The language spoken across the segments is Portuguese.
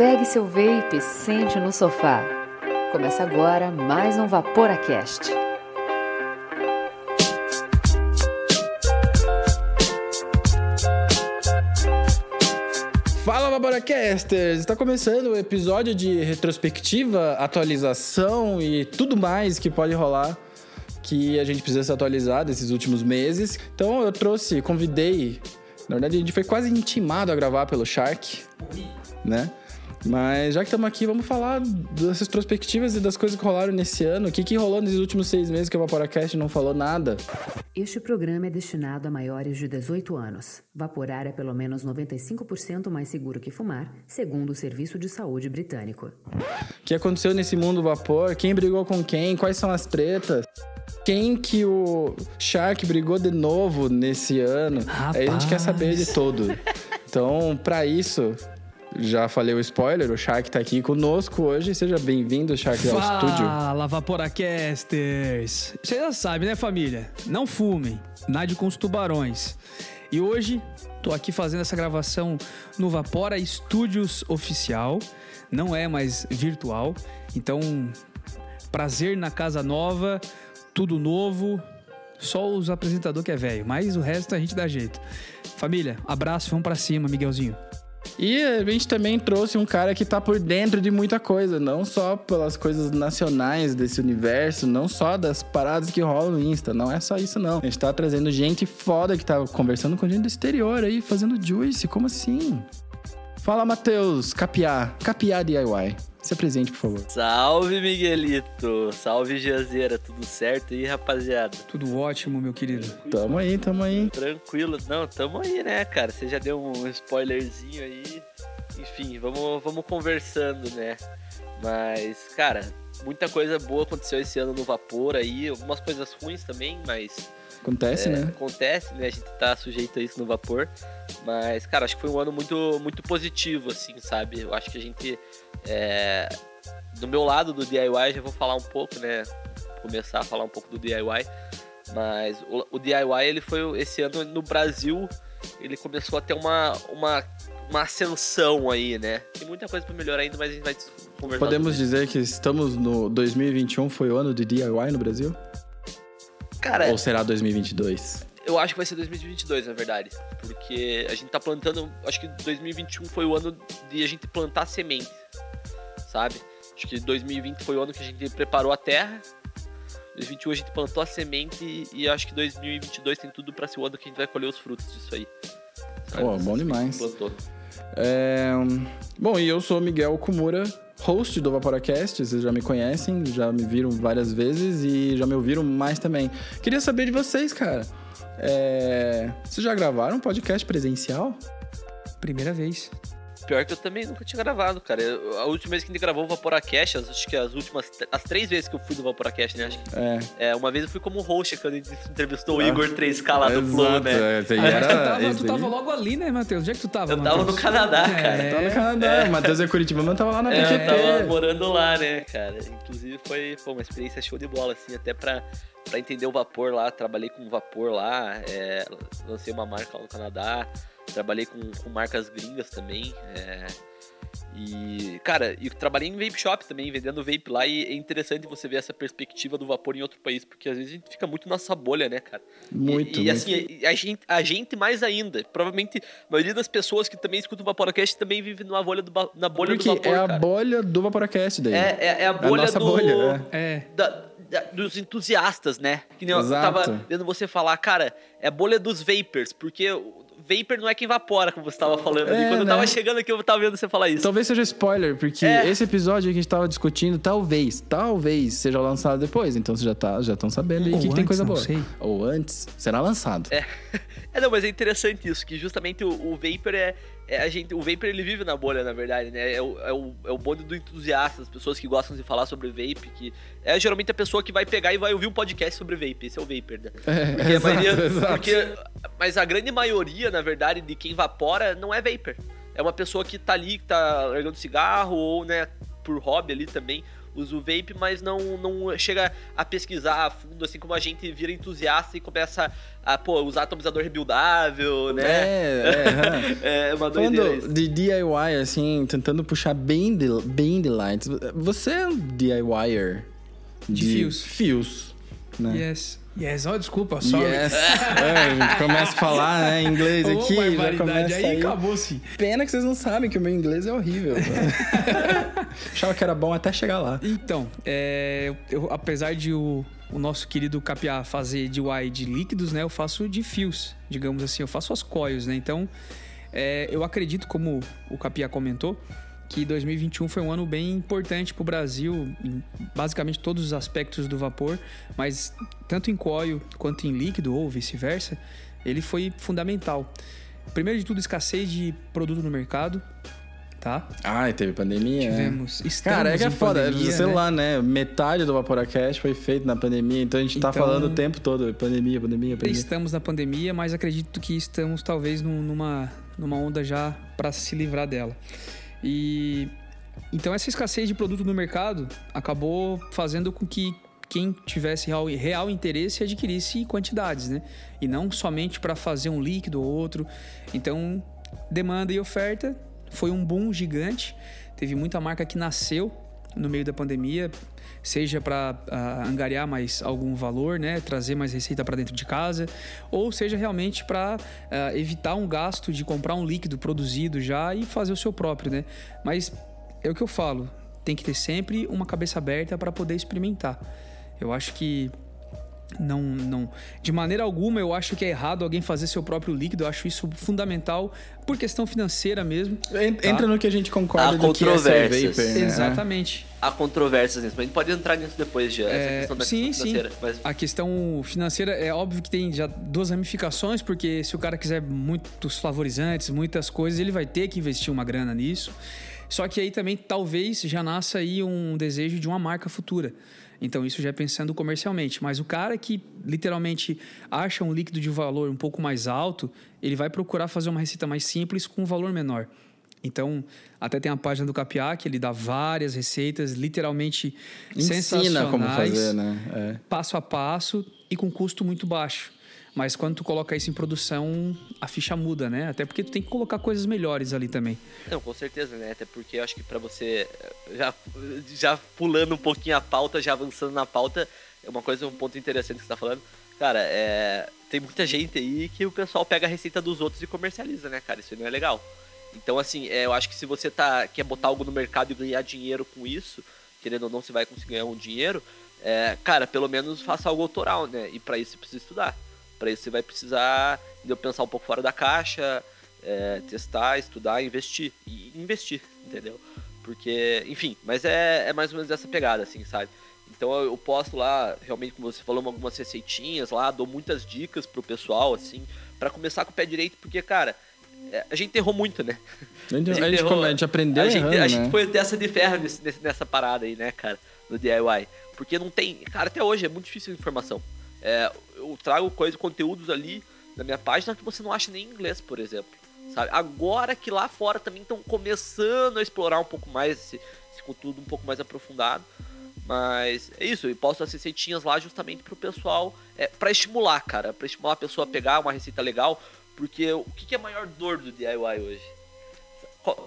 Pegue seu vape e sente no sofá. Começa agora mais um Vaporacast. Fala Vaporacasters! Está começando o episódio de retrospectiva, atualização e tudo mais que pode rolar que a gente precisa se atualizar desses últimos meses. Então eu trouxe, convidei, na verdade a gente foi quase intimado a gravar pelo Shark, né? Mas já que estamos aqui, vamos falar das retrospectivas e das coisas que rolaram nesse ano. O que, que rolou nesses últimos seis meses que o Vaporacast não falou nada? Este programa é destinado a maiores de 18 anos. Vaporar é pelo menos 95% mais seguro que fumar, segundo o Serviço de Saúde Britânico. O que aconteceu nesse mundo vapor? Quem brigou com quem? Quais são as tretas? Quem que o Shark brigou de novo nesse ano? Rapaz. Aí a gente quer saber de tudo. Então, para isso, já falei o spoiler, o Shark tá aqui conosco hoje. Seja bem-vindo, Shark, ao estúdio. Fala, Vaporacasters! Vocês já sabem, né, família? Não fumem, nade com os tubarões. E hoje, tô aqui fazendo essa gravação no Vapora Studios Oficial. Não é mais virtual. Então, prazer na casa nova, tudo novo. Só os apresentadores que é velho, mas o resto a gente dá jeito. Família, abraço, vamos pra cima, Miguelzinho. E a gente também trouxe um cara que tá por dentro de muita coisa, não só pelas coisas nacionais desse universo, não só das paradas que rolam no Insta, não é só isso não. A gente tá trazendo gente foda que tá conversando com gente do exterior aí, fazendo juice, como assim? Fala, Matheus, Capiá, Capiá DIY. Se apresente, por favor. Salve, Miguelito! Salve, Giazeira! Tudo certo aí, rapaziada? Tudo ótimo, meu querido. Tamo aí, tamo aí. Tranquilo? Não, tamo aí, né, cara? Você já deu um spoilerzinho aí. Enfim, vamos, vamos conversando, né? Mas, cara, muita coisa boa aconteceu esse ano no Vapor aí. Algumas coisas ruins também, mas Acontece, é, né? Acontece, né? A gente tá sujeito a isso no vapor. Mas, cara, acho que foi um ano muito, muito positivo, assim, sabe? Eu acho que a gente. É... Do meu lado do DIY, já vou falar um pouco, né? Começar a falar um pouco do DIY. Mas o, o DIY, ele foi esse ano no Brasil, ele começou a ter uma, uma, uma ascensão aí, né? Tem muita coisa pra melhorar ainda, mas a gente vai conversar. Podemos dizer que estamos no 2021, foi o ano de DIY no Brasil? Cara, Ou será 2022? Eu acho que vai ser 2022, na verdade. Porque a gente tá plantando. Acho que 2021 foi o ano de a gente plantar semente. Sabe? Acho que 2020 foi o ano que a gente preparou a terra. 2021 a gente plantou a semente e, e acho que 2022 tem tudo pra ser o ano que a gente vai colher os frutos disso aí. Sabe? Pô, bom demais. Plantou. É, Bom, e eu sou o Miguel Kumura, host do Vaporacast. Vocês já me conhecem, já me viram várias vezes e já me ouviram mais também. Queria saber de vocês, cara. É, Vocês já gravaram um podcast presencial? Primeira vez. Pior que eu também nunca tinha gravado, cara. Eu- a última vez que a gente gravou o Vaporacast, as- acho que as últimas. As três vezes que eu fui do Vaporacast, né? Acho que, É. é, uma vez eu fui como host quando a gente entrevistou o Igor 3K lá do Flow, Exato, né? é, Ah, era- tu, tava, tu tava logo ali, né, Matheus? Onde é que tu tava, Eu tava Matheus? no Canadá, cara. É. Tava no Canadá, o Matheus é Curitiba, mas tava lá na É, eu tava morando lá, né, cara? Inclusive foi, foi uma experiência show de bola, assim, até pra, pra entender o vapor lá. Trabalhei com vapor lá, é, lancei uma marca lá no Canadá, trabalhei com, com marcas gringas também. é, e, cara, e trabalhei em vape shop também, vendendo vape lá. E é interessante você ver essa perspectiva do vapor em outro país, porque às vezes a gente fica muito nessa bolha, né, cara? Muito, E, e muito. assim, a gente, a gente mais ainda. Provavelmente a maioria das pessoas que também escutam o Vaporacast também vive numa bolha do, na bolha Porque do vapor, é a cara. bolha do Vaporacast daí. É, é, é a É a bolha nossa do. bolha, é. Da- da- dos entusiastas, né? Que nem eu Exato. tava vendo você falar, cara, é a bolha dos vapers, porque vapor não é quem evapora, como você tava falando ali. É, Quando eu né? tava chegando aqui, eu tava vendo você falar isso. Talvez seja spoiler, porque É. esse episódio que a gente tava discutindo, talvez, talvez seja lançado depois. Então vocês já tá, já estão sabendo aí Ou que, que tem antes, coisa não boa. sei. Ou antes, será lançado. É, não, mas é interessante isso, que justamente o, o Vapor é, é a gente. O Vapor ele vive na bolha, na verdade, né? É o, é o, é o bonde do entusiasta, as pessoas que gostam de falar sobre vape, que é geralmente a pessoa que vai pegar e vai ouvir um podcast sobre vape. Esse é o Vapor, né? É, Porque a exato, maioria- exato. porque- mas a grande maioria, na verdade, de quem vapora não é vapor. É uma pessoa que tá ali, que tá largando cigarro, ou, né, por hobby ali também. O uso o vape, mas não, não chega a pesquisar a fundo, assim como a gente vira entusiasta e começa a, pô, usar atomizador rebuildável, né? É, é, é uma doideira Falando de DIY, assim, tentando puxar bem de, bem de lights. Você é um DIYer De fios. Fios, né? Yes. Yes, oh, desculpa, sorry. Yes. é, começa a falar né, inglês Ô, aqui, já começa aí acabou-se. Pena que vocês não sabem que o meu inglês é horrível. Achava que era bom até chegar lá. Então, é, eu, apesar de o, o nosso querido Capiá fazer DIY de líquidos, né? Eu faço de fios, digamos assim. Eu faço as coils, né? Então, é, eu acredito, como o Capiá comentou, que 2021 foi um ano bem importante para o Brasil, em basicamente todos os aspectos do vapor, mas tanto em coil quanto em líquido ou vice-versa, ele foi fundamental. Primeiro de tudo, escassez de produto no mercado, tá? Ai, teve pandemia. né? Tivemos, estamos Cara, é que é foda. pandemia, sei né? lá, né? Metade do Vaporacast foi feito na pandemia, então a gente tá Então- falando o tempo todo. Pandemia, pandemia, pandemia. Estamos na pandemia, mas acredito que estamos talvez num- numa, numa onda já para se livrar dela. E então essa escassez de produto no mercado acabou fazendo com que quem tivesse real, real interesse adquirisse quantidades, né? E não somente para fazer um líquido ou outro. Então, demanda e oferta foi um boom gigante. Teve muita marca que nasceu no meio da pandemia, seja para angariar mais algum valor, né, trazer mais receita para dentro de casa, ou seja realmente para evitar um gasto de comprar um líquido produzido já e fazer o seu próprio, né? Mas é o que eu falo, tem que ter sempre uma cabeça aberta para poder experimentar. Eu acho que não, não, de maneira alguma eu acho que é errado alguém fazer seu próprio líquido. Eu acho isso fundamental por questão financeira mesmo. Tá. Entra no que a gente concorda Há é controvérsias. vapor, né? Exatamente. Há controvérsias nisso, mas a gente pode entrar nisso depois já, essa É, questão da sim, questão sim. financeira. Mas A questão financeira é óbvio que tem já duas ramificações, porque se o cara quiser muitos flavorizantes, muitas coisas, ele vai ter que investir uma grana nisso. Só que aí também talvez já nasça aí um desejo de uma marca futura. Então isso já é pensando comercialmente. Mas o cara que literalmente acha um líquido de valor um pouco mais alto, ele vai procurar fazer uma receita mais simples com um valor menor. Então, até tem a página do Capiá, que ele dá várias receitas, literalmente Ensina como sensacionais fazer, né? É. passo a passo e com custo muito baixo. Mas quando tu coloca isso em produção, a ficha muda, né? Até porque tu tem que colocar coisas melhores ali também. Não, com certeza, né? Até porque eu acho que pra você. Já, já pulando um pouquinho a pauta, já avançando na pauta, é uma coisa, um ponto interessante que você tá falando. Cara, é, tem muita gente aí que o pessoal pega a receita dos outros e comercializa, né, cara? Isso não é legal. Então, assim, é, eu acho que se você tá, quer botar algo no mercado e ganhar dinheiro com isso, querendo ou não, você vai conseguir ganhar um dinheiro, é, cara, pelo menos faça algo autoral, né? E pra isso você precisa estudar. Pra isso você vai precisar entendeu? pensar um pouco fora da caixa, é, testar, estudar, investir. E investir, entendeu? Porque, enfim, mas é, é mais ou menos essa pegada, assim, sabe? Então eu, posto lá, realmente, como você falou, algumas receitinhas lá, dou muitas dicas pro pessoal, assim, pra começar com o pé direito, porque, cara, é, a gente errou muito, né? A gente, a gente, errou- a gente aprendeu a gente, errando, a né? gente foi dessa de ferro nesse- nessa parada aí, né, cara, no DIY. Porque não tem. Cara, até hoje é muito difícil a informação. É, eu trago coisas, conteúdos ali na minha página que você não acha nem em inglês, por exemplo. Sabe? Agora que lá fora também estão começando a explorar um pouco mais esse, esse conteúdo um pouco mais aprofundado. Mas é isso, eu posto as receitinhas lá justamente pro pessoal, é, para estimular, cara, para estimular a pessoa a pegar uma receita legal, porque o que, que é a maior dor do DIY hoje?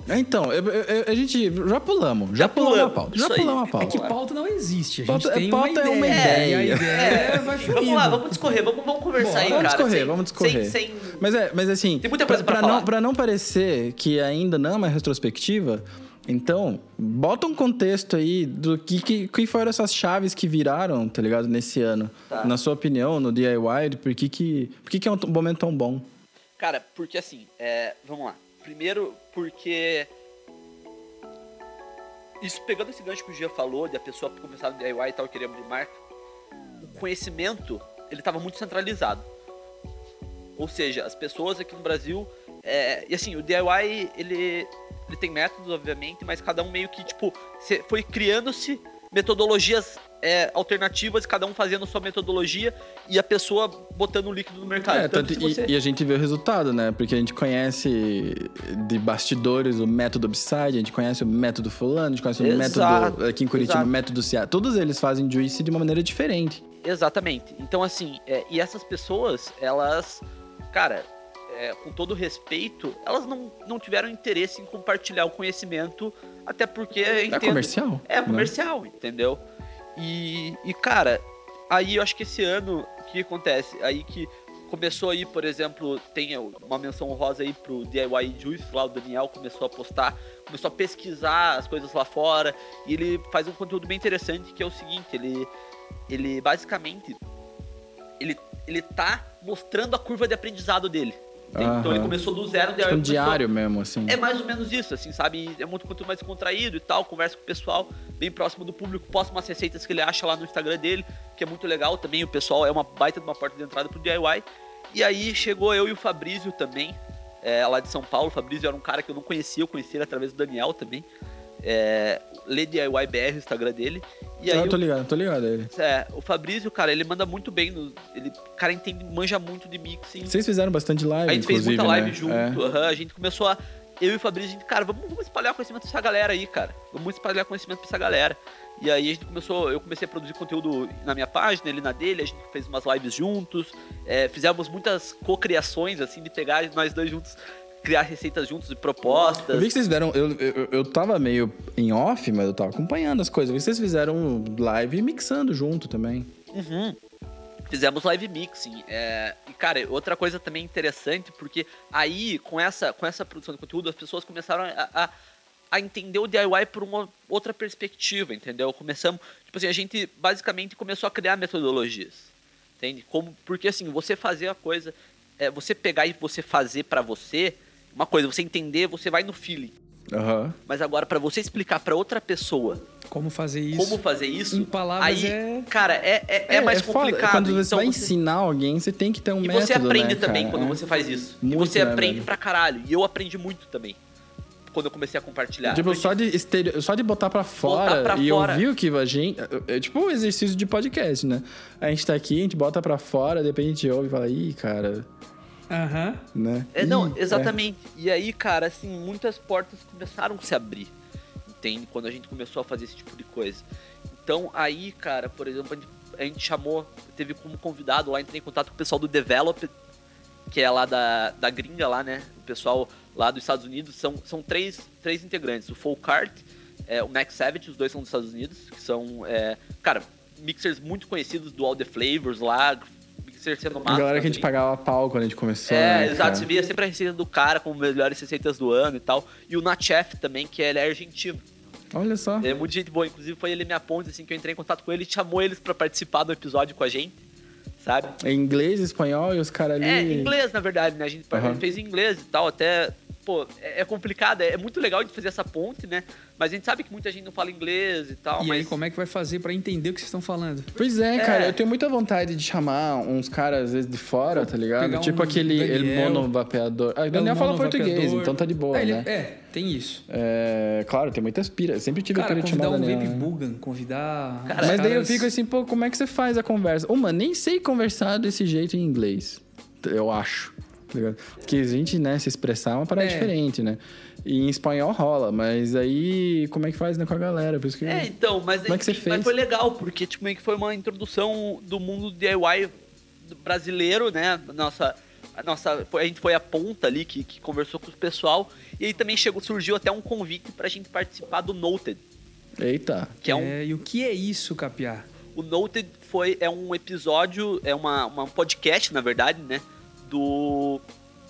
É, Então, eu- eu- eu- a gente já pulamos, já, Já pulamos a pulamos, pauta. isso Já aí. pulamos a É pauta. que pauta não existe. A gente Pauta- tem pauta uma é ideia. uma E a ideia. ideia vai fluindo. Vamos lá, vamos discorrer, vamos, vamos conversar Bora, aí, vamos cara. discorrer, sem- vamos discorrer. Sem, sem... Mas é, mas assim, Tem muita coisa pra não, falar. pra não parecer que ainda não é uma retrospectiva, então, bota um contexto aí do que, que, que foram essas chaves que viraram, tá ligado, nesse ano. Tá. Na sua opinião, no DIY, por que que, por que, que é um momento tão bom? Cara, porque assim, é, vamos lá. Primeiro, porque. Isso pegando esse gancho que o Gia falou, de a pessoa começar no DIY e tal, querer abrir marca, o conhecimento, ele tava muito centralizado. Ou seja, as pessoas aqui no Brasil. é, e assim, o DIY, ele, ele tem métodos, obviamente, mas cada um meio que, tipo, foi criando-se metodologias é, alternativas, cada um fazendo sua metodologia e a pessoa botando o líquido no mercado. É, Tanto tanto, você- e, e a gente vê o resultado, né? Porque a gente conhece de bastidores o método Upside, a gente conhece o método fulano, a gente conhece o Exato, método aqui em Curitiba, exato. o método CA. Todos eles fazem Juice de uma maneira diferente. Exatamente. Então, assim, é, e essas pessoas, elas, cara, é, com todo respeito, elas não, não tiveram interesse em compartilhar o conhecimento, até porque. É entendo- comercial? É né? comercial, entendeu? E, e, cara, aí eu acho que esse ano, o que acontece? Aí que começou aí, por exemplo, tem uma menção honrosa aí pro DIY Juice, lá o Daniel começou a postar, começou a pesquisar as coisas lá fora, e ele faz um conteúdo bem interessante, que é o seguinte, ele, ele basicamente, ele, ele tá mostrando a curva de aprendizado dele. Então ele começou do zero, Tipo um diário mesmo, assim. é mais ou menos isso, assim, sabe? É muito conteúdo mais contraído e tal, conversa com o pessoal, bem próximo do público, posta umas receitas que ele acha lá no Instagram dele, que é muito legal também. O pessoal é uma baita de uma porta de entrada pro DIY. E aí chegou eu e o Fabrício também, é, lá de São Paulo. O Fabrício era um cara que eu não conhecia, eu conheci ele através do Daniel também. É, Lê DIY BR, o Instagram dele. E aí o- tô ligado, tô ligado ele. é, o Fabrício, cara, ele manda muito bem. No, ele, cara, entende, manja muito de mixing. Vocês fizeram bastante live, A gente fez muita live né? junto, É. aham, a gente começou a. Eu e o Fabrício, a gente, cara, vamos, vamos espalhar conhecimento pra essa galera aí, cara. Vamos espalhar conhecimento pra essa galera. E aí a gente começou, eu comecei a produzir conteúdo na minha página, ele na dele, a gente fez umas lives juntos, é, fizemos muitas cocriações, assim, de pegar nós dois juntos, criar receitas juntos e propostas. Eu vi que vocês fizeram. Eu, eu, eu tava meio em off, mas eu tava acompanhando as coisas. Eu vi que vocês fizeram live mixando junto também. Uhum. Fizemos live mixing. é, E, cara, outra coisa também interessante, porque aí, com essa, com essa produção de conteúdo, as pessoas começaram a, a, a entender o DIY por uma outra perspectiva, entendeu? Começamos, tipo assim, a gente basicamente começou a criar metodologias, entende? Como, porque assim, você fazer a coisa, é, você pegar e você fazer pra você, uma coisa, você entender, você vai no feeling. Aham. Mas agora, pra você explicar pra outra pessoa Como fazer isso? como fazer isso, Em palavras aí, é- cara, é, é, é mais foda. complicado. Quando você então vai você- ensinar alguém, você tem que ter um E método, você aprende né, também cara? quando É. você faz isso. e Muito, você né, aprende velho? pra caralho. E eu aprendi muito também. Quando eu comecei a compartilhar. Tipo, só de, estereo- só de botar pra fora pra e fora. ouvir o que a gente. É tipo um exercício de podcast, né? A gente tá aqui, a gente bota pra fora, depois a gente ouve e fala, ih, cara, Aham. né? É, não, Ih, exatamente. E aí, cara, assim, muitas portas começaram a se abrir. Entende? Quando a gente começou a fazer esse tipo de coisa. Então, aí, cara, por exemplo, a gente, a gente chamou, teve como convidado lá, entrei em contato com o pessoal do Develop, que é lá da, da gringa lá, né? O pessoal lá dos Estados Unidos. São, são três, três integrantes. O Folkart, é, o Max Savage, os dois são dos Estados Unidos, que são, é, cara, mixers muito conhecidos do All The Flavors lá, mixers sendo A galera que a gente pagava pau quando a gente começou. é, né, exato. Você via sempre a receita do cara como melhores receitas do ano e tal. E o Nachef também, que ele é argentino. Olha só. Ele é muito gente boa. Inclusive, foi ele minha ponte, assim, que eu entrei em contato com ele e chamou eles pra participar do episódio com a gente, sabe? É inglês, espanhol e os caras ali. É, inglês, na verdade, né? A gente, gente fez em inglês e tal, até. Pô, é, é complicado, é, é muito legal de fazer essa ponte, né? Mas a gente sabe que muita gente não fala inglês e tal, E mas. aí, como é que vai fazer pra entender o que vocês estão falando? Pois é, cara, É. eu tenho muita vontade de chamar uns caras, às vezes, de fora, tá ligado? Pegar tipo um aquele ele Daniel. monovapeador. Ah, o Daniel fala português, então tá de boa, é, ele- né? É, tem isso. É, claro, tem muitas piras. Sempre tive Cara, aquele chamar convidar um Daniel. Vape né? Bugan, convidar... Cara, Mas daí eu fico assim, pô, como é que você faz a conversa? Uma, nem sei conversar desse jeito em inglês. Eu acho. Tá ligado? Porque a gente, né, se expressar é uma parada É. diferente, né? E em espanhol rola, mas aí como é que faz né, com a galera? Por isso que... É, então, mas, Como é que você fez? mas foi legal, porque tipo, meio que foi uma introdução do mundo DIY brasileiro, né? Nossa, a nossa, foi- a gente foi a ponta ali que, que conversou com o pessoal e aí também chegou, surgiu até um convite pra gente participar do Noted, Eita. que é um É, e o que é isso, Capiá? o Noted foi é um episódio, é uma, uma um podcast, na verdade, né, do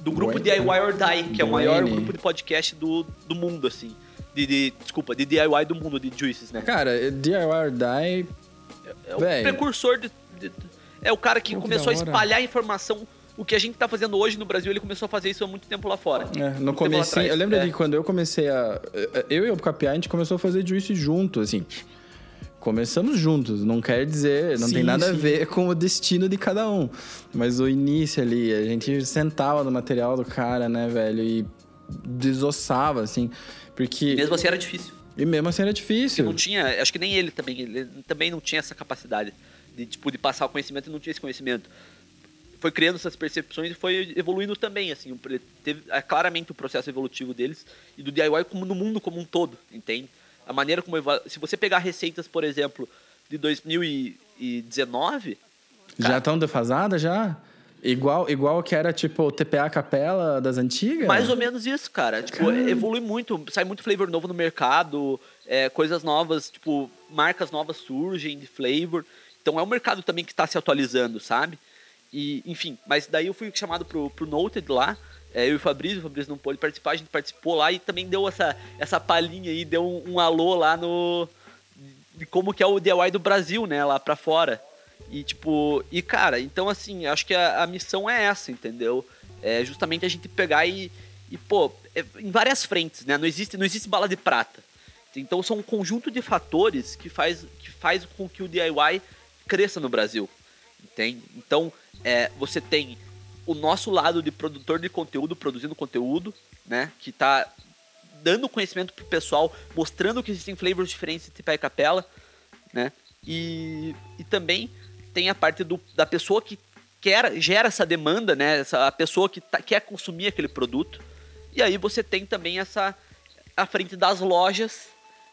do grupo. DIY or Die, que é o maior grupo de podcast do, do mundo assim. De, de- desculpa, de DIY do mundo, de Juices, né? Cara, DIY or Die... É o Véi. precursor de, de- É o cara que Pô, começou a espalhar informação. O que a gente tá fazendo hoje no Brasil, ele começou a fazer isso há muito tempo lá fora. É, no começo, eu lembro É. de quando eu comecei a. Eu e o Capiá, a gente começou a fazer juice junto, assim. Começamos juntos, não quer dizer, não Sim, tem nada a sim. ver com o destino de cada um. Mas o início ali, a gente sentava no material do cara, né, velho, e desossava, assim. Porque. Mesmo assim era difícil. E mesmo assim era Porque difícil. não tinha, acho que nem ele também, ele também não tinha essa capacidade de, tipo, de passar o conhecimento e não tinha esse conhecimento. Foi criando essas percepções e foi evoluindo também, assim, teve é, claramente o processo evolutivo deles e do DIY como no mundo como um todo, entende? A maneira como se você pegar receitas, por exemplo, de 2019, Já estão defasadas já? Igual, igual que era tipo o TPA Capela das antigas? Mais ou menos isso, cara. Tipo, evolui muito, sai muito flavor novo no mercado, é, coisas novas, tipo, marcas novas surgem de flavor. Então é um mercado também que está se atualizando, sabe? E, enfim, mas daí eu fui chamado pro, pro Noted lá, é, eu e o Fabrício, o Fabrício não pôde participar, a gente participou lá e também deu essa, essa palhinha aí, deu um, um alô lá no. de como que é o DIY do Brasil, né, lá pra fora. E tipo, e cara, então assim, acho que a, a missão é essa, entendeu? É justamente a gente pegar e, e pô, é, em várias frentes, né? Não existe, não existe bala de prata. Então são um conjunto de fatores que faz, que faz com que o DIY cresça no Brasil, entende? Então, é, você tem o nosso lado de produtor de conteúdo, produzindo conteúdo, né? Que tá dando conhecimento pro pessoal, mostrando que existem flavors diferentes de Tipé e Capela, né? E, e também tem a parte do, da pessoa que quer, gera essa demanda, né? Essa, a pessoa que tá- quer consumir aquele produto. E aí você tem também essa a frente das lojas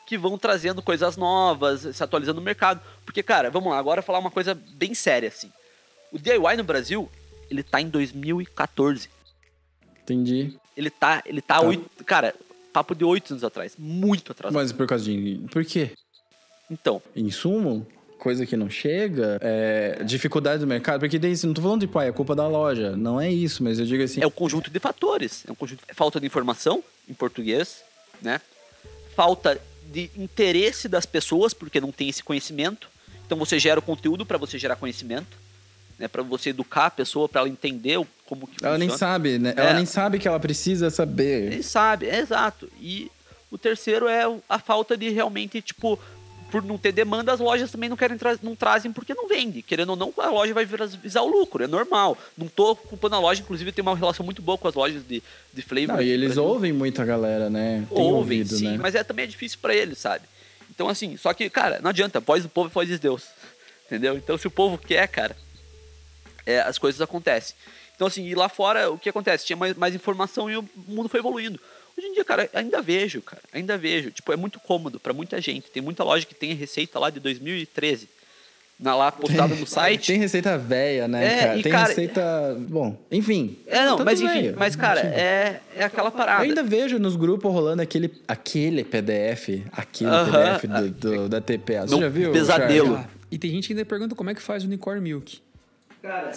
que vão trazendo coisas novas, se atualizando no mercado. Porque, cara, vamos lá, agora falar uma coisa bem séria, assim. O DIY no Brasil, ele tá em 2014. Entendi. Ele tá, ele tá, Tá. oito, cara, papo de oito anos atrás, muito atrás. Mas por causa de. Por quê? Então, Insumo? Coisa que não chega? É, dificuldade do mercado? Porque daí, assim, não tô falando de pai, é culpa da loja. Não é isso, mas eu digo assim. é um conjunto de fatores. É um conjunto falta de informação em português, né? Falta de interesse das pessoas porque não tem esse conhecimento. Então você gera o conteúdo para você gerar conhecimento, né? Para você educar a pessoa para ela entender como que Ela nem funciona. sabe, né? É. Ela nem sabe que ela precisa saber. Ele sabe, é exato. E o terceiro é a falta de realmente, tipo, por não ter demanda, as lojas também não querem não trazem porque não vende. Querendo ou não, a loja vai visar o lucro, é normal. Não tô culpando a loja, inclusive tem uma relação muito boa com as lojas de, de flavor. Não, e eles ouvem muito a galera, né? Tem ouvem, ouvido, sim, né? mas é também é difícil pra eles, sabe? Então assim, só que, cara, não adianta, voz do povo é voz de Deus. Entendeu? Então se o povo quer, cara, é, as coisas acontecem. Então assim, e lá fora o que acontece? Tinha mais, mais informação e o mundo foi evoluindo. Hoje em dia, cara, ainda vejo, cara, ainda vejo. Tipo, é muito cômodo pra muita gente. Tem muita loja que tem receita lá de 2013. Na, lá postada no site. Tem receita velha, né, É, cara? e, Tem cara- receita. Bom, enfim. É, não, mas enfim, velho. mas cara, Enfim. é, é aquela parada. Eu ainda vejo nos grupos rolando aquele, aquele PDF, aquele Aham. PDF do, do- da TPA. Você Não, já viu? pesadelo. Ah, e tem gente que ainda pergunta como é que faz Unicorn Milk.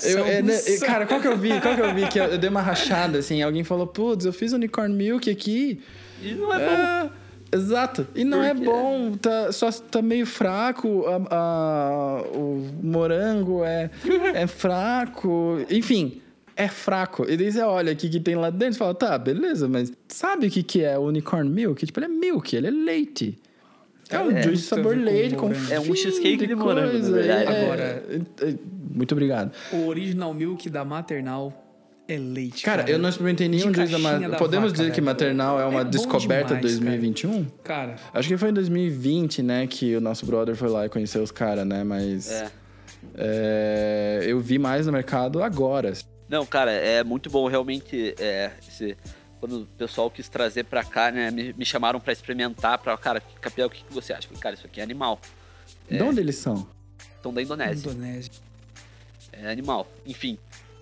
Eu, é, né, cara, qual que eu vi? Qual que eu vi que eu, eu dei uma rachada, assim? Alguém falou, putz, eu fiz unicorn milk aqui. E não é bom. É, exato. E não é quê? bom, tá, só tá meio fraco, a- a- o morango é, é fraco, enfim, é fraco. E daí você olha o que, que tem lá dentro e fala, tá, beleza, mas sabe o que, que é o unicorn milk? Tipo, ele é milk, ele é leite. É um É, juice muito a sabor leite, com. É um cheesecake de morango, na verdade. É- Agora- é- é- muito obrigado. O Original Milk da Maternal é leite. Cara, eu não experimentei nenhum De juice da caixinha ma- da Podemos vaca, dizer que maternal é uma É descoberta demais, 2021? Cara, Acho que foi em 2020, né, que o nosso brother foi lá e conheceu os caras, né? Mas É. é, eu vi mais no mercado agora. Não, cara, é muito bom realmente. É, esse- quando o pessoal quis trazer pra cá, né? Me, me chamaram pra experimentar, pra, cara, Capel, o que, que você acha? Eu Falei, cara, isso aqui é animal. De onde eles são? Então da Indonésia. Indonésia. É animal. Enfim.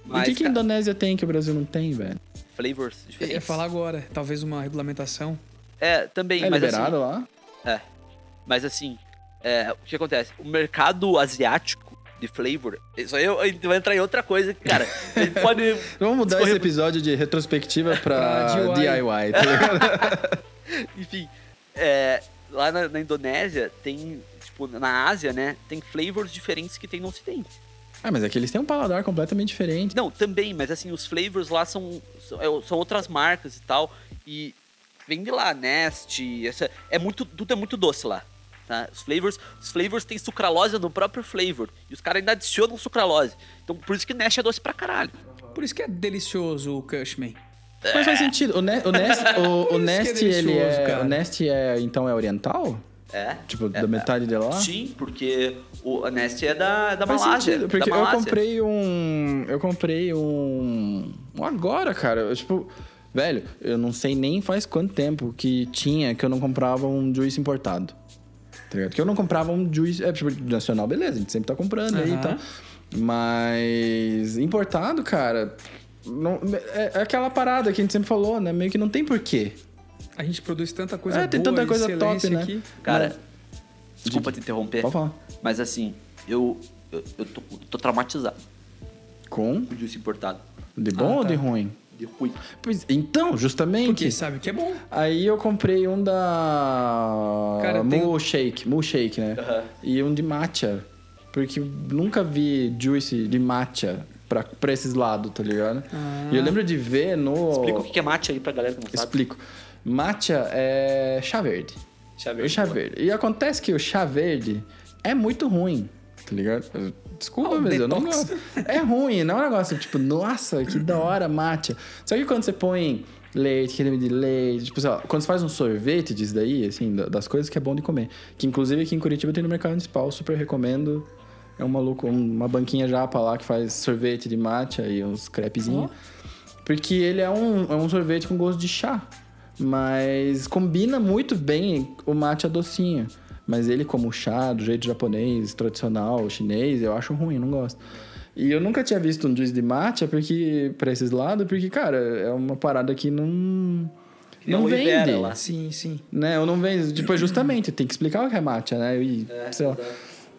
Mas, o que, que a cara, Indonésia tem que o Brasil não tem, velho? flavors Eu diferentes. ia falar agora, talvez uma regulamentação. É, também, É mas liberado lá? assim. Mas assim, é, o que acontece? O mercado asiático de flavor. Isso aí eu- a gente vai entrar em outra coisa, cara. A gente pode. Vamos mudar Escorrer- esse episódio de retrospectiva pra Pra DIY. DIY, tá ligado? Enfim, é, lá na, na Indonésia tem, tipo, na Ásia, né? Tem flavors diferentes que tem no Ocidente. ah, mas é que eles têm um paladar completamente diferente. Não, também, mas assim, os flavors lá são, são, é, são outras marcas e tal. E vem de lá, Nest, essa, é muito, tudo é muito doce lá. Tá? Os flavors, os flavors têm sucralose no próprio flavor. E os caras ainda adicionam sucralose. Então, por isso que Nest é doce pra caralho. Por isso que é delicioso o Cushman. Mas faz sentido. O, ne o Nest, o, o Nest que é ele é. cara. O Nest é, então, é oriental? É. Tipo, é, da metade de lá? Sim, porque o a Nest é da, da Faz Malásia. sentido, porque da eu Malásia. comprei um. Eu comprei um. Um agora, cara. Eu, tipo. Velho, eu não sei nem faz quanto tempo que tinha que eu não comprava um juice importado. Tá ligado? Que eu não comprava um juice. É, tipo, nacional, beleza, a gente sempre tá comprando aí e tal. Mas. Importado, cara. não- é, é aquela parada que a gente sempre falou, né? Meio que não tem porquê. A gente produz tanta coisa É, boa, tem tanta coisa top, né? aqui. Cara, desculpa te interromper. Pode falar. Mas assim, eu, eu, eu tô, tô traumatizado Com? com o juice importado. De bom Ah, ou tá. de ruim? De ruim. Pois, então, justamente. Porque sabe que é bom. Aí eu comprei um da Cara, tem- Moo Shake, Moo Shake, né? E um de matcha, porque nunca vi juice de matcha pra, pra esses lados, tá ligado? E eu lembro de ver no Explica o que é mate aí pra galera que não sabe. Explico. Matcha é chá verde. Chá O verde. chá verde. E acontece que o chá verde é muito ruim, tá ligado? Desculpa, Ah, o mas eu não gosto. É ruim, não é um negócio tipo, nossa, que da hora matcha. Só que quando você põe leite, creme de leite, tipo, sei lá, quando você faz um sorvete disso daí, assim, da- das coisas que é bom de comer. Que inclusive aqui em Curitiba tem no mercado municipal, super recomendo. É um maluco, um- uma banquinha japa lá que faz sorvete de matcha e uns crepezinhos. Porque ele é um, é um sorvete com gosto de chá. Mas combina muito bem o matcha docinho. Mas ele como chá, do jeito japonês, tradicional, chinês, eu acho ruim, não gosto. E eu nunca tinha visto um juice de matcha porque, pra esses lados, porque, cara, é uma parada que não... Não vera vende, lá. Sim, sim. né? Eu não vendo, tipo, justamente, tem que explicar o que é matcha, né? E, É, sei lá.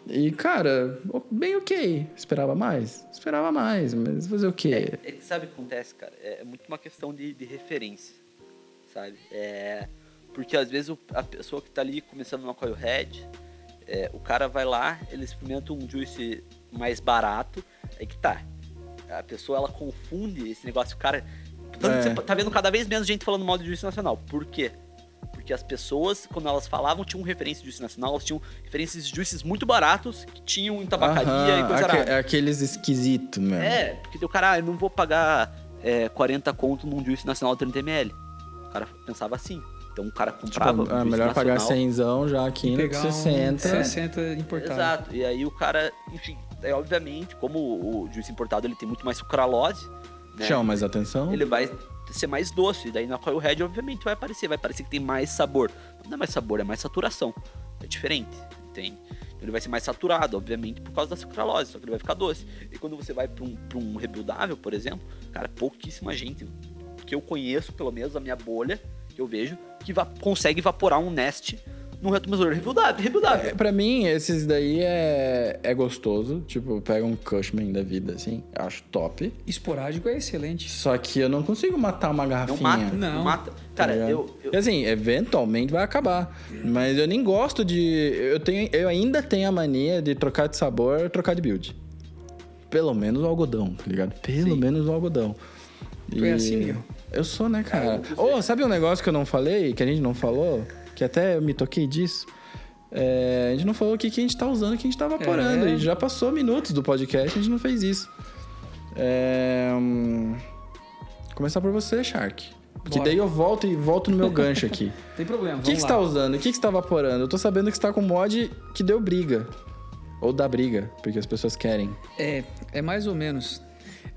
E, cara, bem ok. Esperava mais? Esperava mais, mas fazer o quê? É que sabe o que acontece, cara? É muito uma questão de, de referência, sabe? É, porque às vezes a pessoa que tá ali começando no Coil Head, é, o cara vai lá, ele experimenta um juice mais barato, aí que tá. A pessoa ela confunde esse negócio, o cara. É. você tá vendo cada vez menos gente falando mal de juice nacional. Por quê? Porque as pessoas, quando elas falavam, tinham referência de juice nacional, elas tinham referências de juices muito baratos que tinham em tabacaria e Aham, coisa aque- é aqueles esquisitos mesmo. É, porque o cara, ah, eu não vou pagar é, 40 conto num juice nacional 30ml. O cara pensava assim. Então o cara Tipo, comprava. um é melhor pagar nacional. 100 já aqui no Pegar 60. um 60 importado. Exato. E aí o cara, enfim, é obviamente, como o juice importado ele tem muito mais sucralose, né? Chama mais atenção. Ele vai ser mais doce. E daí na Coil Red, obviamente, vai aparecer. Vai parecer que tem mais sabor. Não é mais sabor, é mais saturação. É diferente. Tem. Então ele vai ser mais saturado, obviamente, por causa da sucralose. Só que ele vai ficar doce. E quando você vai para um, pra um rebuildável, por exemplo, cara, pouquíssima gente que eu conheço, pelo menos a minha bolha, que eu vejo, que va- consegue evaporar um Nest num retrovisor rebuildável. rebuildável. É, pra mim, esses daí é, é gostoso. Tipo, pega um Cushman da vida, assim. Eu acho top. Esporádico é excelente. Só que eu não consigo matar uma Não garrafinha. mata, não, Não. mata. tá Cara, ligado? eu, eu, E Assim, eventualmente vai acabar. Mas eu nem gosto de. Eu, tenho, eu ainda tenho a mania de trocar de sabor, trocar de build. Pelo menos o algodão, tá ligado? Pelo Sim. menos o algodão. Tu é assim, Miguel? Eu sou, né, cara? Ô, sabe um negócio que eu não falei, que a gente não falou? Que até eu me toquei disso? É, a gente não falou o que, que a gente tá usando, o que a gente tá vaporando. É. E já passou minutos do podcast, a gente não fez isso. É, hum, Começar por você, Shark. Porque Bora. daí eu volto e volto no meu gancho aqui. Tem problema, O que, que você tá usando? O que, que você tá vaporando? Eu tô sabendo que você tá com mod que deu briga. Ou dá briga, porque as pessoas querem. É, é mais ou menos.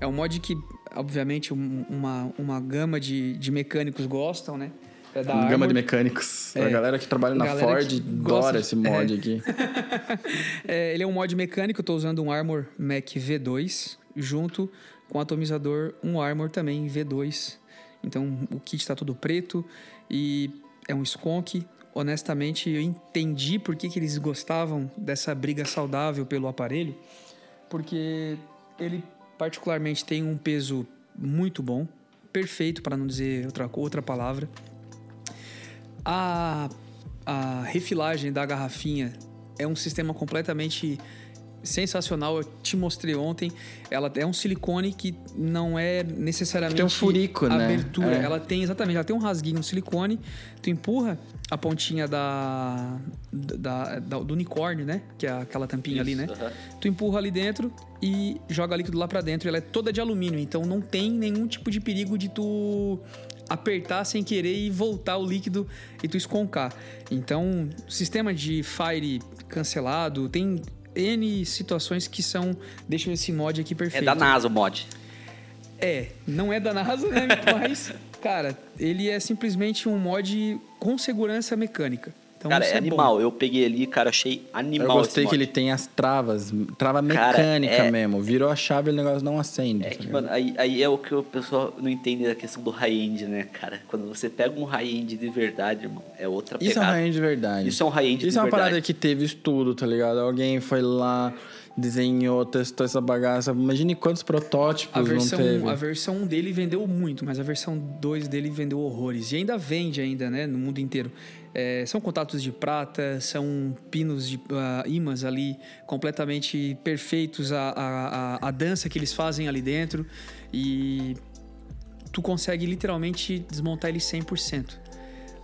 É um mod que, obviamente, um- uma, uma gama de, de mecânicos gostam, né? É da Uma gama Armor. de mecânicos. É. A galera que trabalha na Ford adora esse mod aqui. É, ele é um mod mecânico, eu tô usando um Armor Mac V2, junto com o atomizador, um Armor também V2. Então o kit tá todo preto e é um skunk. Honestamente, eu entendi por que, que eles gostavam dessa briga saudável pelo aparelho, porque ele particularmente tem um peso muito bom, perfeito para não dizer outra, outra palavra. A, a refilagem da garrafinha é um sistema completamente sensacional. Eu te mostrei ontem. Ela é um silicone que não é necessariamente Tem um furico, né? abertura. É. Ela tem exatamente, ela tem um rasguinho no silicone. Tu empurra a pontinha da, da- da- do unicórnio, né? Que é aquela tampinha ali, Isso, né? aham. Tu empurra ali dentro e joga líquido lá pra dentro. Ela é toda de alumínio, então não tem nenhum tipo de perigo de tu apertar sem querer e voltar o líquido e tu esconcar. Então, sistema de fire cancelado, tem N situações que são deixam esse mod aqui É perfeito. da NASA o mod. É, não é da NASA, né? Mas, cara, ele é simplesmente um mod com segurança mecânica. Então, cara, é bom. animal. Eu peguei ali, cara, achei animal Eu gostei esse que mod. ele tem as travas, trava Cara, mecânica é- mesmo. Virou a chave e o negócio não acende. É tá que, mano, aí, aí é o que o pessoal não entende da questão do high-end, né, cara? Quando você pega um high-end de verdade, irmão, é outra Isso é um pegada. high-end de verdade. Isso é um high-end de Isso é uma verdade. parada que teve estudo, tá ligado? Alguém foi lá, desenhou, testou essa bagaça. Imagine quantos protótipos A versão, não teve. a versão 1 dele vendeu muito, mas a versão 2 dele vendeu horrores. E ainda vende ainda, né? No mundo inteiro. É, são contatos de prata, são pinos de ah, imãs ali completamente perfeitos a, a, a, a dança que eles fazem ali dentro. E tu consegue literalmente desmontar ele 100%.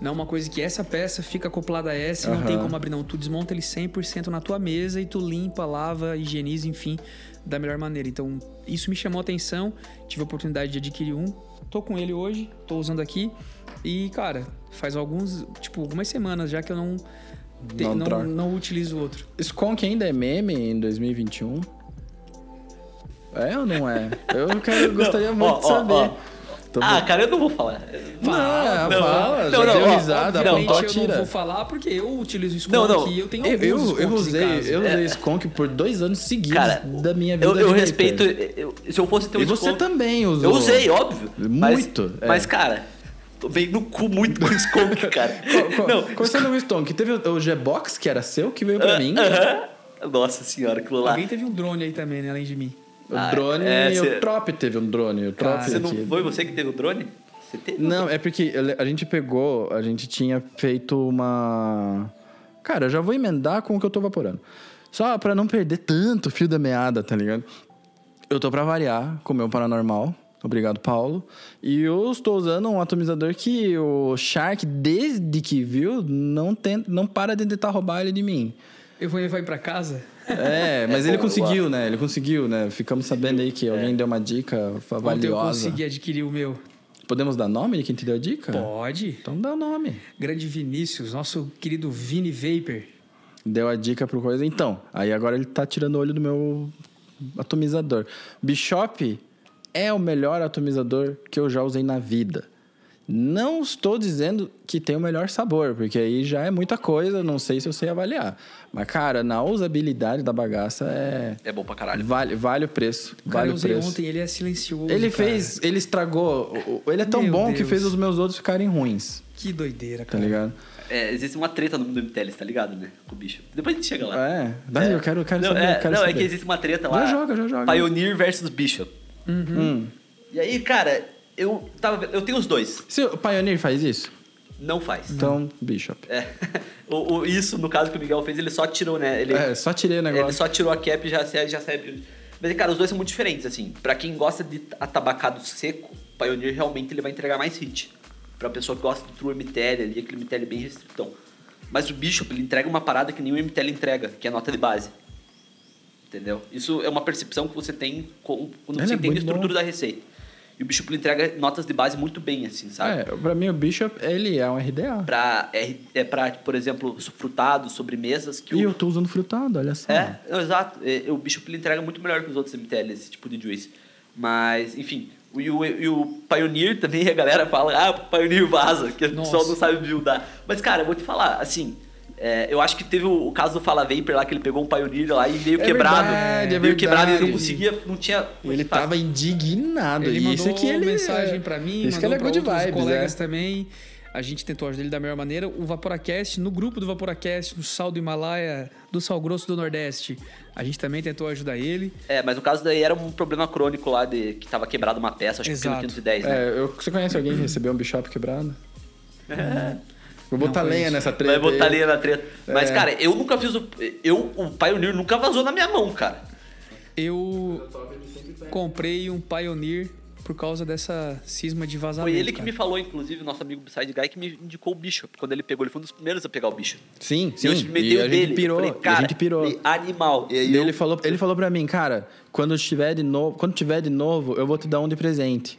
Não é uma coisa que essa peça fica acoplada a essa e não tem como abrir, não. Tu desmonta ele 100% na tua mesa e tu limpa, lava, higieniza, enfim, da melhor maneira. Então, isso me chamou a atenção. Tive a oportunidade de adquirir um. Tô com ele hoje, tô usando aqui. E, cara, faz alguns, tipo, algumas semanas já que eu não, te- Não não, não utilizo o outro. Skunk ainda é meme em 2021? É ou não é? Eu quero, gostaria Ó, muito de ó, saber. ó. Tô Ah, cara, eu não vou falar. Não, Fala, não, fala, não, já não, deu ó, risada, Obviamente apontou, eu não tira. vou falar porque eu utilizo Skunk Não, não. e eu tenho Eu, eu, eu usei, eu usei Skunk por dois anos seguidos Cara, da minha vida Eu, eu de respeito. eu- se eu fosse ter um E você Skunk- também usou. Eu usei, óbvio. Mas- Muito, é. Mas, cara, tô bem no cu muito com o Skunk, cara. Co- não, Começando com o Skunk, teve o, G-Box, que era seu, que veio pra mim. aham. Nossa senhora, aquilo lá. Alguém teve um drone aí também, né, além de mim. O Ah, drone é, e cê- o Trop teve um drone. O Trop Você não aqui. foi você que teve o drone? Você teve? Não, é porque a gente pegou, a gente tinha feito uma. Cara, eu já vou emendar com o que eu tô vaporando. Só pra não perder tanto fio da meada, tá ligado? Eu tô pra variar com o meu paranormal. Obrigado, Paulo. E eu estou usando um atomizador que o Shark, desde que viu, não, tenta, não para de tentar roubar ele de mim. Eu vou levar ele pra casa? É, mas É ele conseguiu, né? Ele conseguiu, né? Ficamos sabendo aí que alguém deu uma dica Ontem eu valiosa. consegui adquirir o meu. Podemos dar nome de quem te deu a dica? Pode. Então dá o nome. Grande Vinícius, nosso querido Vini Vapor. Deu a dica pro coisa. Então, aí agora ele tá tirando o olho do meu atomizador. Bishop é o melhor atomizador que eu já usei na vida. Não estou dizendo que tem o melhor sabor, porque aí já é muita coisa, não sei se eu sei avaliar. Mas, cara, na usabilidade da bagaça é. É bom pra caralho. Vale, vale o preço. Cara, vale eu o usei preço. ontem, ele é silencioso. Ele cara. fez. Ele estragou. o- o- Ele é tão Meu bom que Deus. fez os meus outros ficarem ruins. Que doideira, Tá cara. ligado? É, existe uma treta no mundo do MTL, tá ligado, né? Com o bicho. Depois a gente chega lá. É. Daí eu quero, quero não, saber. é, quero não, é saber. que existe uma treta Já lá. joga, já joga. Pioneer versus Bishop. Hum. E aí, cara, eu tava. Eu tenho os dois. Se o Pioneer faz isso, Não faz. então Bishop. É. O, o- isso, no caso que o Miguel fez, ele só tirou, né? Ele, É, só tirei o negócio. ele só tirou a cap e já, sai- já sai. Mas, cara, os dois são muito diferentes, assim. Pra quem gosta de atabacado seco, o Pioneer realmente ele vai entregar mais hit. Pra pessoa que gosta do True MTL ali, aquele MTL bem restritão. Mas o Bishop, ele entrega uma parada que nenhum MTL entrega, que é a nota de base. Entendeu? Isso é uma percepção que você tem quando Ele você é entende a estrutura bom. da receita. E o Bishop entrega notas de base muito bem, assim, sabe? É, pra mim o Bishop, ele é um RDA. Pra, é, é pra, por exemplo, frutados, sobremesas, que E o, eu tô usando frutado, olha só. É, exato. É, o Bishop ele entrega muito melhor que os outros MTL, esse tipo de juice. Mas, enfim. O, e, o, e o Pioneer também, a galera fala, ah, o Pioneer vaza, que o pessoal não sabe buildar. Mas, cara, eu vou te falar, assim, é, eu acho que teve o, o caso do Fala Vapor lá, que ele pegou um Pioneer lá e veio É quebrado. verdade, é veio quebrado e ele não conseguia, não tinha... Ele tava indignado. Ele e mandou isso aqui ele mensagem pra mim, Isso que mandou ele é pra vibes, colegas é. também. A gente tentou ajudar ele da melhor maneira. O Vaporacast, no grupo do Vaporacast, no Sal do Himalaia, do Sal Grosso do Nordeste, a gente também tentou ajudar ele. É, mas no caso daí era um problema crônico lá, de que tava quebrado uma peça, acho que Exato. pelo 510, né? É, eu, você conhece alguém que recebeu um Bishop quebrado? Vou botar Não lenha conheço. nessa treta. Vai botar aí. linha na treta. Mas, É. cara, eu nunca fiz o. Eu, o Pioneer nunca vazou na minha mão, cara. Eu comprei um Pioneer por causa dessa cisma de vazamento. Foi ele que cara. me falou, inclusive, nosso amigo Side Guy, que me indicou o Bishop. Quando ele pegou, ele foi um dos primeiros a pegar o Bishop. Sim, E sim. eu experimentei E o a dele. gente pirou. Eu falei, cara, a gente pirou. animal. E E eu- ele falou, ele falou pra mim, cara, quando tiver de novo, quando tiver de novo, eu vou te dar um de presente.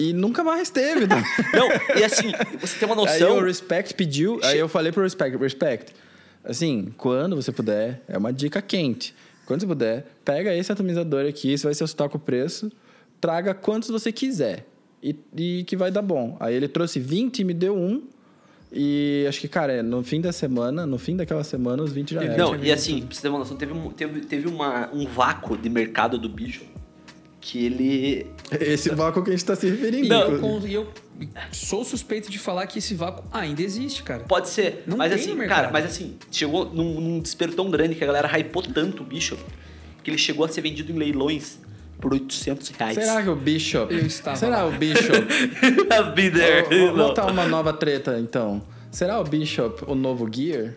E nunca mais teve. né? Não, e assim, você tem uma Aí noção. o Respect pediu, aí eu falei pro Respect, Respect, assim, quando você puder, é uma dica quente. Quando você puder, pega esse atomizador aqui, esse vai ser o estoque preço, traga quantos você quiser e, e que vai dar bom. Aí ele trouxe 20 e me deu um. E acho que, cara, no fim da semana, no fim daquela semana, os 20 já eram. Não, e assim, pra você ter uma noção, teve, teve, teve uma, um vácuo de mercado do bicho que ele. Esse vácuo que a gente tá se referindo. E con- e eu sou suspeito de falar que esse vácuo ainda existe, cara. Pode ser, Não mas tem assim, cara, mas assim, chegou num, num desespero tão grande que a galera hypou tanto o bicho que ele chegou a ser vendido em leilões por 800 reais. Será que o Bishop. Eu estava Será lá. o Bishop. I've been there. Vou- Vou Não. botar uma nova treta, então. Será o Bishop o novo Gear?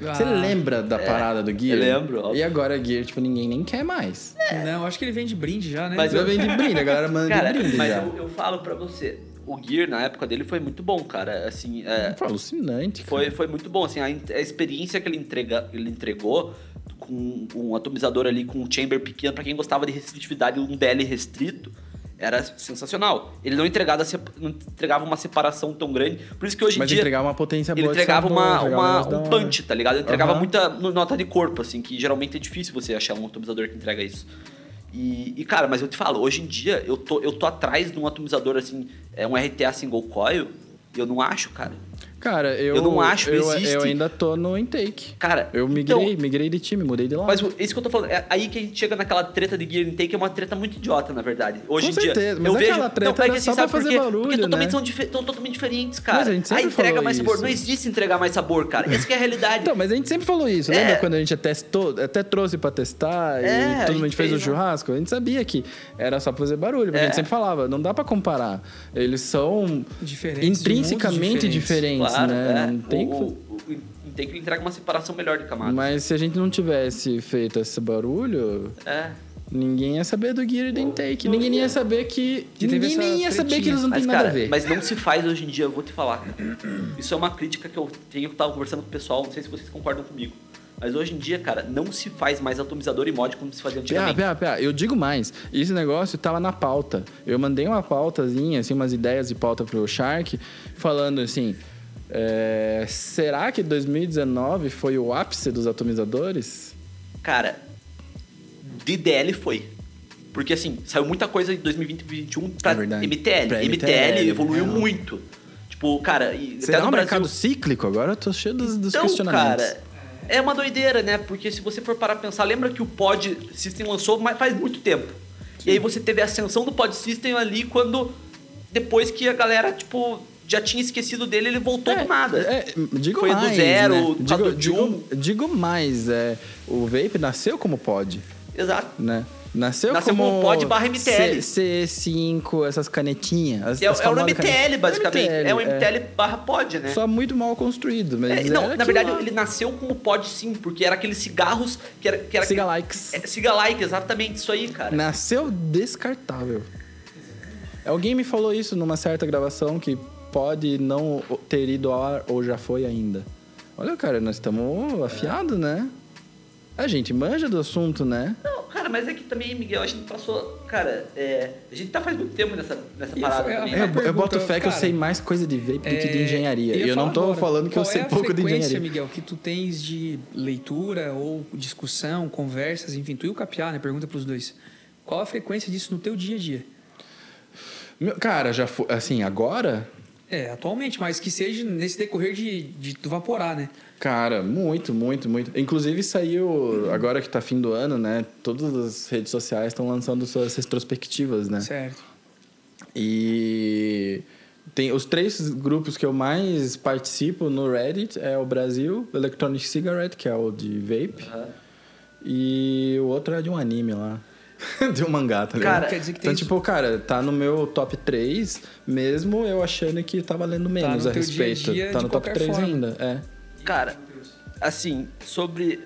Você Ah, lembra da parada do Gear? eu lembro, óbvio. E agora Gear, tipo, ninguém nem quer mais. Não, acho que ele vende brinde já, né? Mas eu- vem de brinde, a galera manda Cara, de brinde mas já. eu, eu falo pra você, o Gear na época dele foi muito bom, cara. Assim, é, Foi alucinante. cara. foi, foi muito bom. Assim, a, a experiência que ele, entrega, ele entregou com um atomizador ali com um chamber pequeno, pra quem gostava de restritividade, um DL restrito, era sensacional. Ele não entregava, não entregava uma separação tão grande. Por isso que hoje em Mas dia. entregava uma potência Ele boa de entregava uma, uma- um punch, tá ligado? Ele entregava Aham. muita no- nota de corpo, assim, que geralmente é difícil você achar um atomizador que entrega isso. E, e, cara, mas eu te falo, hoje em dia eu tô, eu tô atrás de um atomizador, assim, é um RTA single coil, e eu não acho, cara. Cara, eu, Eu não acho, eu, existe. eu ainda tô no intake. Cara, Eu então- migrei, migrei de time, mudei de lá. Mas isso que eu tô falando, é aí que a gente chega naquela treta de Gear Intake, é uma treta muito idiota, na verdade. Hoje Com em dia. certeza, mas eu vejo, aquela treta não, é que era assim, só pra sabe por fazer quê? barulho, Porque totalmente né? são, são totalmente diferentes, cara. Mas a gente sempre entrega falou mais sabor. isso. Não existe entregar mais sabor, cara. Essa que é a realidade. Então, mas a gente sempre falou isso. É. Lembra quando a gente até, testou, até trouxe pra testar É, e a todo mundo fez o fez, né? churrasco? A gente sabia que era só pra fazer barulho. Porque a gente É. sempre falava, não dá pra comparar. Eles são Diferentes intrinsecamente diferentes, Claro, né? é. Não tem o, que- o, ele entrega uma separação melhor de camadas. Mas se a gente não tivesse feito esse barulho, É. ninguém ia saber do Gear e do Intake. Ninguém ia saber que. Que ninguém nem ia saber que eles não Mas, têm nada cara, a ver. mas não se faz hoje em dia, eu vou te falar. cara. Isso é uma crítica que eu tenho, que eu tava conversando com o pessoal, não sei se vocês concordam comigo. Mas hoje em dia, cara, não se faz mais atomizador e mod como se fazia antigamente. pia, pia, eu digo mais. Esse negócio tava na pauta. Eu mandei uma pautazinha, assim, umas ideias de pauta pro Shark, falando assim: é, será que 2019 foi o ápice dos atomizadores? Cara, DDL foi. Porque assim, saiu muita coisa em 2020 e 2021 pra É verdade. MTL. Pra MTL, MTL, evoluiu real. muito. Tipo, cara, e Será até no um Brasil. mercado cíclico? Agora eu tô cheio dos, dos Então, questionamentos. cara, é uma doideira, né? Porque se você for parar pra pensar, lembra que o Pod System lançou faz muito tempo. E aí você teve a ascensão do Pod System ali quando. Depois que a galera, tipo, já tinha esquecido dele, ele voltou do nada. É, digo Foi do mais, zero, né? do digo, digo, um. digo mais, é, o Vape nasceu como pod, Exato. né? Nasceu, Nasceu como, como pod barra MTL. C, C5, essas canetinhas. As, É, as é o famosas MTL, basicamente. É, o é. MTL barra pod, né? Só muito mal construído, mas É, não, na verdade, lá. ele nasceu como pod sim, porque era aqueles cigarros que era. Que era Siga likes. É, Siga like, exatamente isso aí, cara. Nasceu descartável. Alguém me falou isso numa certa gravação que pode não ter ido ao ar ou já foi ainda. Olha, cara, nós estamos afiados, né? A gente manja do assunto, né? Não, cara, mas é que também, Miguel, a gente passou. Cara, é, a gente tá faz muito tempo nessa, nessa parada é- também. é Eu, né? uma eu pergunta, boto fé que eu cara, sei mais coisa de vape do que de É, engenharia. ia E eu não falar tô agora, falando que eu sei é a pouco de engenharia. Miguel, que tu tens de leitura ou discussão, conversas, enfim, tu e o Capiá, né? Pergunta pros dois. Qual a frequência disso no teu dia a dia? Meu, cara, já foi. Assim, agora. É, atualmente, mas que seja nesse decorrer de, de tu vaporar, né? Cara, muito, muito, muito. Inclusive saiu, agora que tá fim do ano, né? Todas as redes sociais estão lançando suas retrospectivas, né? Certo. E tem os três grupos que eu mais participo no Reddit é o Brasil, Electronic Cigarette, que é o de vape, Aham. e o outro é de um anime lá. de um mangá, tá ligado? Cara, quer dizer que tem então, tipo, cara, tá no meu top 3, mesmo eu achando que tá valendo menos no a teu dia a respeito. dia tá no top qualquer 3 forma. ainda, é. Cara, assim, sobre.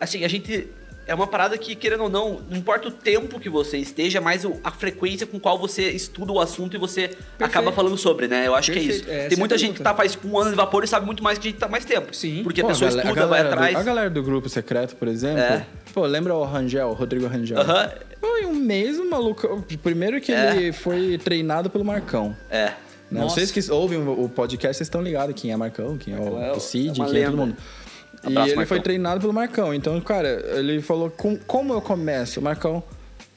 Assim, a gente. É uma parada que, querendo ou não, não importa o tempo que você esteja, mas o- a frequência com qual você estuda o assunto e você acaba falando sobre, né? Eu acho que é Perfeito. isso. É, Tem é muita a gente que tá faz tipo, um ano de vapor e sabe muito mais que a gente tá mais tempo. Sim. Porque Pô, a pessoa gale- estuda, vai galera atrás. Do, a galera do grupo secreto, por exemplo. É. Pô, lembra o Rangel, o Rodrigo Rangel? Aham. Foi um mês, o maluco. Primeiro que É. ele foi treinado pelo Marcão. É. Né? Nossa. Vocês que ouvem o podcast, vocês estão ligados quem é Marcão, quem é o, é o Cid, uma quem é todo lenda. Mundo. E Abraço, ele Marcão. foi treinado pelo Marcão. Então, cara, ele falou: com, como eu começo? Marcão,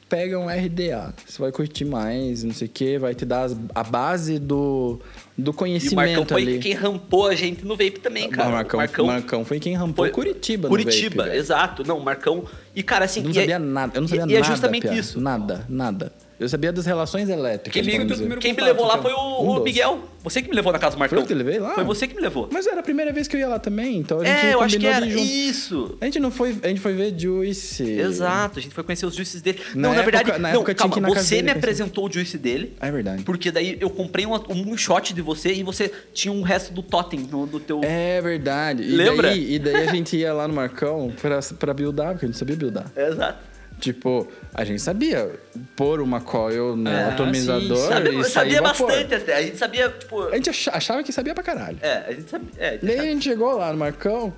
pega um RDA. Você vai curtir mais, não sei o quê, vai te dar as- a base do, do E o conhecimento Marcão foi ali. quem rampou a gente no vape também, cara. O Marcão, Marcão Marcão foi quem rampou foi- Curitiba, no Curitiba, vape, velho. exato. Não, Marcão. E, cara, assim. Eu não e é- sabia nada, eu não e- sabia e nada. é justamente Pia. isso. Nada, nada. Eu sabia das relações elétricas. Quem, primeiro quem me levou lá foi o, Um o. Miguel. Você que me levou na casa do Marcão. Foi eu que levei lá? Foi você que me levou. Mas era a primeira vez que eu ia lá também, então a gente é, eu acho que era. Isso. A gente não foi, a gente foi ver Juice. Exato, a gente foi conhecer os juices dele. Na não, na época- verdade, na não, época tinha calma, que ir na casa você me apresentou o juice dele. É verdade. Porque daí eu comprei um, um shot de você e você tinha um resto do totem no, do teu. É verdade. E Lembra? Daí, e daí a gente ia lá no Marcão pra, pra buildar, porque a gente sabia buildar. Exato. Tipo, a gente sabia pôr uma coil no Ah, atomizador sim, Sabia, e sair sabia vapor. bastante até. A gente sabia, tipo. A gente acha- achava que sabia pra caralho. É, a gente sabia. É, Daí a gente chegou lá no Marcão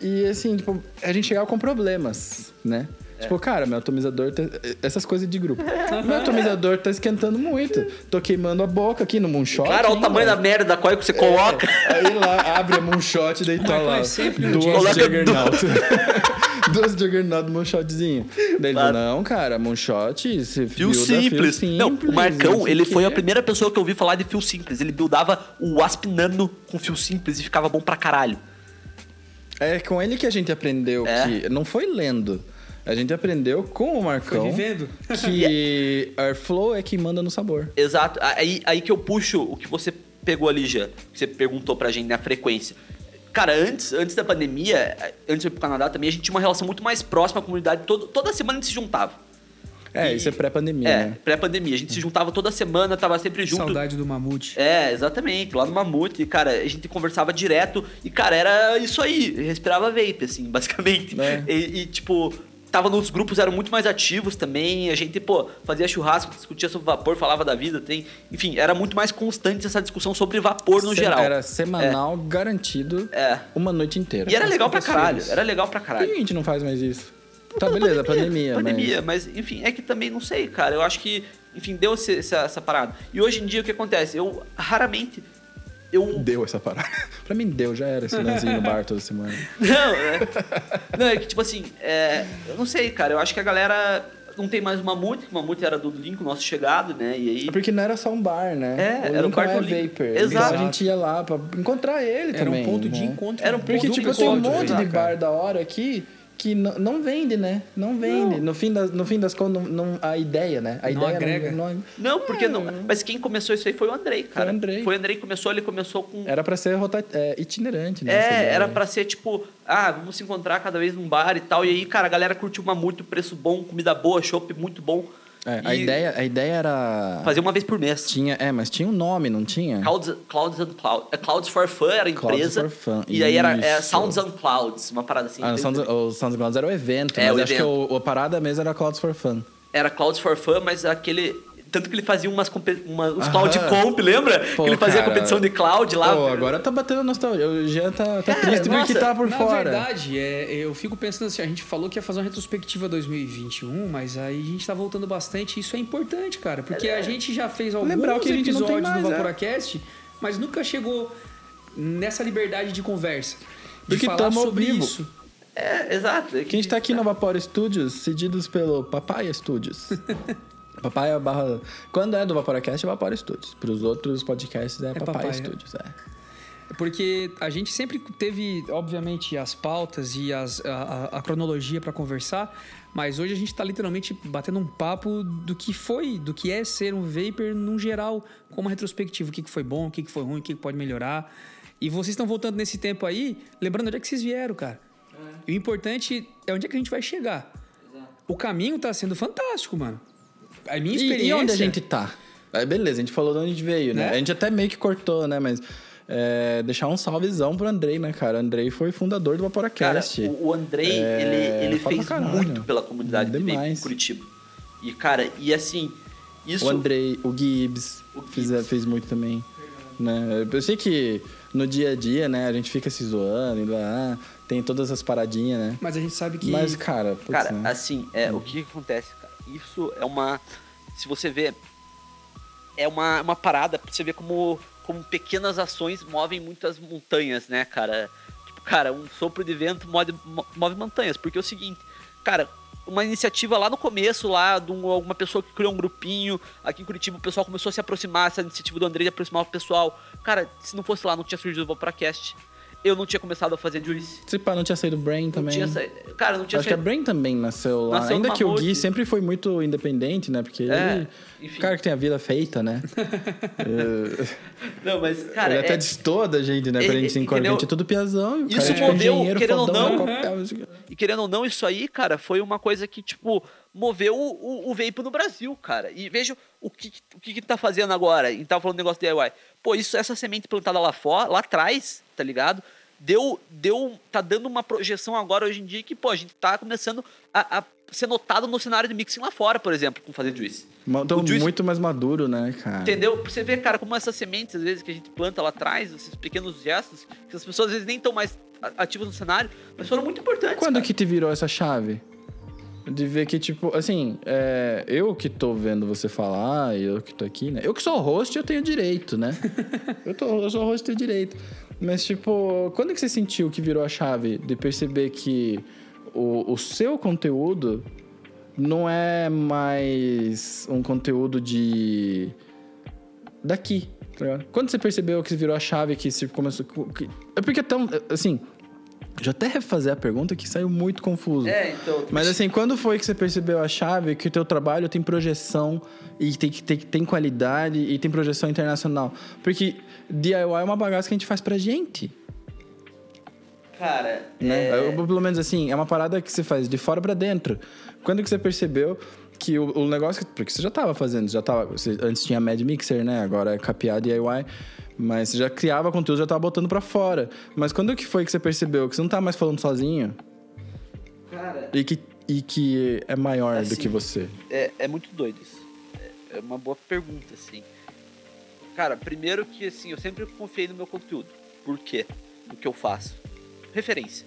e assim, tipo, a gente chegava com problemas, né? É. Tipo, cara, meu atomizador. tá- Essas coisas de grupo. meu atomizador tá esquentando muito. Tô queimando a boca aqui no moonshot. Claro, olha o tamanho da merda da coil que você coloca. Aí lá abre a moonshot e daí tá lá. é duas Juggernaut. duas Juggernaut moonshotzinho. Daí ele Claro. falou, não, cara, moonshot, se Fio builda simples. Fio Não, simples, o Marcão, não ele foi quê. a primeira pessoa que eu ouvi falar de fio simples. Ele buildava o Asp Nano com fio simples e ficava bom pra caralho. É com ele que a gente aprendeu É. que. Não foi lendo. A gente aprendeu com o Marcão. Foi vivendo. Que Airflow é quem manda no sabor. Exato. Aí, aí que eu puxo o que você pegou ali já. Que você perguntou pra gente, né? A frequência. Cara, antes, antes da pandemia, antes de ir pro Canadá também, a gente tinha uma relação muito mais próxima à comunidade. Todo, toda semana a gente se juntava. É, E- isso é pré-pandemia, É, né? pré-pandemia. A gente se juntava toda semana, tava sempre junto. Saudade do mamute. É, exatamente, lá no Mamute, e, cara, a gente conversava direto e, cara, era isso aí, respirava vape, assim, basicamente. É. E, e, tipo, tava nos grupos, eram muito mais ativos também, a gente, pô, fazia churrasco, discutia sobre vapor, falava da vida, tem... Enfim, era muito mais constante essa discussão sobre vapor no geral. Era semanal, garantido, É. uma noite inteira. E era legal pra caralho, era legal pra Por que a caralho. gente não faz mais isso? Tá, beleza, pandemia, Pandemia, mas... enfim, é que também não sei, cara. Eu acho que, enfim, deu essa, essa parada. E hoje em dia o que acontece? Eu raramente. Eu deu essa parada. pra mim deu, já era esse lanzinho no bar toda semana. Não, é. Não, é que tipo assim, é, eu não sei, cara. Eu acho que a galera não tem mais o Mamute, que o Mamute era do Lincoln, nosso chegado, né? E aí. É porque não era só um bar, né? É, o era o Lincoln bar é do Lincoln. Vapor. Exato. Então a gente ia lá pra encontrar ele Era também. um ponto de né? encontro. Era um duplo Porque, tipo, tem um monte de cara? bar da hora aqui que n- não vende, né? Não vende. No, fim das, no fim das contas, não, não- a ideia, né? A Não ideia agrega. Não, não- Não, porque não. Mas quem começou isso aí foi o Andrei, cara. o Andrei. Foi o Andrei que começou, ele começou com. Era pra ser rota, é, itinerante, né? É, era pra ser tipo, ah, vamos se encontrar cada vez num bar e tal. E aí, cara, a galera curtiu uma muito, preço bom, comida boa, chopp muito bom. É, a, ideia, a ideia era... Fazer uma vez por mês. Tinha, é, mas tinha um nome, não tinha? Clouds, Clouds and Clouds. É, Clouds for Fun era a Clouds empresa. for Fun, E aí era é. Sounds and Clouds, uma parada assim. Ah, o Sounds, o Sounds Grounds era o evento, É, mas o acho evento. que o, a parada mesmo era Clouds for Fun. Era Clouds for Fun, mas aquele. Tanto que ele fazia umas, uma, uns Aham. Cloud Comp, lembra? Pô, que ele fazia cara. competição de Cloud lá. Pô, agora tá batendo nostalgia. O Jean tá, tá Cara, triste porque nossa, tá por Na fora. verdade, é, eu fico pensando assim, a gente falou que ia fazer uma retrospectiva 2021, mas aí a gente tá voltando bastante. Isso é importante, cara, porque a gente já fez alguns Lembrar que a gente não tem episódios mais, no é. Vaporacast, mas nunca chegou nessa liberdade de conversa. De Porque falar sobre vivo. isso. É, exato. Que a gente tá aqui na Vapor Studios, cedidos pelo Papaya Studios. Papaya barra... Quando é do Vaporacast, é Vapor Studios. Pros outros podcasts é, Papaya, Papaya. Studios, é. Porque a gente sempre teve, obviamente, as pautas e as, a, a- a cronologia para conversar, mas hoje a gente tá literalmente batendo um papo do que foi, do que é ser um vapor num geral, com uma retrospectiva, o que, que foi bom, o que, que foi ruim, o que, que pode melhorar. E vocês estão voltando nesse tempo aí, lembrando onde é que vocês vieram, cara. E o importante é onde é que a gente vai chegar. o caminho tá sendo fantástico, mano. A minha E, experiência. e onde a gente tá? É, beleza, a gente falou de onde a gente veio, né? Né? A gente até meio que cortou, né? Mas é, deixar um salvezão pro Andrei, né, cara? O Andrei foi fundador do Cara, Vaporacast. o, o Andrei, É, ele, ele fez caralho. muito pela comunidade em Curitiba. E, cara, e assim, isso... O Andrei, o Gibbs, O fez, Gibbs. fez muito também. Né? Eu sei que no dia a dia, né, a gente fica se zoando, indo lá, tem todas as paradinhas, né? Mas a gente sabe que. Mas, cara, putz, Cara, né? assim, é, o que, acontece, cara? Isso é uma. Se você vê. É uma, uma parada pra você ver como, como pequenas ações movem muitas montanhas, né, cara? Tipo, cara, um sopro de vento move, mo- move montanhas. Porque é o seguinte, cara, uma iniciativa lá no começo, lá, de um- alguma pessoa que criou um grupinho, aqui em Curitiba o pessoal começou a se aproximar, essa iniciativa do André de aproximar o pessoal. Cara, se não fosse lá, não tinha surgido o Vaporacast. Eu não tinha começado a fazer juice. Se pá, não tinha saído Brain Não também. tinha sa... Cara, não tinha Acho que a saído. Brain também nasceu lá. Nasceu Ainda que o. Gui sempre foi muito independente, né? Porque É, ele. enfim. O cara que tem a vida feita, né? É, Não, mas, cara, ele até é- destoa da gente, né? Pra Ele- gente se encorda. A gente é tudo piazão. Isso é, moveu, engenheiro querendo ou não, né, aqui. E querendo ou não, isso aí, cara, foi uma coisa que, tipo, moveu o, o, o vape no Brasil, cara. E veja o que, o que, que tá fazendo agora. E tava falando do negócio do DIY. Pô, isso, essa semente plantada lá fora, lá atrás, tá ligado? Deu, deu, tá dando uma projeção agora hoje em dia que, pô, a gente tá começando a, a ser notado no cenário de mixing lá fora, por exemplo, com fazer juice. Então, juice- muito mais maduro, né, cara? Entendeu? Pra você ver, cara, como essas sementes, às vezes, que a gente planta lá atrás, esses pequenos gestos, que as pessoas às vezes nem estão mais ativas no cenário, mas foram muito importantes. Quando cara. que te virou essa chave? De ver que, tipo, assim, é, eu que tô vendo você falar, eu que tô aqui, né? Eu que sou host, eu tenho direito, né? eu, tô, eu sou host, tenho direito. Mas, tipo, quando que você sentiu que virou a chave de perceber que o, o seu conteúdo não é mais um conteúdo de. daqui, tá ligado? Quando você percebeu que virou a chave que se começou. que- é porque é tão. Assim. Deixa eu até refazer a pergunta que saiu muito confuso. É, então. Mas assim, quando foi que você percebeu a chave que o teu trabalho tem projeção e tem, tem, tem qualidade e tem projeção internacional? Porque DIY é uma bagaça que a gente faz pra gente, Cara, né? é, Eu, pelo menos assim, é uma parada que você faz de fora pra dentro. Quando que você percebeu que o, o negócio... Porque você já tava fazendo, já tava... Você, antes tinha Mad Mixer, né? Agora é capear DIY. Mas você já criava conteúdo, já tava botando pra fora. Mas quando que foi que você percebeu que você não tá mais falando sozinho cara, e que, e que é maior do Assim, que você? é, é muito doido isso. É, é uma boa pergunta, assim. Cara, primeiro que, assim, eu sempre confiei no meu conteúdo. Por quê? No que eu faço. Referência.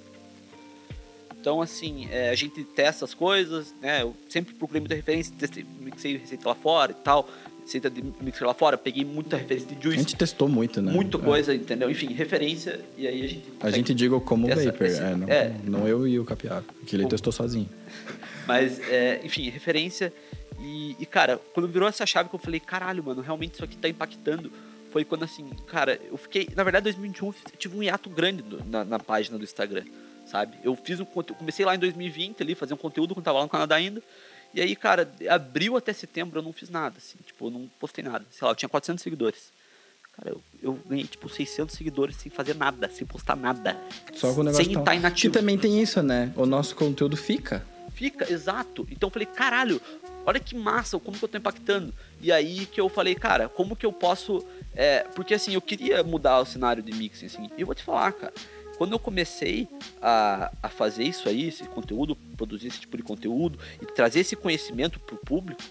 Então, assim, é, a gente testa as coisas, né? Eu sempre procurei muita referência, testei, mixei receita lá fora e tal. Receita de mixer lá fora, peguei muita referência de A juice, gente testou muito, né? muita É. coisa, entendeu? Enfim, referência, e aí a gente... A gente diga como Essa- Vapor, é, não, é. não eu e o Capiado, que ele testou sozinho. Mas, é, enfim, referência. E, e, cara, quando virou essa chave que eu falei, caralho, mano, realmente isso aqui tá impactando. Foi quando, assim, cara, eu fiquei. Na verdade, 2021 eu tive um hiato grande do- na, na página do Instagram, sabe? Eu fiz um. Comecei lá em 2020 ali, fazer um conteúdo quando tava lá no Canadá ainda. E aí, cara, de abril até setembro eu não fiz nada, assim. Tipo, eu não postei nada. Sei lá, eu tinha 400 seguidores. Cara, eu, eu ganhei, tipo, 600 seguidores sem fazer nada, sem postar nada. Só com o negócio Sem estar Que inativo. também tem isso, né? O nosso conteúdo fica. Fica, exato. Então eu falei, caralho, olha que massa, como que eu tô impactando. E aí que eu falei, cara, como que eu posso. é, porque assim, eu queria mudar o cenário de mixing, assim. E eu vou te falar, cara. Quando eu comecei a, a fazer isso aí, esse conteúdo, produzir esse tipo de conteúdo e trazer esse conhecimento pro público,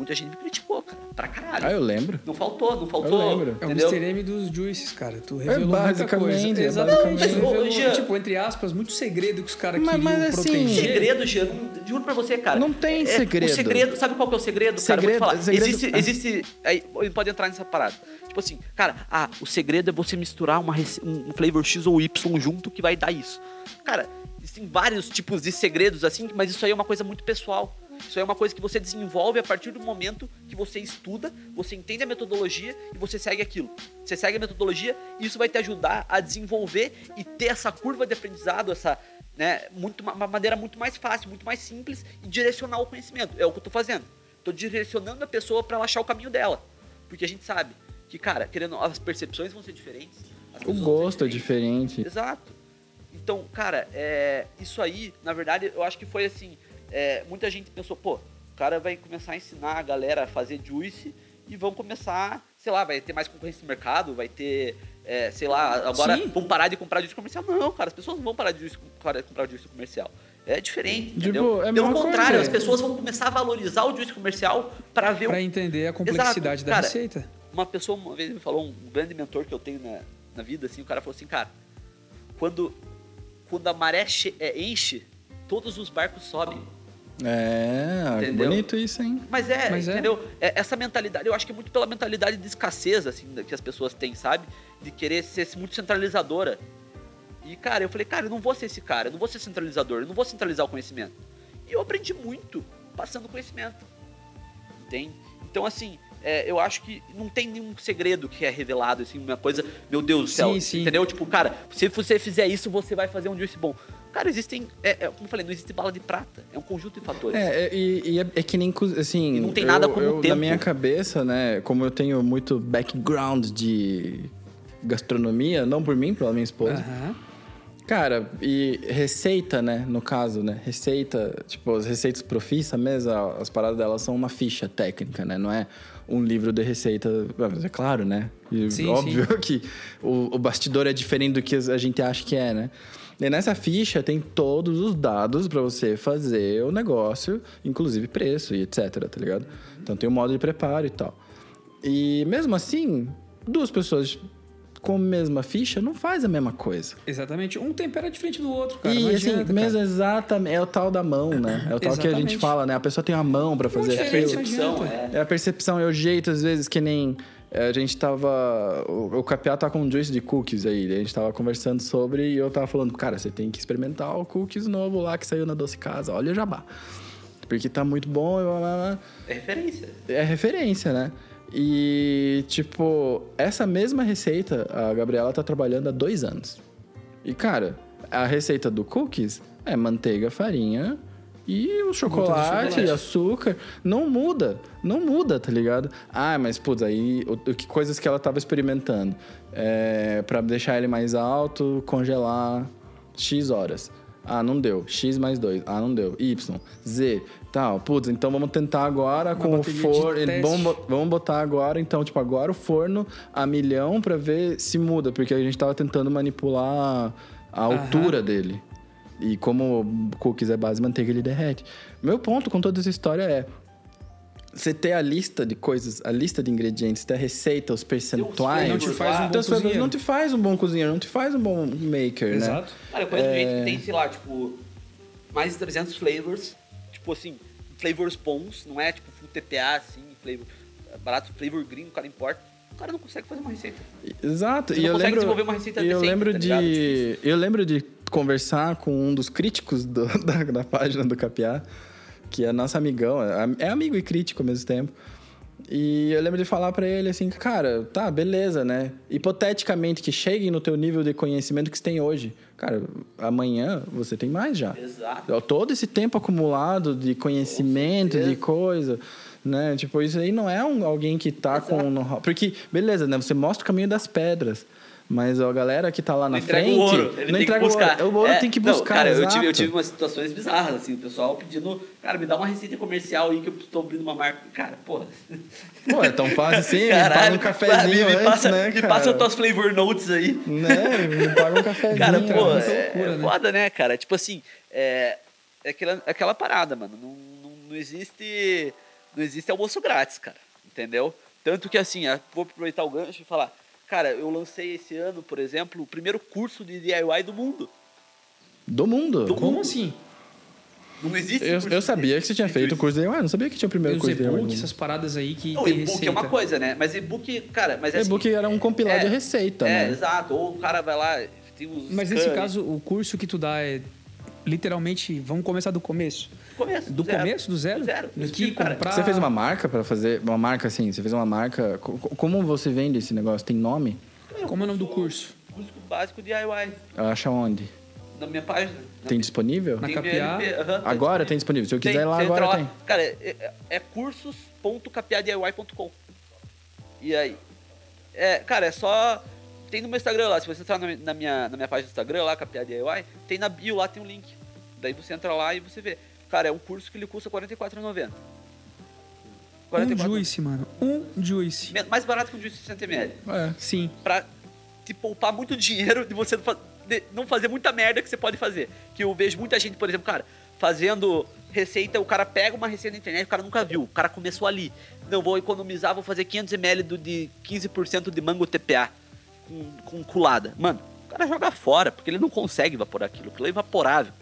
muita gente me criticou, cara. Pra caralho. Ah, eu lembro. Não faltou, não faltou. lembro. É o Entendeu? Mr. M dos juices, cara. Tu revelou muita basicamente, coisa. é Exatamente. basicamente. Tu revelou, tipo, entre aspas, muito segredo que os caras Mas- queriam mas, assim, proteger. Segredo, Jean, não- juro pra você, cara. Não tem É, segredo. O segredo, sabe qual que é o segredo, cara? Segredo- Vou te falar. segredo- Existe, ah. existe. Aí, ele pode entrar nessa parada. Tipo assim, cara, ah, o segredo é você misturar uma, um um flavor X ou Y junto que vai dar isso. Cara, existem vários tipos de segredos assim, mas isso aí é uma coisa muito pessoal. Isso é uma coisa que você desenvolve a partir do momento que você estuda, você entende a metodologia e você segue aquilo. Você segue a metodologia e isso vai te ajudar a desenvolver e ter essa curva de aprendizado, essa, né, muito, uma maneira muito mais fácil, muito mais simples e direcionar o conhecimento. É o que eu tô fazendo. Tô direcionando a pessoa para ela achar o caminho dela. Porque a gente sabe que, cara, querendo, as percepções vão ser diferentes. O gosto é diferentes. diferente. Exato. Então, cara, é, isso aí, na verdade, eu acho que foi assim. É, muita gente pensou, pô, o cara vai começar a ensinar a galera a fazer juice e vão começar, sei lá, vai ter mais concorrência no mercado, vai ter, é, sei lá, agora Sim. vão parar de comprar juice comercial. Não, cara, as pessoas não vão parar de juice, de comprar juice comercial. É diferente, Tipo, entendeu? é Pelo contrário, coisa. as pessoas vão começar a valorizar o juice comercial para ver o Pra entender a complexidade da Cara, receita. uma pessoa uma vez me falou, um grande mentor que eu tenho na, na vida, assim, o cara falou assim, cara, quando, quando a maré é, enche, todos os barcos sobem. É, Entendeu? bonito isso, hein? Mas é, Mas é. entendeu? É, essa mentalidade, eu acho que é muito pela mentalidade de escassez, assim, que as pessoas têm, sabe? De querer ser muito centralizadora. E, cara, eu falei, cara, eu não vou ser esse cara, eu não vou ser centralizador, eu não vou centralizar o conhecimento. E eu aprendi muito passando conhecimento. Entende? Então, assim, é, eu acho que não tem nenhum segredo que é revelado, assim, uma coisa, meu Deus do céu. Sim, sim. Entendeu? Tipo, cara, se você fizer isso, você vai fazer um juice bom. Cara, existem, é, é, como eu falei, não existe bala de prata. É um conjunto de fatores. É, é, e, e é, é que nem, assim... E não tem nada eu- como eu, tempo. Na minha cabeça, né, como eu tenho muito background de gastronomia, não por mim, pela minha esposa, Aham. Cara, e receita, né? No caso, né? Receita, tipo, as receitas profissa mesmo, as paradas delas são uma ficha técnica, né? Não é um livro de receita. Mas é claro, né? E Sim, óbvio que o, o bastidor é diferente do que a gente acha que é, né? E nessa ficha tem todos os dados para você fazer o negócio, inclusive preço e etc, tá ligado? Então tem o modo de preparo e tal. E mesmo assim, duas pessoas com a mesma ficha não faz a mesma coisa. Exatamente. Um tempera diferente do outro, cara. E não assim, adianta, mesmo exatamente, é o tal da mão, né? É o tal que a gente fala, né? A pessoa tem uma mão pra fazer aquilo. não percepção, é. É a percepção, é o jeito, às vezes, que nem é, a gente tava. O, o Capiá tá com um juice de cookies aí. A gente tava conversando sobre e eu tava falando, cara, você tem que experimentar o cookies novo lá que saiu na Doce Casa. Olha o jabá. Porque tá muito bom e blá, blá, blá. É referência. É referência, né? E, tipo, essa mesma receita a Gabriela tá trabalhando há dois anos. E, cara, a receita do cookies é manteiga, farinha e o chocolate, chocolate. açúcar. Não muda. Não muda, tá ligado? Ah, mas, putz, aí o, que coisas que ela tava experimentando. É, para deixar ele mais alto, congelar X horas. Ah, não deu. X mais 2. Ah, não deu. Y. Z. Tal. Putz, então vamos tentar agora com o forno. Vamos, vamos botar agora, então, tipo, agora o forno a milhão pra ver se muda. Porque a gente tava tentando manipular a altura dele. E como cookies é base de manteiga, ele derrete. Meu ponto com toda essa história é... Você ter a lista de coisas, a lista de ingredientes, ter a receita, os percentuais... Não te faz um bom Então, cozinheiro. não te faz um bom cozinheiro, não te faz um bom maker, né? Exato. Cara, eu conheço É. gente que tem, sei lá, tipo, mais de 300 flavors. Tipo assim, flavors bons, não é tipo full TPA, assim, flavor barato, flavor green, o cara importa. O cara não consegue fazer uma receita. Exato. Você e não eu consegue lembro, desenvolver uma receita e eu decente, lembro tá de, ligado? eu lembro de conversar com um dos críticos do- da, da página do Capiá, que é nosso amigão, é, é amigo e crítico ao mesmo tempo. E eu lembro de falar pra ele assim, cara, tá, beleza, né? Hipoteticamente que chegue no teu nível de conhecimento que você tem hoje. Cara, amanhã você tem mais já. Exato. Todo esse tempo acumulado de conhecimento, de coisa, né? Tipo, isso aí não é um, alguém que tá com um know-how. Porque, beleza, né? Você mostra o caminho das pedras. Mas a galera que tá lá na Não entrega frente. o ouro, ele não tem que entrega buscar. o ouro. O ouro É, tem que não, buscar. cara, eu tive, eu tive umas situações bizarras, assim, o pessoal pedindo, cara, me dá uma receita comercial aí que eu estou abrindo uma marca. Cara, porra. Pô, é tão fácil assim, me paga um cafezinho me, antes, passa, né, me passa as tuas flavor notes aí. Né? Me paga um cafezinho. Cara, Entra pô, é, loucura, é né? foda, né, cara? Tipo assim, é, é aquela, é aquela parada, mano. Não, não, não existe. Não existe almoço grátis, cara. Entendeu? Tanto que assim, vou aproveitar o gancho e falar. Cara, eu lancei esse ano, por exemplo, o primeiro curso de DIY do mundo. Do mundo. Do Como mundo. assim? Não existe. Eu, curso eu de- sabia que você tinha feito o curso de DIY, não sabia que tinha o primeiro Os curso de DIY. essas paradas aí que O e-book é uma coisa, né? Mas e-book, cara, mas é E-book assim, era um compilado é, de receita, É, né? exato. Ou o cara vai lá, tem os. Mas nesse caso, o curso que tu dá é literalmente, vamos começar do começo. Começo, Do zero. começo, do zero? Do zero. Do que cara, comprar... Você fez uma marca pra fazer. Uma marca assim, você fez uma marca. co- co- Como você vende esse negócio? Tem nome? Como é o nome do curso? Curso básico DIY. Acha onde? Na minha página. Tem disponível? Na Tem aham, tá Agora tem disponível. Se eu quiser ir lá, agora lá. tem. Cara, é, é- é cursos.capiadiy.com. E aí? É, cara, é só. Tem no meu Instagram lá. Se você entrar na, na minha, na minha página do Instagram lá, Capiá DIY, tem na bio lá, tem um link. Daí você entra lá e você vê. Cara, é um curso que ele custa R$ 44,90. Um juice, mano. Um juice. Mais barato que um juice de 60ml. É. Sim. Pra te poupar muito dinheiro de você não fazer muita merda que você pode fazer. Que eu vejo muita gente, por exemplo, cara, fazendo receita, o cara pega uma receita na internet, o cara nunca viu, o cara começou ali. Não, vou economizar, vou fazer 500ml do, de 15% de mango TPA com, com culada. Mano, o cara joga fora, porque ele não consegue evaporar aquilo, aquilo é evaporável.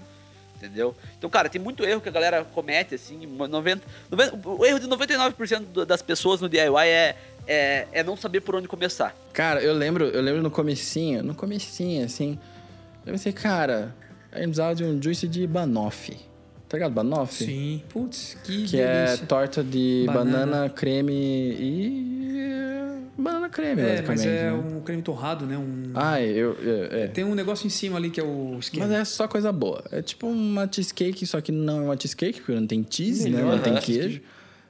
Entendeu? Então, cara, tem muito erro que a galera comete, assim. uma 90, 90 o erro de 99% do- das pessoas no DIY é, é, é não saber por onde começar. Cara, eu lembro, eu lembro no comecinho, no comecinho, assim. Eu pensei, cara, a gente precisava de um juice de banoffee. Tá ligado? Banoffee? Sim. Putz, que, Que é delícia. torta de banana, Banana. creme e. Banana creme, É, basicamente. mas é né? um creme torrado, né? Um... Ai, eu. eu- é. Tem um negócio em cima ali que é o esquema. Mas é só coisa boa. É tipo uma cheesecake, só que não é uma cheesecake, porque não tem cheese, né? Melhor. Não tem queijo.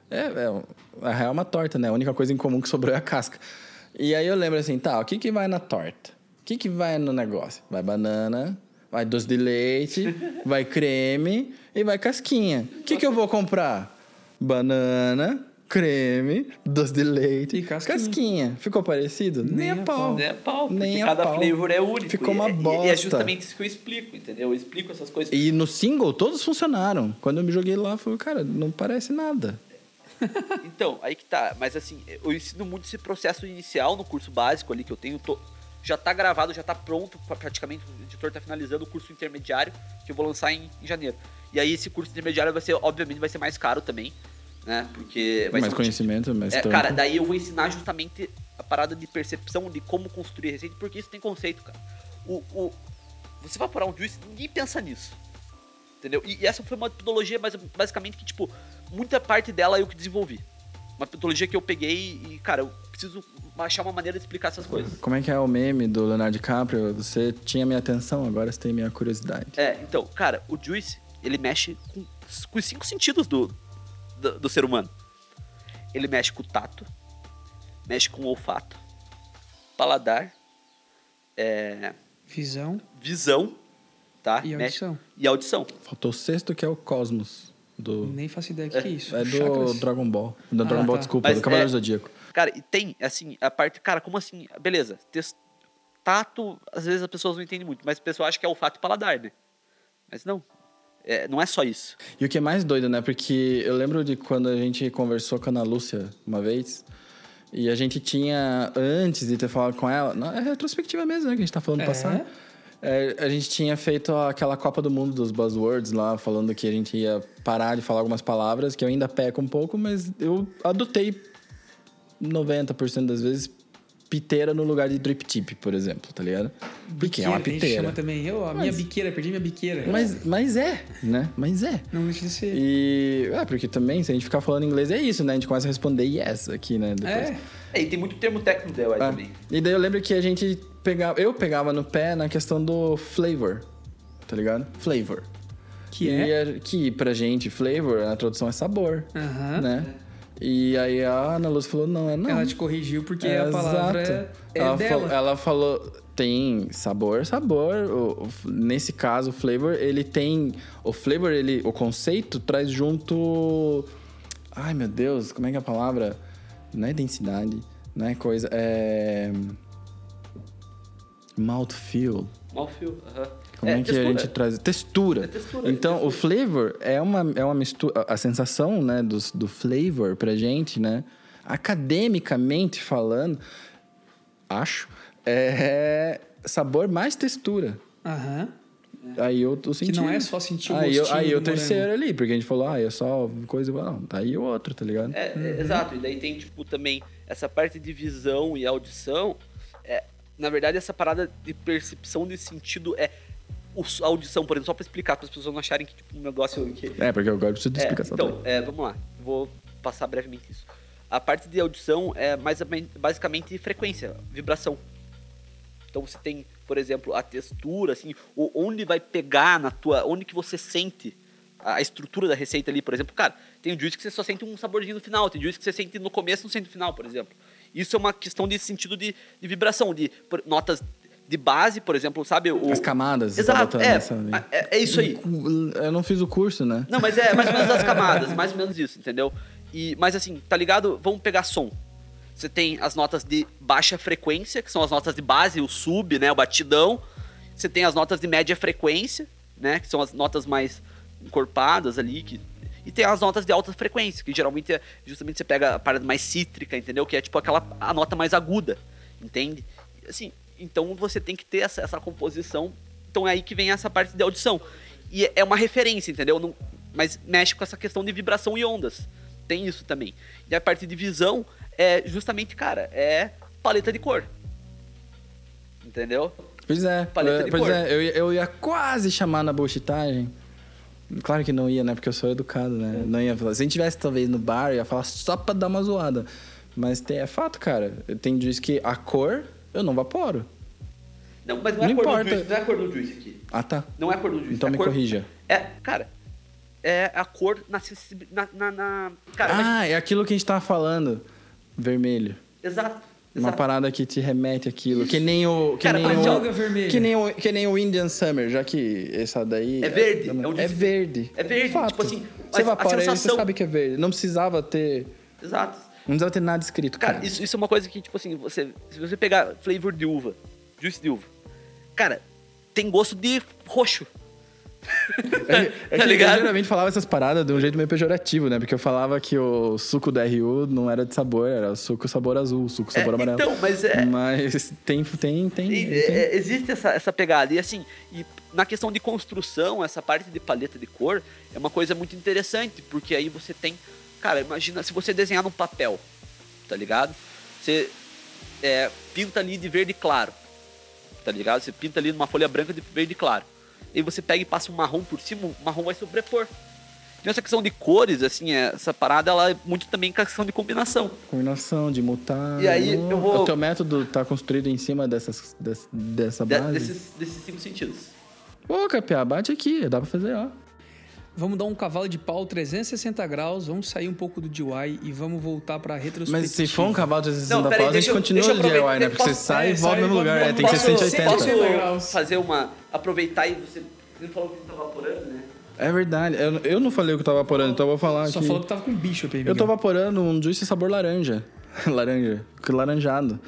É, é, a real é uma torta, né? A única coisa em comum que sobrou é a casca. E aí eu lembro assim, tá, o que que vai na torta? O que que vai no negócio? Vai banana, vai doce de leite, vai creme e vai casquinha. O que que eu vou comprar? Banana, creme, doce de leite E casquinha. casquinha. Ficou parecido? Nem, a pau. Né, pau, porque Nem a cada pau. flavor é único. Ficou E- uma e- E, bosta. é justamente isso que eu explico, entendeu? Eu explico essas coisas. E no single, todos funcionaram. Quando eu me joguei lá, eu falei, cara, não parece nada. Então, aí que tá. Mas assim, eu ensino muito esse processo inicial no curso básico ali que eu tenho. tô- já tá gravado, já tá pronto, pra- praticamente. O editor tá finalizando o curso intermediário, que eu vou lançar em, em janeiro. E aí esse curso intermediário vai ser, obviamente, vai ser mais caro também, né? Porque vai mais ser conhecimento, mais É, cara, daí eu vou ensinar justamente a parada de percepção de como construir receita, porque isso tem conceito, cara. O, o, você vai parar um juice, ninguém pensa nisso. Entendeu? E, e essa foi uma metodologia basi- basicamente que, tipo, muita parte dela eu que desenvolvi. Uma metodologia que eu peguei e, cara, eu preciso achar uma maneira de explicar essas coisas. Como é que é o meme do Leonardo DiCaprio? Você tinha minha atenção, agora você tem minha curiosidade. É, então, cara, o Juice, ele mexe com, com os cinco sentidos do, do, do ser humano. Ele mexe com o tato, mexe com o olfato, paladar, é, Visão visão, tá? e Mexe- audição. e audição. Faltou o sexto, que é o Cosmos. Do... Nem faço ideia do que é isso. É do Chakras? Dragon Ball. Do Ah, Dragon Ball, tá. desculpa, Mas do Cavaleiro é- Zodíaco. Cara, e tem, assim, a parte. Cara, como assim? Beleza, tes- tato, às vezes as pessoas não entendem muito, mas o pessoal acha que é olfato e paladar, né? Mas não. É, não é só isso. E o que é mais doido, né? Porque eu lembro de quando a gente conversou com a Ana Lúcia uma vez. E a gente tinha, antes de ter falado com ela, é retrospectiva mesmo, né? Que a gente tá falando É? do passado. É, a gente tinha feito aquela Copa do Mundo dos Buzzwords lá, falando que a gente ia parar de falar algumas palavras, que eu ainda peco um pouco, mas eu adotei 90% das vezes piteira no lugar de drip tip, por exemplo, tá ligado? Porque é uma Biqueira, que a gente piteira. chama também. Eu, a minha biqueira, perdi minha biqueira. Mas, mas é, né? Mas é. Não deixa de ser. E. É, porque também, se a gente ficar falando inglês, é isso, né? A gente começa a responder yes aqui, né? Depois. É, É, e tem muito termo técnico dela Ah, também. E daí eu lembro que a gente pegava. Eu pegava no pé na questão do flavor. Tá ligado? Flavor. que e é. a- que pra gente, flavor, na tradução é sabor. Aham. Né? E aí a Ana Luz falou: não, é não. Ela te corrigiu porque É, a palavra exato. é, é ela, dela. Falou, ela falou, tem sabor, sabor. O- o- nesse caso, o flavor, ele tem. O flavor, ele, o conceito traz junto. Ai meu Deus, como é que é a palavra? Não é densidade, não é coisa. É. Mouthfeel. Mouthfeel, aham. Como é, que a gente traz? Textura. É textura, Então, é o flavor é uma, é uma mistura. A sensação, né, do, do flavor pra gente, né? Academicamente falando, acho, é sabor mais textura. Aham. Aí eu tô sentindo. não é só sentir o aí eu, Aí o terceiro ali, porque a gente falou, ah, é só coisa. Não, tá aí o outro, tá ligado? É, é, exato. E daí tem, tipo, também essa parte de visão e audição. É, na verdade, essa parada de percepção de sentido é. A audição, por exemplo, só pra explicar, para as pessoas não acharem que, tipo, um negócio. Que, É, porque agora eu preciso de É, explicação. então, também. é, vamos lá. Vou passar brevemente isso. A parte de audição é mais, basicamente frequência, vibração. Então você tem, por exemplo, a textura, assim, o- onde vai pegar na tua. Onde que você sente a estrutura da receita ali, por exemplo. Cara, tem juice que você só sente um saborzinho no final, tem juice que você sente no começo e não sente no final, por exemplo. Isso é uma questão de sentido de, de vibração, de notas de base, por exemplo, sabe? O... As camadas. tá Exato, é, nessa é, é isso aí. Eu não fiz o curso, né? Não, mas é mais ou menos as camadas, mais ou menos isso, entendeu? E, mas assim, tá ligado? Vamos pegar som. Você tem as notas de baixa frequência, que são as notas de base, o sub, né, o batidão. Você tem as notas de média frequência, né, que são as notas mais encorpadas ali, que e tem as notas de alta frequência, que geralmente é justamente você pega a parada mais cítrica, entendeu? Que é tipo aquela a nota mais aguda, entende? Assim, então você tem que ter essa, essa composição. Então é aí que vem essa parte de audição. E é uma referência, entendeu? Não, mas mexe com essa questão de vibração e ondas. Tem isso também. E a parte de visão é justamente, cara, é paleta de cor. Entendeu? Pois é. Paleta de pois cor. é, eu, ia- eu ia quase chamar na bullshitagem. Claro que não ia, né? Porque eu sou educado, né? Não ia falar. Se a gente tivesse, talvez, no bar, eu ia falar só pra dar uma zoada. Mas tem, é fato, cara. Tem diz que a cor, eu não vaporo. Não, mas não é Não cor importa. do juice, não é cor do juice aqui. Ah, tá. Não é a cor do juice. Então é me cor, corrija. É, cara, é a cor na, na, na, cara, mas- Ah, é aquilo que a gente tava falando. Vermelho. exato. Uma exato. parada que te remete àquilo. Que nem o. Que Cara, nem mas o, joga vermelho. Que nem, o, que nem o Indian Summer, já que essa daí. É verde, é um É verde. é verde, Fato. tipo assim, Você a- a ele, você sensação- sabe que é verde. Não precisava ter. Exato. Não precisava ter nada escrito, cara. Cara, isso, isso é uma coisa que, tipo assim, você, se você pegar flavor de uva, juice de uva, cara, tem gosto de roxo. É, é tá que ligado? Eu geralmente falava essas paradas de um jeito meio pejorativo, né? Porque eu falava que o suco da RU não era de sabor, era suco sabor azul, suco sabor É, amarelo. então, mas é- Mas tem, tem, tem. E, tem. é, existe essa, essa pegada. E assim, e na questão de construção, essa parte de paleta de cor é uma coisa muito interessante, porque aí você tem. Cara, imagina se você desenhar num papel, tá ligado? Você é, pinta ali de verde claro, tá ligado? Você pinta ali numa folha branca de verde claro. E você pega e passa um marrom por cima, o marrom vai sobrepor. Então essa questão de cores, assim, essa parada, ela é muito também com a questão de combinação. Combinação de mutar. E aí, eu vou- O teu método tá construído em cima dessas, des- dessa de- base? desses, desses cinco sentidos. Ô, Capiá, bate aqui, dá pra fazer, ó. Vamos dar um cavalo de pau 360 graus, vamos sair um pouco do DIY e vamos voltar pra retrospectiva. Mas se for um cavalo de 360 Não, peraí, paus, a gente eu- continua no DIY, né? Porque você posso- sai é, e volta sai no mesmo lugar, volta- né? Tem que ser Posso- 180. Posso 180 graus. fazer uma. Aproveitar e você. Você falou que você tá vaporando, né? É verdade. Eu, eu não falei o que eu tava vaporando, então eu vou falar Só aqui. falou que tava com bicho aí, Eu tô vaporando um juice sabor laranja. laranja. Laranjado.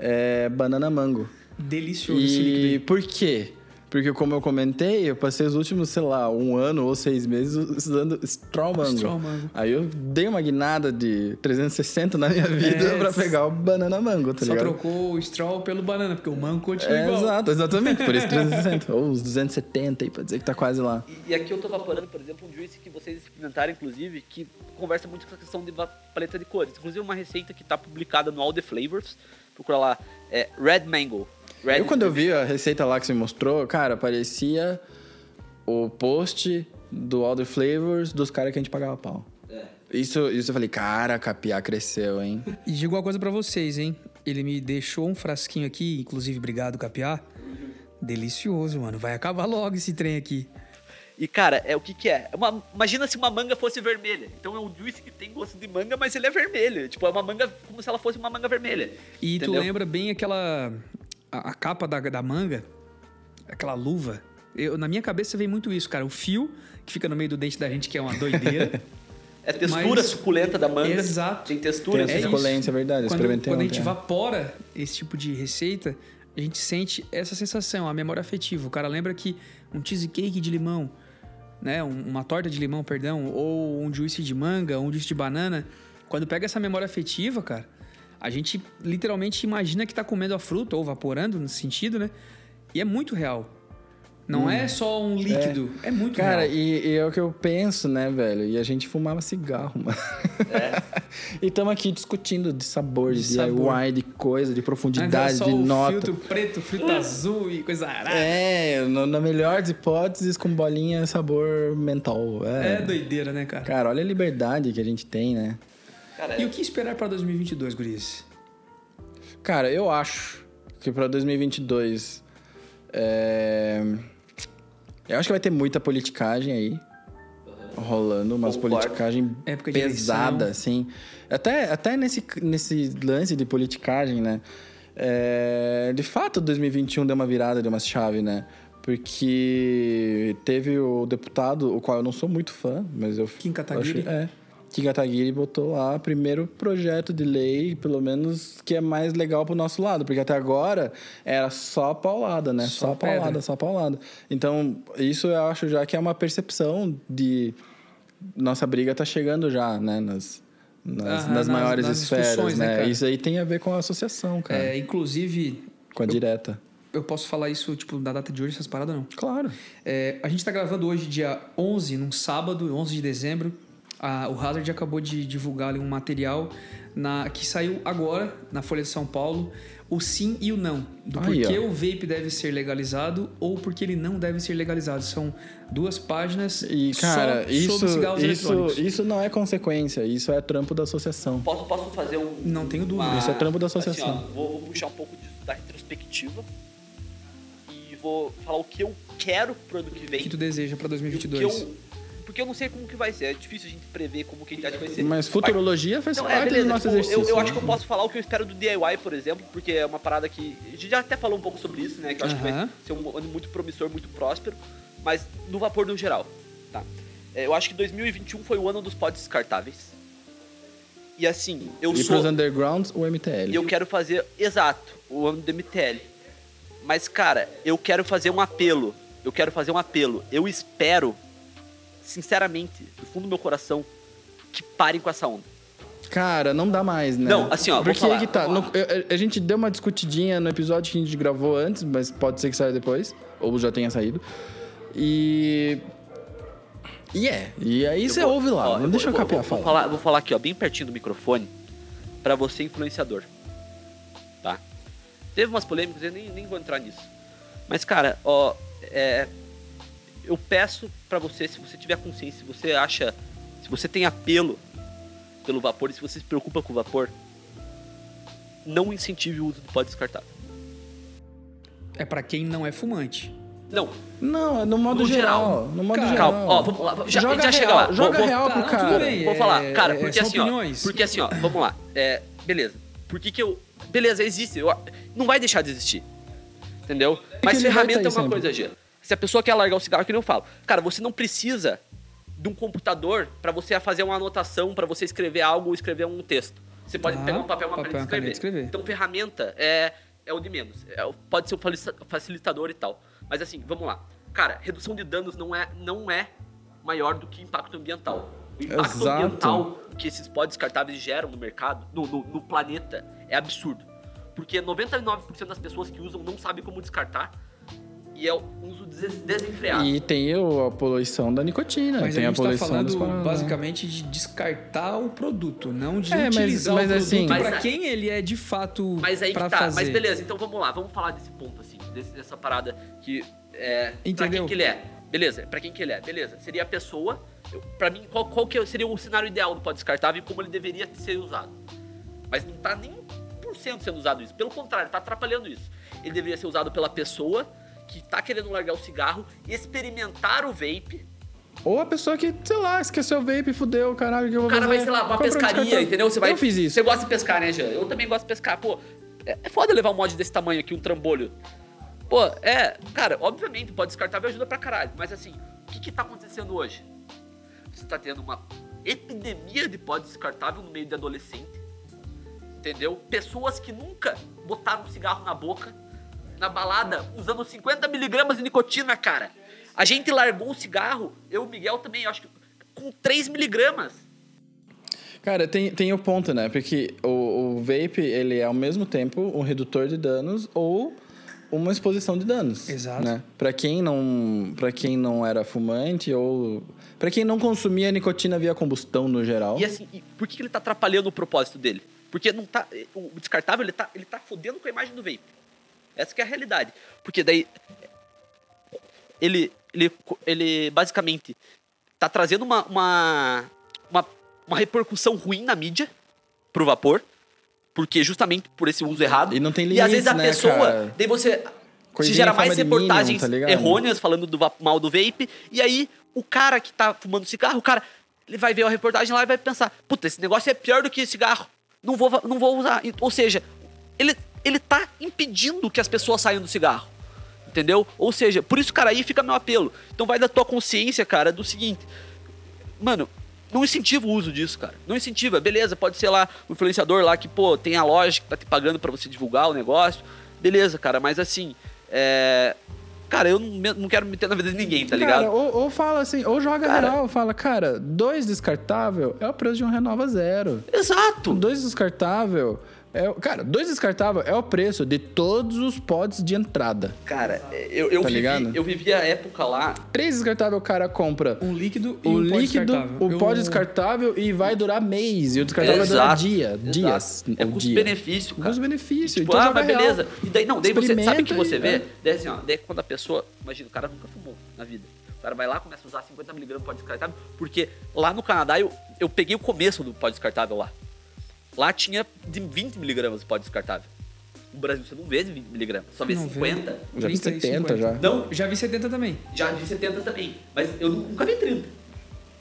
É banana mango. Delicioso esse líquido E por quê? Porque, como eu comentei, eu passei os últimos, sei lá, um ano ou seis meses usando Straw Mango. Straw Mango. Aí eu dei uma guinada de 360 na minha vida É, pra pegar o banana mango, tá Só ligado? trocou o straw pelo banana, porque o mango continua É, igual. exato, exatamente. Por isso 360. ou uns 270 aí, pra dizer que tá quase lá. E, e aqui eu tô vaporando, por exemplo, um juice que vocês experimentaram, inclusive, que conversa muito com a questão de paleta de cores. Inclusive, uma receita que tá publicada no All the Flavors. Procura lá. É Red Mango. Red Eu, quando eu vi a receita lá que você mostrou, cara, parecia o post do All the Flavors dos caras que a gente pagava pau. É. Isso, isso eu falei, cara, a Capiá cresceu, hein? E digo uma coisa pra vocês, hein? Ele me deixou um frasquinho aqui, inclusive, obrigado, Capiá. Delicioso, mano. Vai acabar logo esse trem aqui. E, cara, é o que que é? É uma- imagina se uma manga fosse vermelha. Então é um juice que tem gosto de manga, mas ele é vermelho. Tipo, é uma manga como se ela fosse uma manga vermelha. E tu Entendeu? lembra bem aquela. A, a capa da, da manga, aquela luva. Eu, na minha cabeça vem muito isso, cara. O fio que fica no meio do dente da gente, que é uma doideira. É a textura Mas- suculenta da manga. Exato. Tem Tem textura. essa É isso. suculência, é verdade. quando experimentei quando a gente evapora esse tipo de receita, a gente sente essa sensação, a memória afetiva. O cara lembra que um cheesecake de limão, né, um- uma torta de limão, perdão, ou um juice de manga, ou um juice de banana, quando pega essa memória afetiva, cara, a gente literalmente imagina que tá comendo a fruta ou vaporando nesse sentido, né? E é muito real. Não é só um líquido, é, muito Hum. Cara, real. e, e é o que eu penso, né, velho? E a gente fumava cigarro, mano. e estamos aqui discutindo de sabor, de, De sabor. DIY, de coisa, de profundidade, só de nota. filtro preto, filtro azul e coisa arada. É, no- na melhor das hipóteses, com bolinha sabor mentol. É É. doideira, né, cara? Cara, olha a liberdade que a gente tem, né? Cara, E o que esperar pra 2022, Gurias? Cara, eu acho que pra 2022. É... Eu acho que vai ter muita politicagem aí. Rolando, umas politicagem pesada, assim. Até, até nesse, nesse lance de politicagem, né? É, de fato, 2021 deu uma virada de uma chave, né? Porque teve o deputado, o qual eu não sou muito fã, mas eu. Kim Kataguiri. achei- é. Kim Kataguiri botou lá primeiro projeto de lei, pelo menos que é mais legal pro nosso lado, porque até agora era só paulada, né? Só Só, paulada, pedra. só paulada. Então, isso eu acho já que é uma percepção de nossa briga tá chegando já, né? Nas, nas, Aham, nas maiores nas esferas, né, né? Isso aí tem a ver com a associação, cara. É, inclusive, com a direta. eu posso falar isso, tipo, da data de hoje, essas paradas não. Claro. É, a gente tá gravando hoje, dia 11, num sábado, 11 de dezembro. A- o Hazard acabou de divulgar ali um material na, que saiu agora na Folha de São Paulo. O sim e o não. Do Aí, porquê ó. o vape deve ser legalizado ou porque ele não deve ser legalizado. São duas páginas E, cara, só isso, sobre cigarros isso, eletrônicos. isso não é consequência, isso é trampo da associação. Posso, posso fazer um. Não tenho dúvida. uma- Isso é trampo da associação. assim, ó, vou, vou puxar um pouco disso da retrospectiva. E vou falar o que eu quero pro ano que O vem. que tu deseja pra e o que 2022? Porque eu não sei como que vai ser. É difícil a gente prever como que a gente vai ser. Mas futurologia faz é, parte beleza. do nosso tipo, exercício. eu, eu acho né? que eu posso falar o que eu espero do DIY, por exemplo, porque é uma parada que. A gente já até falou um pouco sobre isso, né? Que eu acho que vai ser um ano muito promissor, muito próspero. Mas no vapor no geral. Tá? É, eu acho que 2021 foi o ano dos pods descartáveis. E assim, eu E sou. pros undergrounds, o MTL. E eu quero fazer, exato, o ano do MTL. Mas, cara, eu quero fazer um apelo. Eu quero fazer um apelo. Eu espero, sinceramente, do fundo do meu coração, que parem com essa onda. Cara, não dá mais, né? Não, assim, ó, Porque falar, que tá. no- eu- a gente deu uma discutidinha no episódio que a gente gravou antes, mas pode ser que saia depois. Ou já tenha saído. E. E é. E aí Eu você vou- ouve lá. ó, não deixa eu vou- capear vou, falar. vou falar. Vou falar aqui, ó, bem pertinho do microfone, pra você, influenciador. Tá? Teve umas polêmicas, eu nem, nem vou entrar nisso. Mas, cara, ó, é, eu peço pra você, se você tiver consciência, se você acha, se você tem apelo pelo vapor e se você se preocupa com o vapor, não incentive o uso do pó descartável. É pra quem não é fumante. Não, Não, é no modo No geral. geral. No modo Cara, geral. calma, ó, vamos lá, já, joga já real, chega lá. Joga Vou- vou- real Tá, pro cara. tudo bem. Vou É, falar, cara, é, porque assim, ó, opiniões. porque assim, ó, vamos lá. É, beleza. Por que que eu... Beleza, existe. eu- não vai deixar de existir. Entendeu? Mas ferramenta é uma sempre. coisa, Gia. Se a pessoa quer largar o cigarro, que nem eu falo. Cara, você não precisa de um computador pra você fazer uma anotação, pra você escrever algo ou escrever um texto. Você pode Tá, pegar um papel, uma papel, caneta e escrever. Então, ferramenta é, é o de menos. É pode ser um facilita- facilitador e tal. Mas assim, vamos lá. Cara, redução de danos não é, não é maior do que impacto ambiental. O impacto Exato. ambiental que esses pó descartáveis geram no mercado, no, no, no planeta, é absurdo. Porque 99% das pessoas que usam não sabem como descartar. E é um uso des- desenfreado. E tem o- a poluição da nicotina. Mas tem a a, gente tá poluição dos falando basicamente de descartar o produto, não de É, mas- utilizar mas o produto assim- Mas pra a- quem ele é de fato Mas aí que pra tá. fazer. Mas beleza, então vamos lá, vamos falar desse ponto, assim, dessa parada que. É, pra Entendeu? quem que ele é? Beleza, pra quem que ele é? Beleza. Seria a pessoa. Eu, pra mim, qual, qual que seria o cenário ideal do pó descartável e como ele deveria ser usado? Mas não tá nem 1% sendo usado isso. Pelo contrário, tá atrapalhando isso. Ele deveria ser usado pela pessoa que tá querendo largar o cigarro, experimentar o vape. Ou a pessoa que, sei lá, esqueceu o vape, fudeu, caralho, que eu vou O cara vai, sei lá, uma um pescaria, entendeu? Você vai, Eu fiz isso. Você gosta de pescar, né, Jean? Eu também gosto de pescar. Pô, é, é foda levar um mod desse tamanho aqui, um trambolho. Pô, é, cara, obviamente, pode descartável ajuda pra caralho. Mas assim, o que que tá acontecendo hoje? Você tá tendo uma epidemia de pó descartável no meio de adolescente. Entendeu? Pessoas que nunca botaram um cigarro na boca, na balada, usando 50 miligramas de nicotina, cara. A gente largou o cigarro, eu e o Miguel também, acho que com 3 miligramas. Cara, tem, tem o ponto, né? Porque o, o vape, ele é ao mesmo tempo um redutor de danos ou uma exposição de danos. Exato. Né? Para quem não, para quem não era fumante ou para quem não consumia nicotina via combustão no geral. E assim, e por que que ele tá atrapalhando o propósito dele? Porque não tá. O descartável ele tá, ele tá fodendo com a imagem do vape. Essa que é a realidade. Porque daí. Ele, ele, ele basicamente tá trazendo uma, uma, uma, uma repercussão ruim na mídia pro vapor. Porque justamente por esse uso errado. E não tem E às vezes a limites, pessoa. né, cara? Daí você. Coisinha se gera mais reportagens tá ligado? errôneas falando do mal do vape. E aí, o cara que tá fumando cigarro, o cara, ele vai ver a reportagem lá e vai pensar: puta, esse negócio é pior do que cigarro. Não vou, não vou usar. Ou seja, ele, ele tá impedindo que as pessoas saiam do cigarro. Entendeu? Ou seja, por isso, cara, aí fica meu apelo. Então vai da tua consciência, cara, do seguinte. Mano, não incentiva o uso disso, cara. Não incentiva. Beleza, pode ser lá o influenciador lá que, pô, tem a loja que tá te pagando para você divulgar o negócio. Beleza, cara, mas assim, é... Cara, eu não, não quero meter na vida de ninguém, tá ligado? Cara, ou, ou fala assim, ou joga Cara. real, fala, cara, dois descartável é o preço de um Renova Zero. Exato. Dois descartável é, o- cara, dois descartável é o preço de todos os pods de entrada. Cara, eu, eu, Tá vivi, ligado? eu vivi a época lá. Três descartável o cara compra Um líquido e o um pó líquido, descartável. o Eu- pó descartável e vai durar mês. E o descartável vai durar dia, exato. dias. É o dia. custo-benefício, cara. Custo-benefício. Tipo, então ah, mas real. beleza. E daí, não, daí você sabe Experimenta que você e- vê? é. Daí assim, ó, daí quando a pessoa. Imagina, o cara nunca fumou na vida. O cara vai lá, começa a usar 50mg de pó descartável, porque lá no Canadá eu, eu peguei o começo do pó descartável lá. Lá tinha de 20mg de pó descartável. No Brasil você não vê de 20mg, só vê Não vê. 50. Eu já vi 30 e 70 já. Não, Já vi 70 também. já vi 70 também. Mas eu nunca vi 30.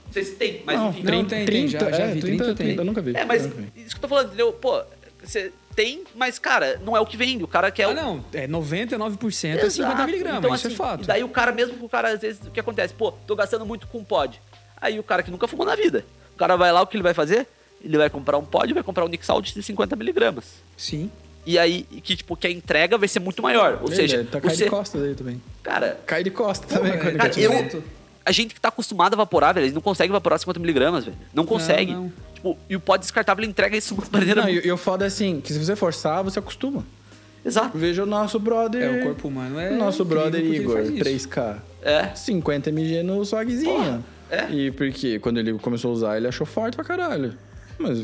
Não sei se tem, mas Não, enfim. Não, tem, tem, já- já é, vi, 30, 30 tem. eu nunca vi. É, mas vi. isso que eu tô falando, entendeu? Pô, você tem, mas, cara, não é o que vende. O cara quer Ah, o. não. É 99% é 50 Exato. miligramas, Então, isso assim, é fato. E daí o cara, mesmo o cara, às vezes, o que acontece? Pô, tô gastando muito com pod. Aí o cara que nunca fumou na vida. O cara vai lá, o que ele vai fazer? Ele vai comprar um pod e vai comprar um Nick Salt de 50 miligramas. Sim. E aí, que, tipo, que a entrega vai ser muito maior. Ou seja, Ele tá cai você... de costas aí também. Cara, Cai de costas também. é, quando cara, quer eu... A gente que tá acostumado a evaporar, velho, eles não conseguem evaporar 50 miligramas, velho. Não consegue. não. Tipo, e o pod descartável ele entrega isso de uma maneira... Não, e, o foda é assim, que se você forçar, você acostuma. Exato. Veja o nosso brother... É, o corpo humano é O nosso brother Igor, faz isso. 3K. É. 50 mg no swagzinho. é. E porque quando ele começou a usar, ele achou forte pra caralho. Mas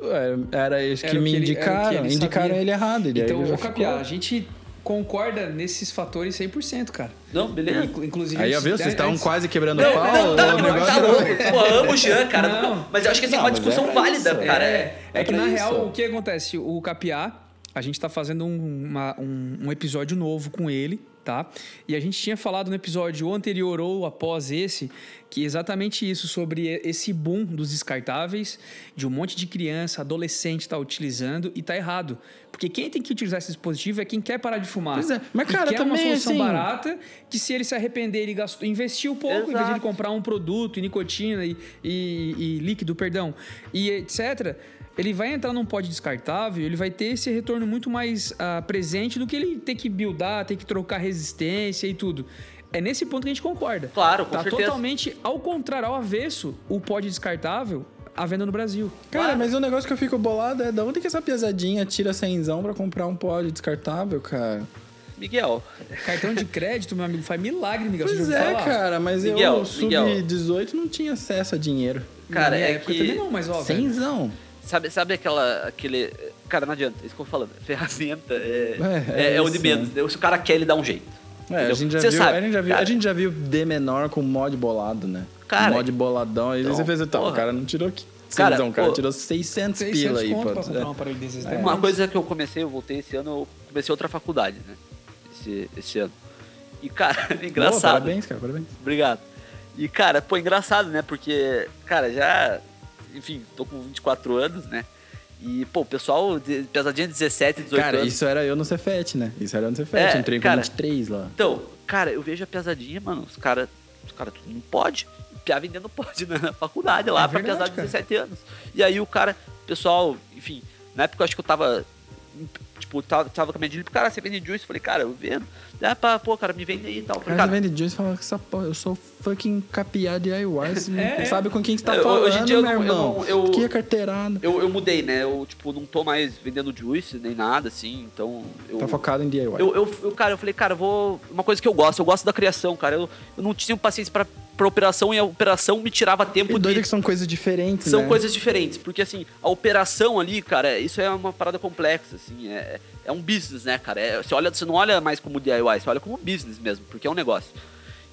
era, era isso que Era o me que ele- o que indicaram. ele indicaram sabia. ele errado. E Então, ele já ô Capiá, a gente concorda nesses fatores 100%, cara. Não, beleza. Inclu- Inclusive... Aí, ó, viu? Vocês estavam antes- quase quebrando Não, o pau. não, não, o não, negócio tá louco. Pô, amo o Jean, cara. Não. Mas eu acho que assim, é Não, uma discussão é válida, isso, cara. É, é que pra na isso. real, o que acontece? O Capiá, a gente tá fazendo um, uma- um- um episódio novo com ele, tá? E a gente tinha falado no episódio anterior ou após esse, que exatamente isso, sobre esse boom dos descartáveis, de um monte de criança, adolescente tá utilizando e tá errado. Porque quem tem que utilizar esse dispositivo é quem quer parar de fumar. Pois é, mas, cara, quer uma solução assim- barata, que se ele se arrepender, ele gastou, investiu pouco, em vez de Exato. comprar um produto, e nicotina e, e- e líquido, perdão, e etc., ele vai entrar num pod descartável, ele vai ter esse retorno muito mais ah, presente do que ele ter que buildar, ter que trocar resistência e tudo. É nesse ponto que a gente concorda. Claro, com tá certeza. totalmente ao contrário, ao avesso, o pod descartável à venda no Brasil. Cara, mas o negócio que eu fico bolado é da onde que essa piazadinha tira cenzão pra comprar um pod descartável, cara? Miguel, Cartão de crédito, meu amigo, faz milagre, Miguel. Pois é, falar? cara, mas Miguel, eu, Miguel. sub-18, não tinha acesso a dinheiro. cara, Na minha é época que... também não, mas ó, Cenzão. Sabe, sabe aquela, aquele... Cara, não adianta, é isso que eu tô falando. Ferramenta é, É, é, é é o de menos. Se o cara quer, ele dá um jeito. É, a gente, já viu, sabe, a, gente já viu, cara. a gente já viu D menor com mod bolado, né? Cara, mod boladão. Aí então, você fez então, o cara não tirou aqui. Cara, o cara pô, tirou 600, 600 pila aí, pra comprar um É. aparelho desses. É. né? Uma coisa que eu comecei, eu voltei esse ano, eu comecei outra faculdade, né? Esse, esse ano. E, cara, é Boa, engraçado. parabéns, cara, parabéns. Obrigado. E, cara, pô, engraçado, né? Porque, cara, já. Enfim, tô com 24 anos, né? E, pô, o pessoal, de, pesadinha de 17, 18 Cara, anos. isso era eu no Cefet, né? Isso era eu no Cefet, É, entrei com cara. 23 lá. Então, cara, eu vejo a pesadinha, mano, os caras. Os caras tudo não pode. Piá vendendo pode né, na faculdade lá É pra verdade, pesar de cara. 17 anos. E aí o cara, pessoal, enfim, na época eu acho que eu tava. Tipo, tava, tava com a minha dívida, cara, você vende juice? Eu falei, cara, eu vendo. Dá pra, pô, cara, me vende aí e tal. Eu falei, cara cara, vende juice e fala que essa porra, eu sou fucking capiá de não É. sabe com quem que você tá Eu- falando, hoje em dia eu meu não- eu irmão. não- eu- Que é carteirada. eu, eu mudei, né? Eu, tipo, não tô mais vendendo juice nem nada, assim, então. Eu, Tá focado em DIY. Eu, eu, eu, cara, eu falei, cara, eu vou. Uma coisa que eu gosto, eu gosto da criação, cara. Eu, eu não tinha paciência pra, pra operação e a operação me tirava tempo E doido de. que são coisas diferentes, São né? coisas diferentes, porque assim, a operação ali, cara, isso é uma parada complexa, assim, é, é um business, né, cara? É, você, olha, você não olha mais como DIY, você olha como business mesmo, porque é um negócio.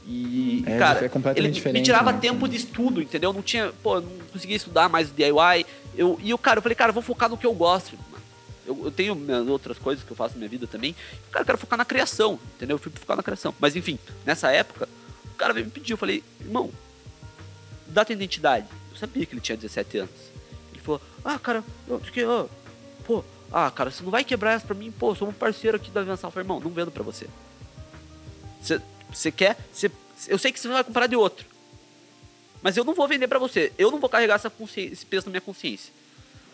E, É, cara, é completamente ele diferente, me tirava né? tempo de estudo, entendeu? Não tinha, pô, não conseguia estudar mais o DIY. Eu, e o cara, eu falei, cara, eu vou focar no que eu gosto. mano. Eu, eu tenho outras coisas que eu faço na minha vida também. Cara, eu quero focar na criação, entendeu? Eu fui focar na criação. Mas enfim, nessa época, o cara veio me pedir, eu falei, irmão, dá tua identidade. Eu sabia que ele tinha 17 anos. Ele falou, ah, cara, eu, que, ó, pô, Ah, cara, você não vai quebrar essa pra mim? Pô, eu sou um parceiro aqui da Avançar. Eu falei, irmão, não vendo pra você. Você, você quer. Você, eu sei que você vai comprar de outro. Mas eu não vou vender pra você. Eu não vou carregar essa esse peso na minha consciência.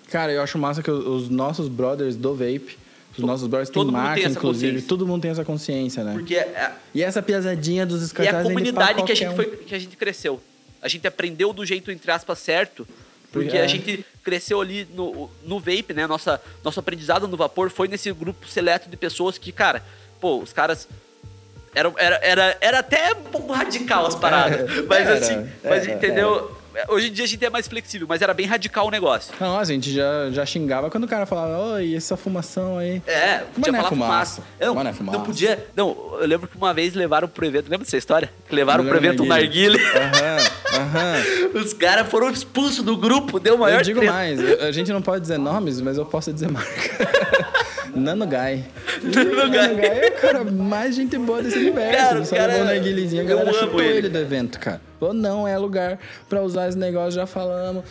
Cara, eu acho massa que os nossos brothers do vape, os nossos brothers têm marca, inclusive, todo mundo tem essa consciência, né? Porque é, E essa piazadinha dos e é descartáveis a comunidade que a, gente um. foi, que a gente cresceu. A gente aprendeu do jeito, entre aspas, certo. Porque É. a gente cresceu ali no, no vape, né? Nossa, nosso aprendizado no vapor foi nesse grupo seleto de pessoas que, cara, pô, os caras. Era, era, era, era até um pouco radical as paradas. É, mas era, assim, mas entendeu? Hoje em dia a gente é mais flexível, mas era bem radical o negócio. Nossa, a gente já, já xingava quando o cara falava, oi, essa fumação aí. É, podia não é falar fumaça. fumaça. Não, Mas não é fumaça. não podia. Não, eu lembro que uma vez levaram pro evento. Lembra dessa história? Levaram pro evento um narguile. Aham, aham. Os caras foram expulsos do grupo, deu maior Eu digo treta. mais, a gente não pode dizer nomes, mas eu posso dizer marca. Nano Guy. Nano Guy. Nano Guy é o cara mais gente boa desse universo. Cara, o só cara- levou na guilhezinha, a galera chutou ele. ele. do evento, cara. Falou, não é lugar pra usar esse negócio, já falamos.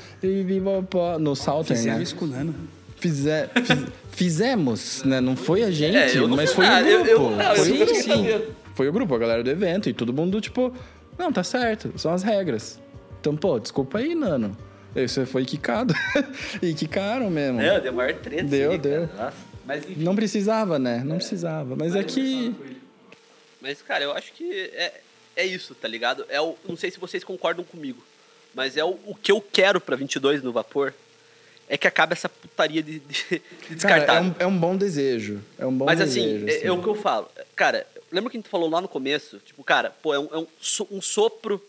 No Salter, Fizeram né? isso com o Nano. Fize- fiz- fizemos, né? Não foi a gente, É, eu não mas foi nada, o grupo. eu- não, eu foi, não fiquei sim. foi o grupo, a galera do evento. E todo mundo, tipo, não, tá certo, são as regras. Então, pô, desculpa aí, Nano. Você foi quicado. e quicaram mesmo. Não, deu maior treta. Deu, isso aí, deu. cara. Nossa, Mas enfim. Não precisava, né? Não precisava. Mas é que. Mas, cara, eu acho que é, é isso, tá ligado? É o, não sei se vocês concordam comigo, mas é o, o que eu quero pra 22 no vapor é que acabe essa putaria de, de, de descartar. é um, é um bom desejo. É um bom Mas assim, desejo. é, é o que eu falo. Cara, lembra que a gente falou lá no começo? Tipo, cara, pô, é um, é um, so- um sopro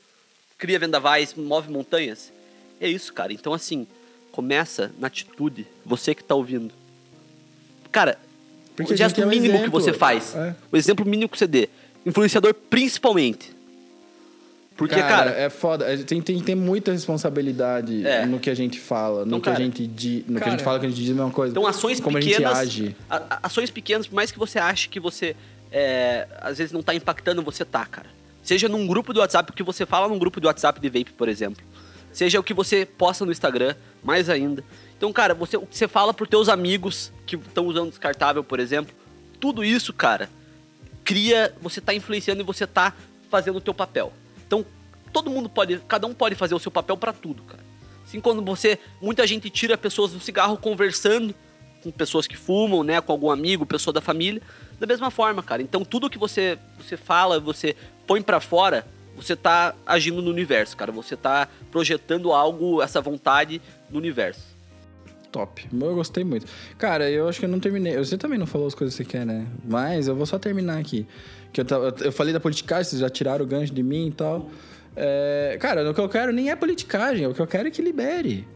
cria vendavais, move montanhas. É isso, cara. Então, assim, começa na atitude. Você que tá ouvindo. Cara, Porque o a gesto é um mínimo que exemplo. você faz. É. O exemplo mínimo que você dê. Influenciador, principalmente. Porque, cara, é foda. A Tem, tem que ter muita responsabilidade É. no que a gente fala, no Então, que a cara, gente di, no que a cara, gente fala, que a gente diz a mesma coisa. Então, ações Como pequenas. a gente age. a- a- ações pequenas, por mais que você ache que você é, às vezes não tá impactando, você tá, cara. Seja num grupo do WhatsApp, o que você fala num grupo do WhatsApp de vape, por exemplo. Seja o que você posta no Instagram, mais ainda. Então, cara, você, o que você fala pros teus amigos que estão usando descartável, por exemplo. Tudo isso, cara, cria. Você tá influenciando e você tá fazendo o teu papel. Então, todo mundo pode. Cada um pode fazer o seu papel pra tudo, cara. Assim, quando você. Muita gente tira pessoas do cigarro conversando com pessoas que fumam, né? Com algum amigo, pessoa da família. Da mesma forma, cara. Então, tudo que você, você fala, você põe pra fora, você tá agindo no universo, cara. Você tá projetando algo, essa vontade no universo. Top. Eu gostei muito. Cara, eu acho que eu não terminei. Você também não falou as coisas que você quer, né? Mas eu vou só terminar aqui. Que eu, tava- eu falei da politicagem, vocês já tiraram o gancho de mim e tal. É, cara, o que eu quero nem é politicagem, o que eu quero é que libere.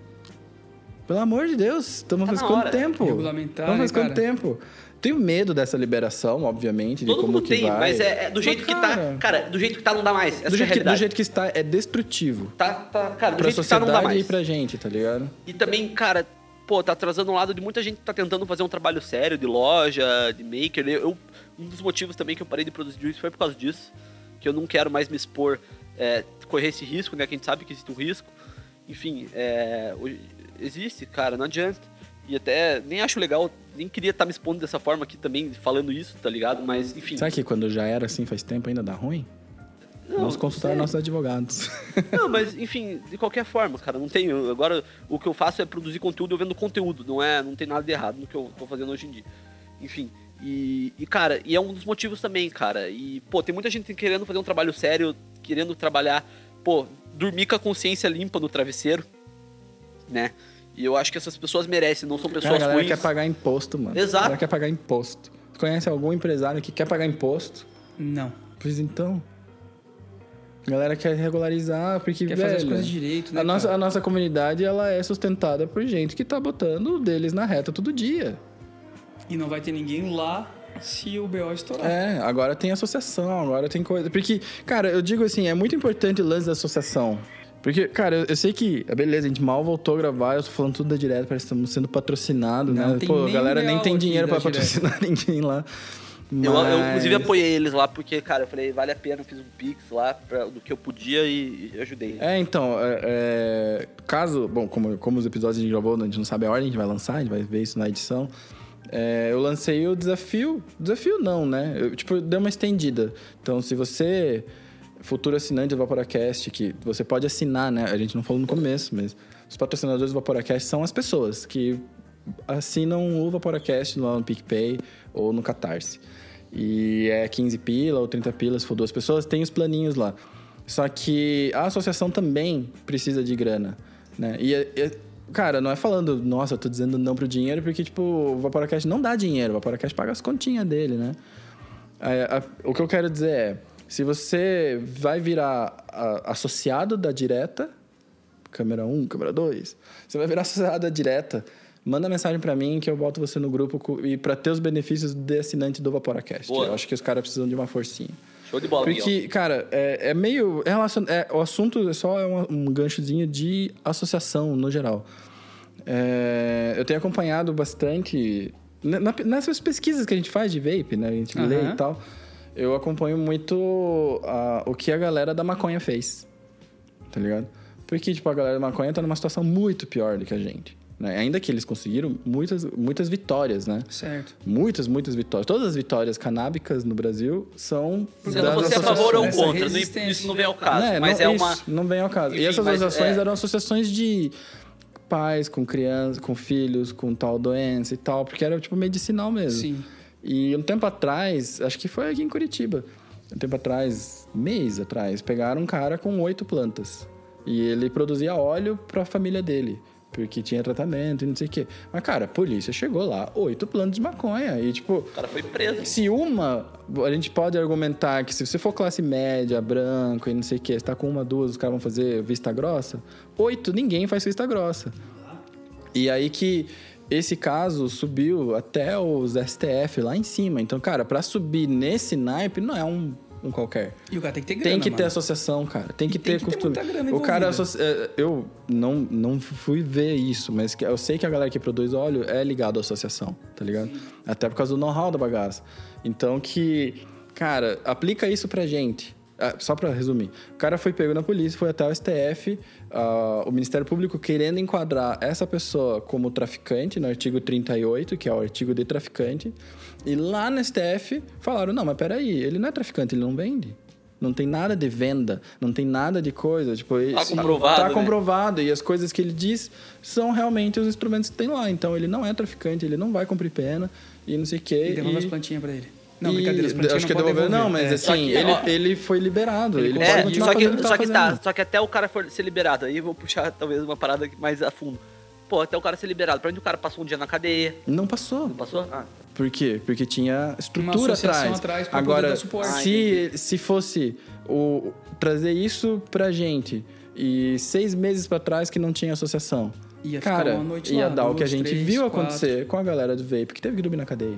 Pelo amor de Deus, estamos Tá faz quanto hora. tempo? Regulamentar, Estamos faz né, quanto tempo? Tenho medo dessa liberação, obviamente, de Todo como mundo que tem, vai. mas é, é do jeito Mas, que cara, tá. Cara, do jeito que tá não dá mais. Essa do, é a jeito que, do jeito que está, é destrutivo. Tá, tá, cara, do Pra jeito que tá não dá sociedade mais. e pra gente, tá ligado? E também, cara, pô, tá trazendo um lado de muita gente que tá tentando fazer um trabalho sério de loja, de maker. Eu, um dos motivos também que eu parei de produzir isso foi por causa disso. Que eu não quero mais me expor, é, correr esse risco, né? Que a gente sabe que existe um risco. Enfim, é, existe, cara, não adianta. E até nem acho legal, nem queria estar me expondo dessa forma aqui também, falando isso, tá ligado? Mas, enfim. Sabe que quando já era assim faz tempo ainda dá ruim? Não, Vamos consultar sei. nossos advogados. Não, mas enfim, de qualquer forma, cara, não tenho. Agora o que eu faço é produzir conteúdo eu vendo conteúdo, não é, não tem nada de errado no que eu tô fazendo hoje em dia. Enfim, e, e, cara, e é um dos motivos também, cara. E pô, tem muita gente querendo fazer um trabalho sério, querendo trabalhar, pô, dormir com a consciência limpa no travesseiro, né? E eu acho que essas pessoas merecem, não são Cara, pessoas a galera ruins. quer pagar imposto, mano. Exato. A quer pagar imposto. Você conhece algum empresário que quer pagar imposto? Não. Pois então. A galera quer regularizar, porque, Quer velho, fazer as coisas direito, né? a, nossa, cara? a nossa comunidade, ela é sustentada por gente que tá botando deles na reta todo dia. E não vai ter ninguém lá se o BO estourar. É, agora tem associação, agora tem coisa. Porque, cara, eu digo assim, é muito importante o lance da associação. Porque, cara, eu, eu sei que, é beleza, a gente mal voltou a gravar, eu tô falando tudo da direto, parece que estamos sendo patrocinados, né? Pô, a galera nem tem dinheiro Direto. patrocinar ninguém lá. Eu, eu, Mas- inclusive, apoiei eles lá, porque, cara, eu falei, vale a pena, eu fiz um pix lá pra- do que eu podia e, e ajudei. É, então, é, é, caso, bom, como, como os episódios a gente gravou, a gente não sabe a ordem, a gente vai lançar, a gente vai ver isso na edição. é, eu lancei o desafio. Desafio não, né? Eu, tipo, dei uma estendida. Então, se você, futuro assinante do Vaporacast, que você pode assinar, né? A gente não falou no começo, mas os patrocinadores do Vaporacast são as pessoas que assinam o Vaporacast lá no PicPay ou no Catarse. E é 15 pila ou 30 pila se for duas pessoas, tem os planinhos lá. Só que a associação também precisa de grana, né? E, e cara, não é falando, nossa, eu tô dizendo não pro dinheiro, porque, tipo, o Vaporacast não dá dinheiro, o Vaporacast paga as continhas dele, né? A, a, o que eu quero dizer é, se você vai virar a, associado da direta, câmera 1, câmera 2, você vai virar associado da direta, manda mensagem para mim que eu boto você no grupo e para ter os benefícios de assinante do Vaporacast. Boa. Eu acho que os caras precisam de uma forcinha. Show de bola, Porque, Miguel. cara, é, é meio. É relacion... é, o assunto é só um, um ganchozinho de associação no geral. É, eu tenho acompanhado bastante. Na, nessas pesquisas que a gente faz de vape, né? A gente uhum. lê e tal. Eu acompanho muito a, o que a galera da maconha fez. Tá ligado? Porque, tipo, a galera da maconha tá numa situação muito pior do que a gente. Né? Ainda que eles conseguiram muitas, muitas vitórias, né? Certo. Muitas, muitas vitórias. Todas as vitórias canábicas no Brasil são. Não você é a favor ou contra, isso não vem ao caso. É, mas não, é uma. não vem ao caso. Enfim, e essas associações é... eram associações de pais com crianças, com filhos, com tal doença e tal, porque era tipo medicinal mesmo. Sim. E um tempo atrás, acho que foi aqui em Curitiba, um tempo atrás, mês atrás, pegaram um cara com oito plantas. E ele produzia óleo para a família dele porque tinha tratamento e não sei o quê. Mas, cara, a polícia chegou lá, oito plantas de maconha. E, tipo. O cara foi preso. Se uma. A gente pode argumentar que se você for classe média, branco e não sei o quê, você tá com uma, duas, os caras vão fazer vista grossa. Oito, ninguém faz vista grossa. E aí que esse caso subiu até os STF lá em cima. Então, cara, para subir nesse naipe não é um um qualquer. E o cara tem que ter grana, Tem que mano. ter associação, cara. Tem que e ter tem que costume. Ter o cara é, eu não não fui ver isso, mas eu sei que a galera que produz óleo é ligado à associação, tá ligado? Sim. Até por causa do know-how da bagaça. Então que, cara, aplica isso pra gente. Ah, só para resumir, o cara foi pego na polícia, foi até o STF, uh, ah, o Ministério Público querendo enquadrar essa pessoa como traficante, no artigo 38, que é o artigo de traficante, e lá no STF falaram: não, mas peraí, ele não é traficante, ele não vende. Não tem nada de venda, não tem nada de coisa. Tipo, tá comprovado. Tá né? comprovado. E as coisas que ele diz são realmente os instrumentos que tem lá. Então ele não é traficante, ele não vai cumprir pena e não sei o quê. E devolve e... as plantinhas pra ele. Não, e... brincadeira, as plantinhas Acho não que devolver, devolver. não, mas é. assim, que, ele, ó, ele foi liberado. Ele, ele é, só que, só que tá, só que até o cara for ser liberado. Aí eu vou puxar talvez uma parada mais a fundo. Pô, até o cara ser liberado. Pra onde o cara passou um dia na cadeia? Não passou. Não passou? Ah. Por quê? Porque tinha estrutura atrás. atrás Agora, suporte. se, ah, se fosse o, trazer isso pra gente e seis meses para trás que não tinha associação, ia cara, ia lá, dar duas, o que a gente três, viu quatro. acontecer com a galera do vape, que teve que dormir na cadeia.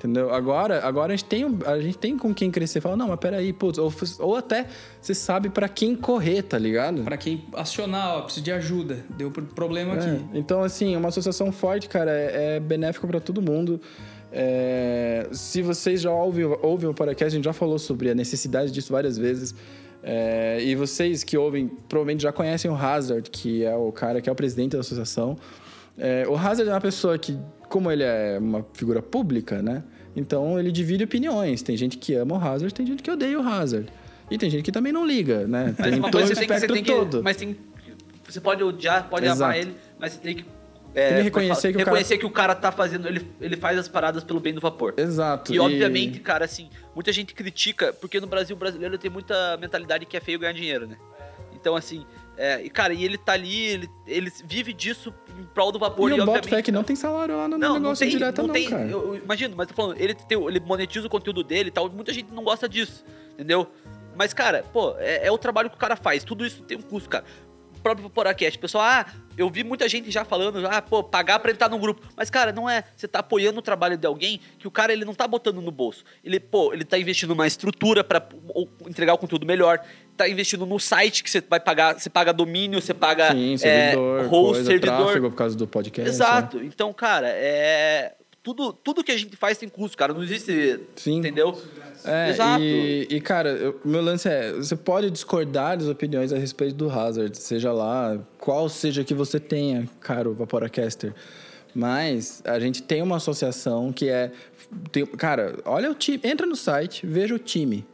Entendeu? Agora, agora a, gente tem, a gente tem com quem crescer. Fala, não, mas peraí, putz, ou, ou até você sabe para quem correr, tá ligado? Para quem acionar, ó, precisa de ajuda. Deu problema é, aqui. Então, assim, uma associação forte, cara, é, é benéfico para todo mundo. É, se vocês já ouvem, ouvem o podcast, a gente já falou sobre a necessidade disso várias vezes. É, e vocês que ouvem, provavelmente já conhecem o Hazard, que é o cara que é o presidente da associação. É, o Hazard é uma pessoa que, como ele é uma figura pública, né? Então ele divide opiniões. Tem gente que ama o Hazard, tem gente que odeia o Hazard. E tem gente que também não liga, né? Tem todo o espectro tem todo. mas tem, você pode odiar, pode Exato. amar ele, mas você tem que é, tem que reconhecer, que, reconhecer o cara... que o cara tá fazendo, ele, ele faz as paradas pelo bem do vapor. Exato. E, e, obviamente, cara, assim, muita gente critica, porque no Brasil o brasileiro tem muita mentalidade que é feio ganhar dinheiro, né? Então, assim, é, e cara, e ele tá ali, ele, ele vive disso em prol do vapor. E, e o Botfé que não tem salário lá no não, negócio não tem, direto, não, não, tem, cara. Eu, eu imagino, mas tô falando, ele, tem, ele monetiza o conteúdo dele e tal, muita gente não gosta disso, entendeu? Mas, cara, pô, é, é, o trabalho que o cara faz. Tudo isso tem um custo, cara. O próprio Vaporacast, pessoal, ah, eu vi muita gente já falando, ah, pô, pagar pra ele estar no grupo. Mas, cara, não é. Você tá apoiando o trabalho de alguém que o cara, ele não tá botando no bolso. Ele, pô, ele tá investindo numa estrutura pra entregar o conteúdo melhor. Tá investindo no site que você vai pagar, você paga domínio, você paga Sim, servidor, é, host, coisa, servidor. tráfego por causa do podcast. Exato. Né? Então, cara, é tudo, tudo que a gente faz tem custo, cara. Não existe. Sim. Entendeu? É, Exato. E, e cara, o meu lance é: você pode discordar das opiniões a respeito do Hazard, seja lá qual seja que você tenha, caro Vaporacaster. Mas a gente tem uma associação que é. tem- cara, olha o time. Entra no site, veja o time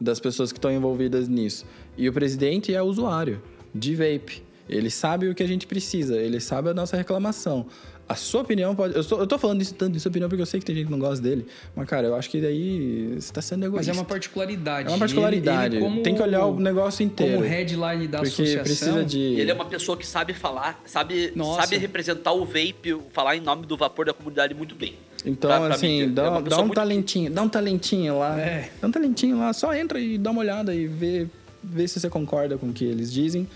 das pessoas que estão envolvidas nisso. E o presidente é usuário de vape. Ele sabe o que a gente precisa, ele sabe a nossa reclamação. A sua opinião pode. Eu, sou- eu tô falando isso tanto de sua opinião porque eu sei que tem gente que não gosta dele. Mas, cara, eu acho que daí você tá sendo Mas egoísta. é uma particularidade. É uma particularidade. Ele- ele como- Tem que olhar o negócio inteiro. Como headline da porque associação. precisa de. Ele é uma pessoa que sabe falar, sabe, Nossa. sabe representar o vape, falar em nome do vapor da comunidade muito bem. Então, Pra- pra assim, dá, É dá um muito- talentinho, dá um talentinho lá. É. Dá um talentinho lá, só entra e dá uma olhada e vê, vê se você concorda com o que eles dizem.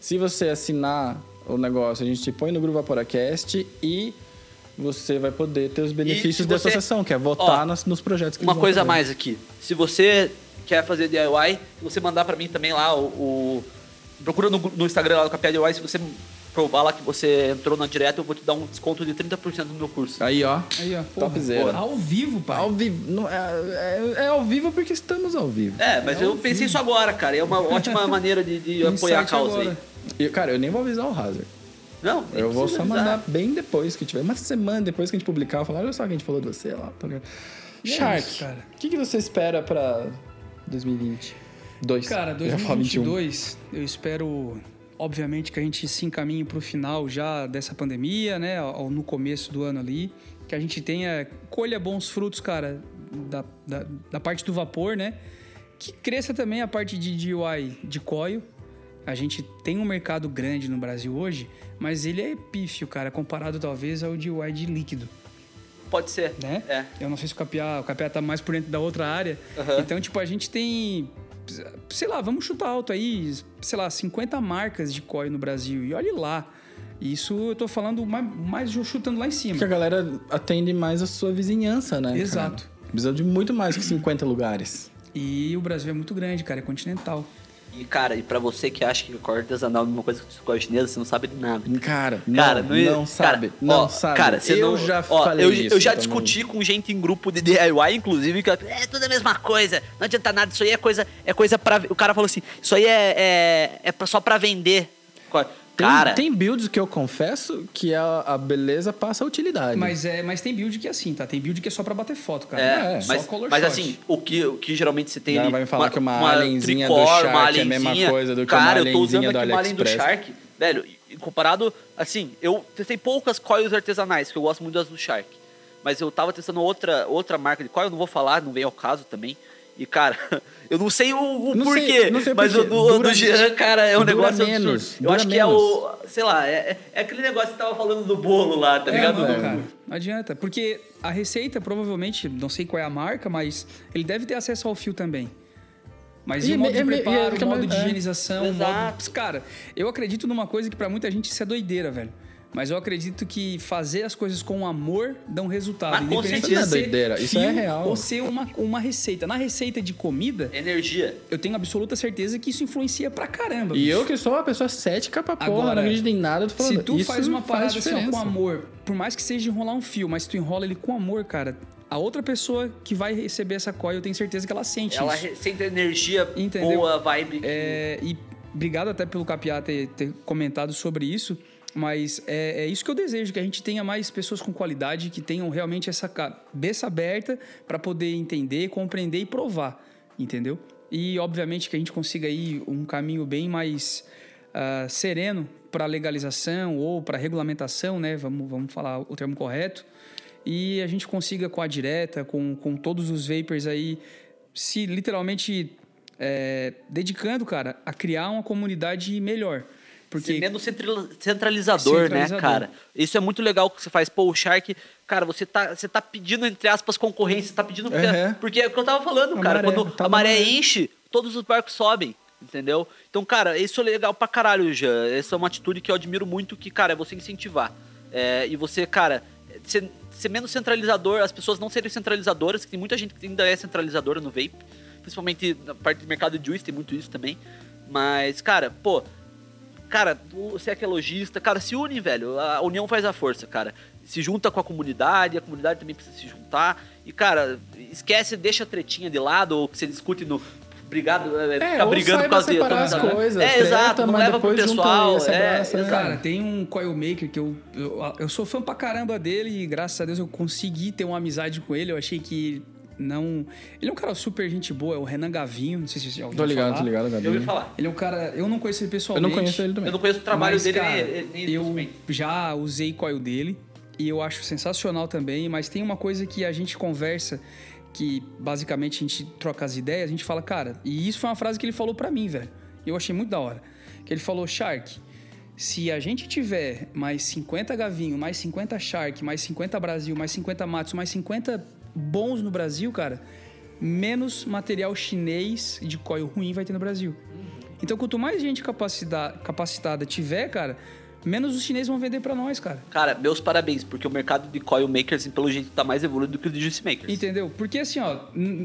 Se você assinar o negócio, a gente te põe no Grupo Vaporacast e você vai poder ter os benefícios da você- associação, que é votar Ó, nas- nos projetos que Uma coisa a fazer. mais aqui. Se você quer fazer DIY, se você mandar pra mim também lá o. o- procura no, no Instagram lá do Capé DIY, se você provar lá que você entrou na direta, eu vou te dar um desconto de 30% no meu curso. Aí, ó. Aí, ó. porra, Topzera. porra, Ao vivo, pai. Ao vivo. Não, é, é- é ao vivo porque estamos ao vivo. É, mas eu pensei isso agora, cara. É uma ótima maneira de, de apoiar a causa agora. aí. E, cara, eu nem vou avisar o Hazard. Não, Eu vou só avisar. mandar bem depois que tiver. Uma semana depois que a gente publicar, eu falar, olha só o que a gente falou de você lá. Tá é Shark, o que, que você espera pra 2020? Dois. Cara, Eu ia falar 2022, eu espero, obviamente, que a gente se encaminhe para o final já dessa pandemia, né? Ao, no começo do ano ali. Que a gente tenha, colha bons frutos, cara, da, da, da parte do vapor, né? Que cresça também a parte de DIY de coil. A gente tem um mercado grande no Brasil hoje, mas ele é pífio, cara, comparado talvez ao DIY de líquido Pode ser. né? É. Eu não sei se o Capiá, o Capiá tá mais por dentro da outra área. Aham. Então, tipo, a gente tem, sei lá, vamos chutar alto aí, sei lá, 50 marcas de COI no Brasil. E olhe lá. Isso eu tô falando mais, mais chutando lá em cima. Porque a galera atende mais a sua vizinhança, né? cara? Exato. Precisa de muito mais que 50 lugares. E o Brasil é muito grande, cara, é continental. E, cara, e pra você que acha que corte artesanal é uma coisa que chinesa, você não sabe de nada. Cara, Cara, não, não, não sabe. cara, não ó, sabe. Cara, você eu não, já ó, falei eu, isso eu já discuti com gente em grupo de DIY, inclusive, que é tudo a mesma coisa, não adianta nada, isso aí é coisa, é coisa para O cara falou assim, isso aí é, é, é pra- só pra vender. Tem, Cara, tem builds que eu confesso que a, a beleza passa a utilidade. Mas, é, mas tem build que é assim, tá? Tem build que é só pra bater foto, cara. É, É, só mas, color mas shot. assim, o que, o que geralmente você tem Ela ali... vai me falar que uma alienzinha do tricor, Shark é a mesma coisa do que uma cara, eu tô usando alienzinha do aqui uma alien do AliExpress. Shark, velho, comparado, assim, eu testei poucas coils artesanais, que eu gosto muito das do Shark, mas eu tava testando outra, outra marca de coil, eu não vou falar, não vem ao caso também, e cara, eu não sei o, o Não sei- porquê, não sei mas o do, Dura- do Jean, cara, é um negócio menos, absurdo. Eu acho que é menos. o, sei lá, é, é- é aquele negócio que você tava falando do bolo lá, tá É, ligado? não, velho. cara. Não adianta. Porque a receita, provavelmente, não sei qual é a marca, mas ele deve ter acesso ao fio também. Mas e, o modo é de preparo, e é- o modo de é. higienização, o modo... Cara, eu acredito numa coisa que pra muita gente isso é doideira, velho. Mas eu acredito que fazer as coisas com amor dão resultado. Ah, com independente certeza. é ser doideira, isso é real. Ou ser uma, uma receita. Na receita de comida, Energia. eu tenho absoluta certeza que isso influencia pra caramba. E bicho. eu que sou uma pessoa cética pra porra, Agora, não acredito em nada, tô falando. Se tu isso faz uma parada assim, ó, diferença. com amor, por mais que seja enrolar um fio, mas se tu enrola ele com amor, cara, a outra pessoa que vai receber essa coil, eu tenho certeza que ela sente Ela isso. re- sente energia Entendeu? boa, vibe. É, e obrigado até pelo Capiá ter, ter comentado sobre isso, mas é, é isso que eu desejo, que a gente tenha mais pessoas com qualidade, que tenham realmente essa cabeça aberta para poder entender, compreender e provar, entendeu? E obviamente que a gente consiga aí um caminho bem mais ah, sereno para legalização ou para regulamentação, né? Vamos, vamos falar o termo correto. E a gente consiga com a direta, com, com todos os vapers aí, se literalmente é, dedicando, cara, a criar uma comunidade melhor. Porque Ser menos centrali- centralizador, né, cara? Isso é muito legal que você faz. Pô, o Shark, cara, você tá, você tá pedindo, entre aspas, concorrência, você tá pedindo. Porque, Uhum. porque é o que eu tava falando, A cara. maré, quando tá a maré. enche, todos os barcos sobem. Entendeu? Então, cara, isso é legal pra caralho, Jean. Essa é uma atitude que eu admiro muito, que, cara, é você incentivar. É, e você, cara, ser, ser menos centralizador, as pessoas não serem centralizadoras, que tem muita gente que ainda é centralizadora no vape. Principalmente na parte do mercado de juice, tem muito isso também. Mas, cara, pô, Cara, você é que é lojista, cara, se une, velho. A união faz a força, cara. Se junta com a comunidade, a comunidade também precisa se juntar. E, cara, esquece, deixa a tretinha de lado, ou que você discute no brigado, é, É, ficar ou brigando por causa de as coisas, É, treta, exato, não mas leva pro pessoal. aí, se é, abraça, né? Cara, tem um coil maker que eu, eu, eu sou fã pra caramba dele e graças a Deus eu consegui ter uma amizade com ele. Eu achei que não. Ele é um cara super gente boa, é o Renan Gavinho, não sei se você já ouviu Tô ligado, falar. tô ligado, Gabi. Eu ouvi falar. Ele é um cara. Eu não conheço ele Eu pessoalmente. não conheço ele também. Eu não conheço o trabalho mas, dele cara, nem, nem eu já usei coil dele e eu acho sensacional também, mas tem uma coisa que a gente conversa que basicamente a gente troca as ideias, a gente fala, cara, e isso foi uma frase que ele falou pra mim, velho. E eu achei muito da hora. Que ele falou, Shark, se a gente tiver mais 50 Gavinho, mais 50 Shark, mais 50 Brasil, mais 50 Matos, mais 50 bons no Brasil, cara, menos material chinês de coil ruim vai ter no Brasil. Então, quanto mais gente capacida- capacitada tiver, cara, menos os chineses vão vender pra nós, cara. Cara, meus parabéns, porque o mercado de coil makers, pelo jeito, tá mais evoluído do que o de juice makers. Entendeu? Porque assim, ó.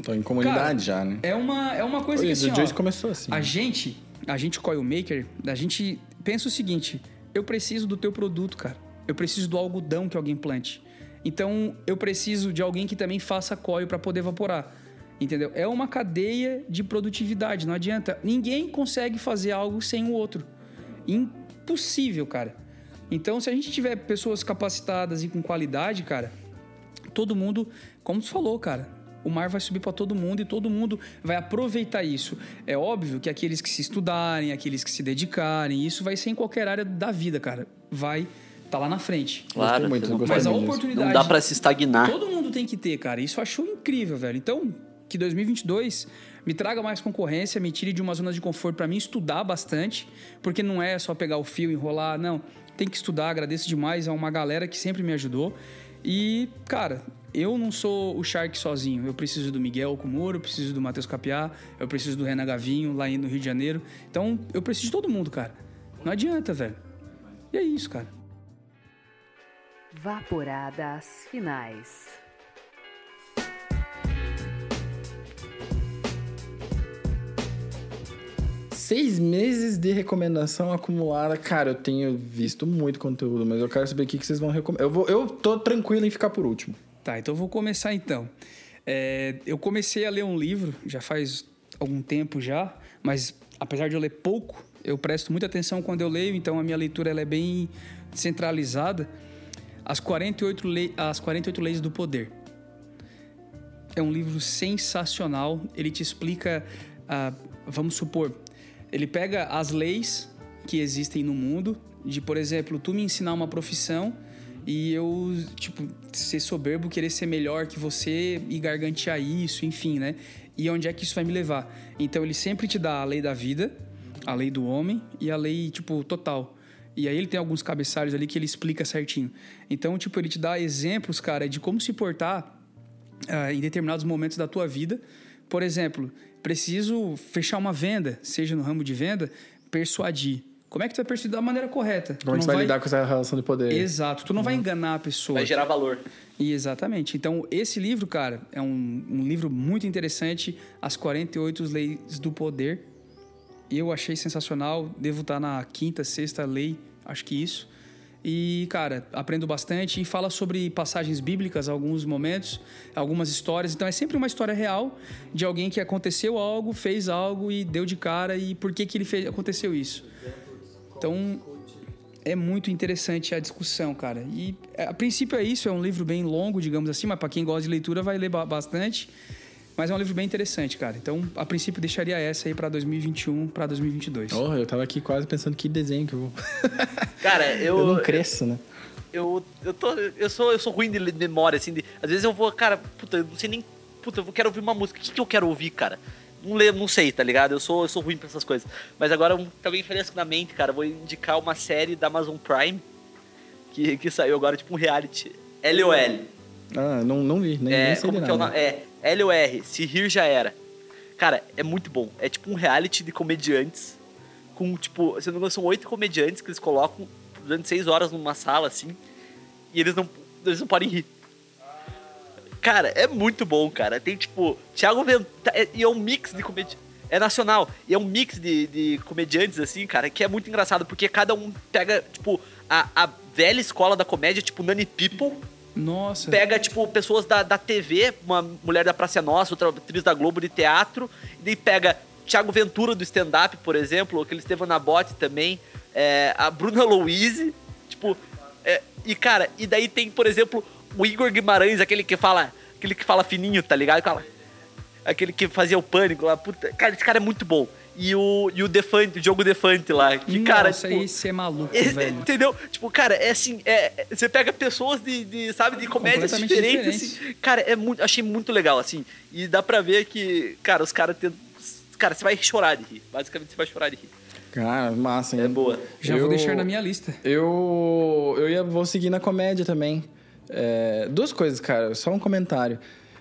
Tô em comunidade cara, já, né? É uma, é uma coisa Oi, que o assim, Joyce ó, começou assim. A gente, a gente coil maker, a gente pensa o seguinte: eu preciso do teu produto, cara. Eu preciso do algodão que alguém plante. Então, eu preciso de alguém que também faça coil para poder evaporar. Entendeu? É uma cadeia de produtividade, não adianta. Ninguém consegue fazer algo sem o outro. Impossível, cara. Então, se a gente tiver pessoas capacitadas e com qualidade, cara, todo mundo, como tu falou, cara, o mar vai subir para todo mundo e todo mundo vai aproveitar isso. É óbvio que aqueles que se estudarem, aqueles que se dedicarem, isso vai ser em qualquer área da vida, cara. Vai tá lá na frente. Claro, muito, gostei Mas a oportunidade não dá pra se estagnar. Todo mundo tem que ter, cara. Isso eu acho incrível, velho. Então, que 2022 me traga mais concorrência, me tire de uma zona de conforto para mim estudar bastante, porque não é só pegar o fio e enrolar, não. Tem que estudar, agradeço demais a uma galera que sempre me ajudou. E, cara, eu não sou o Shark sozinho. Eu preciso do Miguel Kumuro, eu preciso do Matheus Capiá, eu preciso do Renan Gavinho lá no Rio de Janeiro. Então, eu preciso de todo mundo, cara. Não adianta, velho. E é isso, cara. Vaporadas finais. Seis meses de recomendação acumulada. Cara, eu tenho visto muito conteúdo, mas eu quero saber o que vocês vão recomendar. Eu, vou, eu tô tranquilo em ficar por último. Tá, então eu vou começar então. É, eu comecei a ler um livro, já faz algum tempo já, mas apesar de eu ler pouco, eu presto muita atenção quando eu leio, então a minha leitura ela é bem centralizada. As 48, lei, As 48 Leis do Poder. É um livro sensacional. Ele te explica, ah, vamos supor, ele pega as leis que existem no mundo, de, por exemplo, tu me ensinar uma profissão e eu, tipo, ser soberbo, querer ser melhor que você e gargantear isso, enfim, né? E onde é que isso vai me levar? Então ele sempre te dá a lei da vida, a lei do homem e a lei, tipo, total. E aí ele tem alguns cabeçalhos ali que ele explica certinho. Então, tipo, ele te dá exemplos, cara, de como se portar ah, em determinados momentos da tua vida. Por exemplo, preciso fechar uma venda, seja no ramo de venda, persuadir. Como é que tu vai persuadir da maneira correta? Tu Como é não você vai lidar com essa relação de poder? Exato, tu não vai enganar a pessoa. Vai gerar valor. E exatamente. Então, esse livro, cara, é um, um livro muito interessante, As 48 Leis do Poder. Eu achei sensacional, devo estar na quinta, sexta lei, acho que isso. E, cara, aprendo bastante e fala sobre passagens bíblicas, alguns momentos, algumas histórias. Então, é sempre uma história real de alguém que aconteceu algo, fez algo e deu de cara e por que, que ele fez, aconteceu isso. Então, é muito interessante a discussão, cara. E a princípio é isso, é um livro bem longo, digamos assim, mas para quem gosta de leitura vai ler ba- bastante. Mas é um livro bem interessante, cara. Então, a princípio deixaria essa aí para 2021, para 2022. Oh, eu tava aqui quase pensando que desenho que eu vou. Cara, eu. Eu, não cresço, né? eu, eu, tô, eu, sou, eu sou ruim de memória, assim. de- às vezes eu vou, cara, puta, eu não sei nem. Puta, eu quero ouvir uma música. O que, que eu quero ouvir, cara? Não, lembro, não sei, tá ligado? Eu sou, eu sou ruim pra essas coisas. Mas agora, um, também fresco na mente, cara, vou indicar uma série da Amazon Prime que, que saiu agora, tipo um reality. LOL. Ah, não, não vi, nem, É, nem sei como que é o nada. nome? É, LOR, Se Rir Já Era. Cara, é muito bom. É tipo um reality de comediantes. Com, tipo, se não me engano, são oito comediantes que eles colocam durante seis horas numa sala, assim. E eles não, eles não podem rir. Cara, é muito bom, cara. Tem, tipo, Thiago Ventura. E é um mix de comediantes. É nacional. E é um mix de, de comediantes, assim, cara, que é muito engraçado. Porque cada um pega, tipo, a, a velha escola da comédia, tipo, Nani People Nossa. pega, tipo, pessoas da, da TV, uma mulher da Praça é Nossa, outra atriz da Globo de teatro, e pega Thiago Ventura do stand-up, por exemplo, aquele Estevam Nabote também, é, a Bruna Louise, tipo, é, e cara, e daí tem, por exemplo, o Igor Guimarães, aquele que fala, aquele que fala fininho, tá ligado? Aquele que fazia o pânico lá, puta, cara, esse cara é muito bom. E o, e o Defante, o jogo Defante lá, que, cara, Nossa, tipo, aí você é maluco, é- velho. Entendeu? Tipo, cara, é assim, é, você pega pessoas de, de, sabe, de comédias diferentes, diferentes. assim. Cara, é muito, achei muito legal, assim. E dá pra ver que, cara, os caras tentam. Cara, você vai chorar de rir. Basicamente, você vai chorar de rir. Cara, massa, hein? É boa. Já Eu- vou deixar na minha lista. Eu, eu ia, vou seguir na comédia também. É, duas coisas, cara. Só um comentário.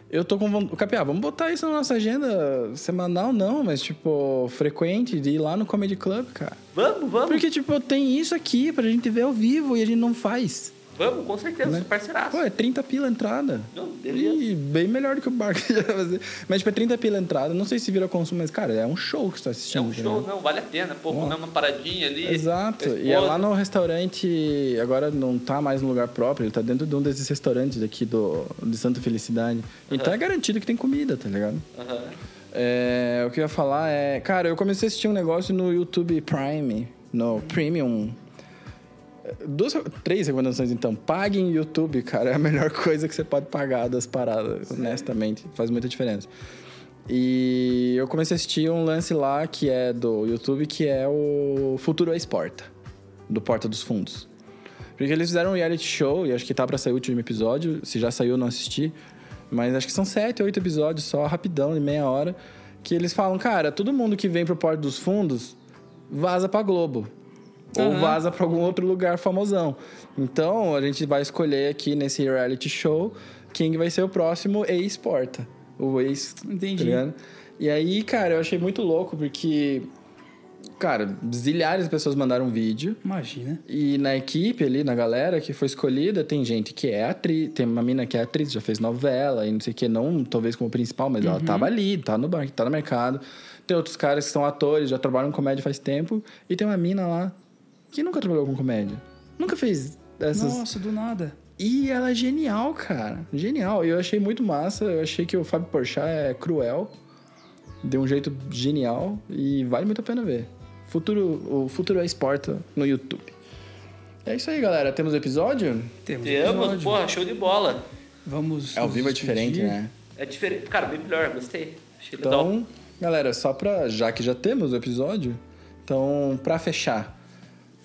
Eu tô com vontade... Capiá, vamos botar isso na nossa agenda semanal, não, mas, tipo, frequente, de ir lá no Comedy Club, cara. Vamos, vamos. Porque, tipo, tem isso aqui pra gente ver ao vivo e a gente não faz. Vamos, com certeza, Né? parceiraço. Pô, é 30 pila a entrada. Não. E bem melhor do que o bar que já fazer. Mas, tipo, é 30 pila a entrada. Não sei se vira consumo, mas, cara, é um show que você tá É assistindo. um tá show, ligado? não, vale a pena. Pô, comer uma paradinha ali. Exato. E é lá no restaurante, agora não tá mais no lugar próprio, ele tá dentro de um desses restaurantes aqui do, de Santa Felicidade. Então é garantido que tem comida, tá ligado? Aham. É, o que eu ia falar é. Cara, eu comecei a assistir um negócio no YouTube Prime, no Premium. Duas, três recomendações então. Pague em YouTube, cara. É a melhor coisa que você pode pagar das paradas, honestamente. Faz muita diferença. E eu comecei a assistir um lance lá que é do YouTube, que é o Futuro Exporta, do Porta dos Fundos. Porque eles fizeram um reality show, e acho que tá pra sair o último episódio. Se já saiu, eu não assisti. Mas acho que são sete, oito episódios só, rapidão, de meia hora. Que eles falam, cara, todo mundo que vem pro Porta dos Fundos vaza pra Globo. Ou Aham. vaza pra algum outro lugar famosão. Então, a gente vai escolher aqui nesse reality show quem vai ser o próximo ex-porta. O ex. Entendi. Tá? E aí, cara, eu achei muito louco porque. Cara, zilhares de pessoas mandaram um vídeo. Imagina. E na equipe ali, na galera que foi escolhida, tem gente que é atriz, tem uma mina que é atriz, já fez novela e não sei o que, não talvez como principal, mas ela tava ali, tá no, bar- tá no mercado. Tem outros caras que são atores, já trabalham com comédia faz tempo. E tem uma mina lá que nunca trabalhou com comédia. Nunca fez essas. Nossa, do nada. E ela é genial, cara. Genial. E eu achei muito massa. Eu achei que o Fábio Porchat é cruel. Deu um jeito genial. E vale muito a pena ver. Futuro, o Futuro Exporta no YouTube. É isso aí, galera. Temos episódio? Temos Temos, porra, show de bola. Vamos. É, ao vivo é diferente, né? É diferente. Cara, bem melhor, gostei. Achei legal. Então, galera, só pra. Já que já temos o episódio, então, pra fechar.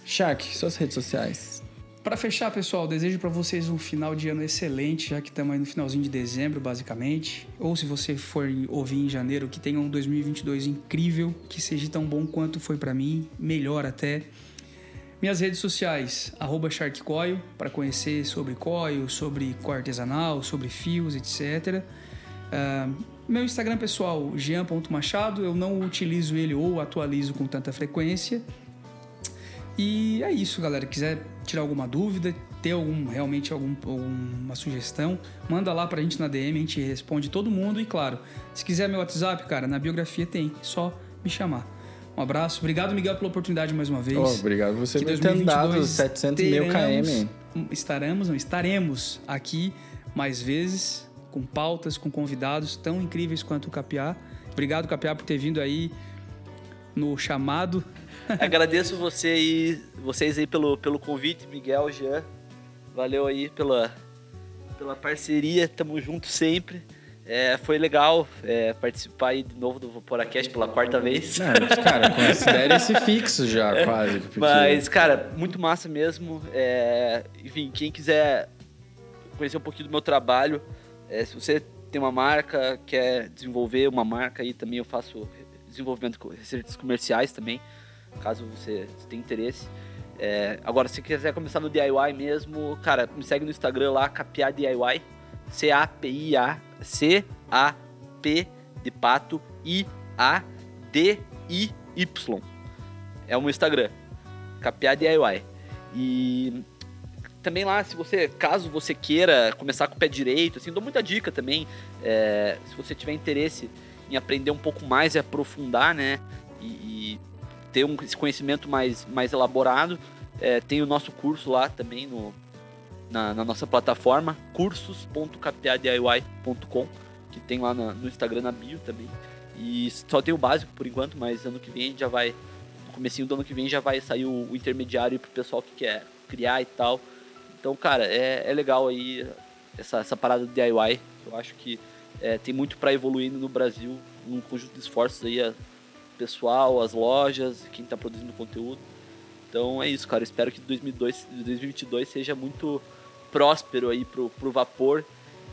Shaq, suas redes sociais. Pra fechar, pessoal, desejo pra vocês um final de ano excelente, já que estamos aí no finalzinho de dezembro, basicamente. Ou se você for ouvir em janeiro, que tenha um 2022 incrível, que seja tão bom quanto foi pra mim, melhor até. Minhas redes sociais, SharkCoil, para conhecer sobre coil, sobre coil artesanal, sobre fios, etc. Ah, meu Instagram pessoal, jean.machado, eu não utilizo ele ou atualizo com tanta frequência. E é isso, galera. Quiser tirar alguma dúvida, ter algum, realmente algum, alguma sugestão, manda lá pra gente na DM, a gente responde todo mundo. E claro, se quiser meu WhatsApp, cara, na biografia tem, só me chamar. Um abraço. Obrigado, Miguel, pela oportunidade mais uma vez. Oh, obrigado você Que por ter dado 2022 700 mil km. Estaremos, não, estaremos aqui mais vezes com pautas, com convidados tão incríveis quanto o Capiá. Obrigado, Capiá, por ter vindo aí no chamado. Agradeço você aí, vocês aí pelo, pelo convite, Miguel, Jean. Valeu aí pela, pela parceria, tamo junto sempre. É, foi legal é, participar aí de novo do Vaporacast pela quarta vez. Não, mas, cara, considere esse fixo já, quase. porque- Mas, cara, muito massa mesmo. É, enfim, quem quiser conhecer um pouquinho do meu trabalho, é, se você tem uma marca, quer desenvolver uma marca aí também, eu faço desenvolvimento com receitas comerciais também, caso você tenha interesse. É, agora, se quiser começar no DIY mesmo, cara, me segue no Instagram lá, Capiá DIY, C-A-P-I-A, C-A-P de pato, I-A-D-I-Y. É o meu Instagram. Capiá DIY. E também lá, se você, caso você queira começar com o pé direito, assim, dou muita dica também. é, se você tiver interesse em aprender um pouco mais e aprofundar, né? E, e ter um, esse conhecimento mais, mais elaborado, é, tem o nosso curso lá também no, na, na nossa plataforma, cursos.capiadiy.com, que tem lá na- no Instagram na bio também. E só tem o básico por enquanto, mas ano que vem a gente já vai. No comecinho do ano que vem já vai sair o, o intermediário pro pessoal que quer criar e tal. Então, cara, é, é legal aí essa, essa parada do DIY. Eu acho que é, tem muito para evoluir no Brasil, num conjunto de esforços aí, a pessoal, as lojas, quem está produzindo conteúdo. Então é isso, cara. espero que 2002, 2022 seja muito próspero aí pro, pro vapor,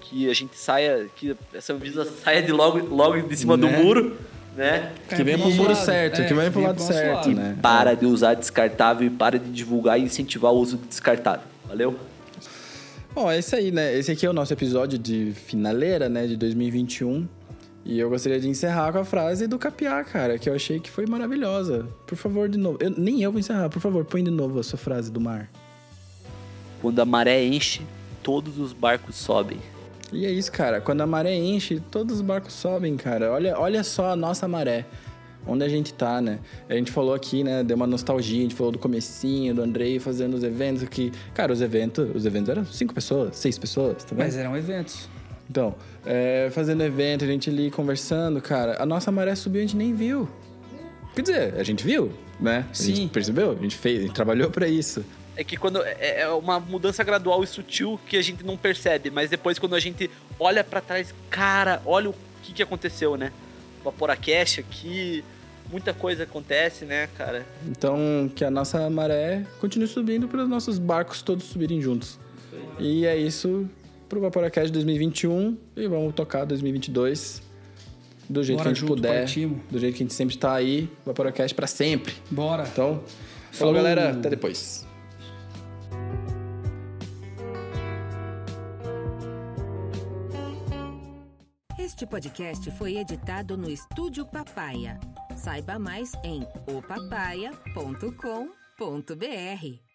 que a gente saia, que essa Anvisa saia de logo, logo de cima né? do muro, né? Que venha pro muro certo, é, que venha pro lado certo, né? Para de usar descartável e para de divulgar e incentivar o uso de descartável. Valeu? Bom, é isso aí, né? Esse aqui é o nosso episódio de finaleira, né, de 2021. E eu gostaria de encerrar com a frase do Capiá, cara, que eu achei que foi maravilhosa. Por favor, de novo. Eu, nem eu vou encerrar, por favor, põe de novo a sua frase do mar. Quando a maré enche, todos os barcos sobem. E é isso, cara. Quando a maré enche, todos os barcos sobem, cara. Olha, olha só a nossa maré onde a gente tá, né? A gente falou aqui, né? Deu uma nostalgia, a gente falou do comecinho, do Andrei fazendo os eventos aqui. Cara, os eventos, os eventos eram cinco pessoas, seis pessoas, tá vendo? Mas eram eventos. Então, é, fazendo evento, a gente ali conversando, cara, a nossa maré subiu, a gente nem viu. Quer dizer, a gente viu, né? A Sim. gente percebeu, a gente fez, a gente trabalhou para isso. É que quando é, é uma mudança gradual e sutil que a gente não percebe, mas depois quando a gente olha para trás, cara, olha o que, que aconteceu, né? Vaporacast aqui, muita coisa acontece, né, cara? Então, que a nossa maré continue subindo para os nossos barcos todos subirem juntos. E é isso pro Vaporacast 2021 e vamos tocar 2022 do jeito Bora que a gente puder, partimos. do jeito que a gente sempre tá aí, Vaporacast para sempre. Bora. Então, falou, Falou. galera, até depois. Este podcast foi editado no Estúdio Papaya. Saiba mais em opapaia.com.br.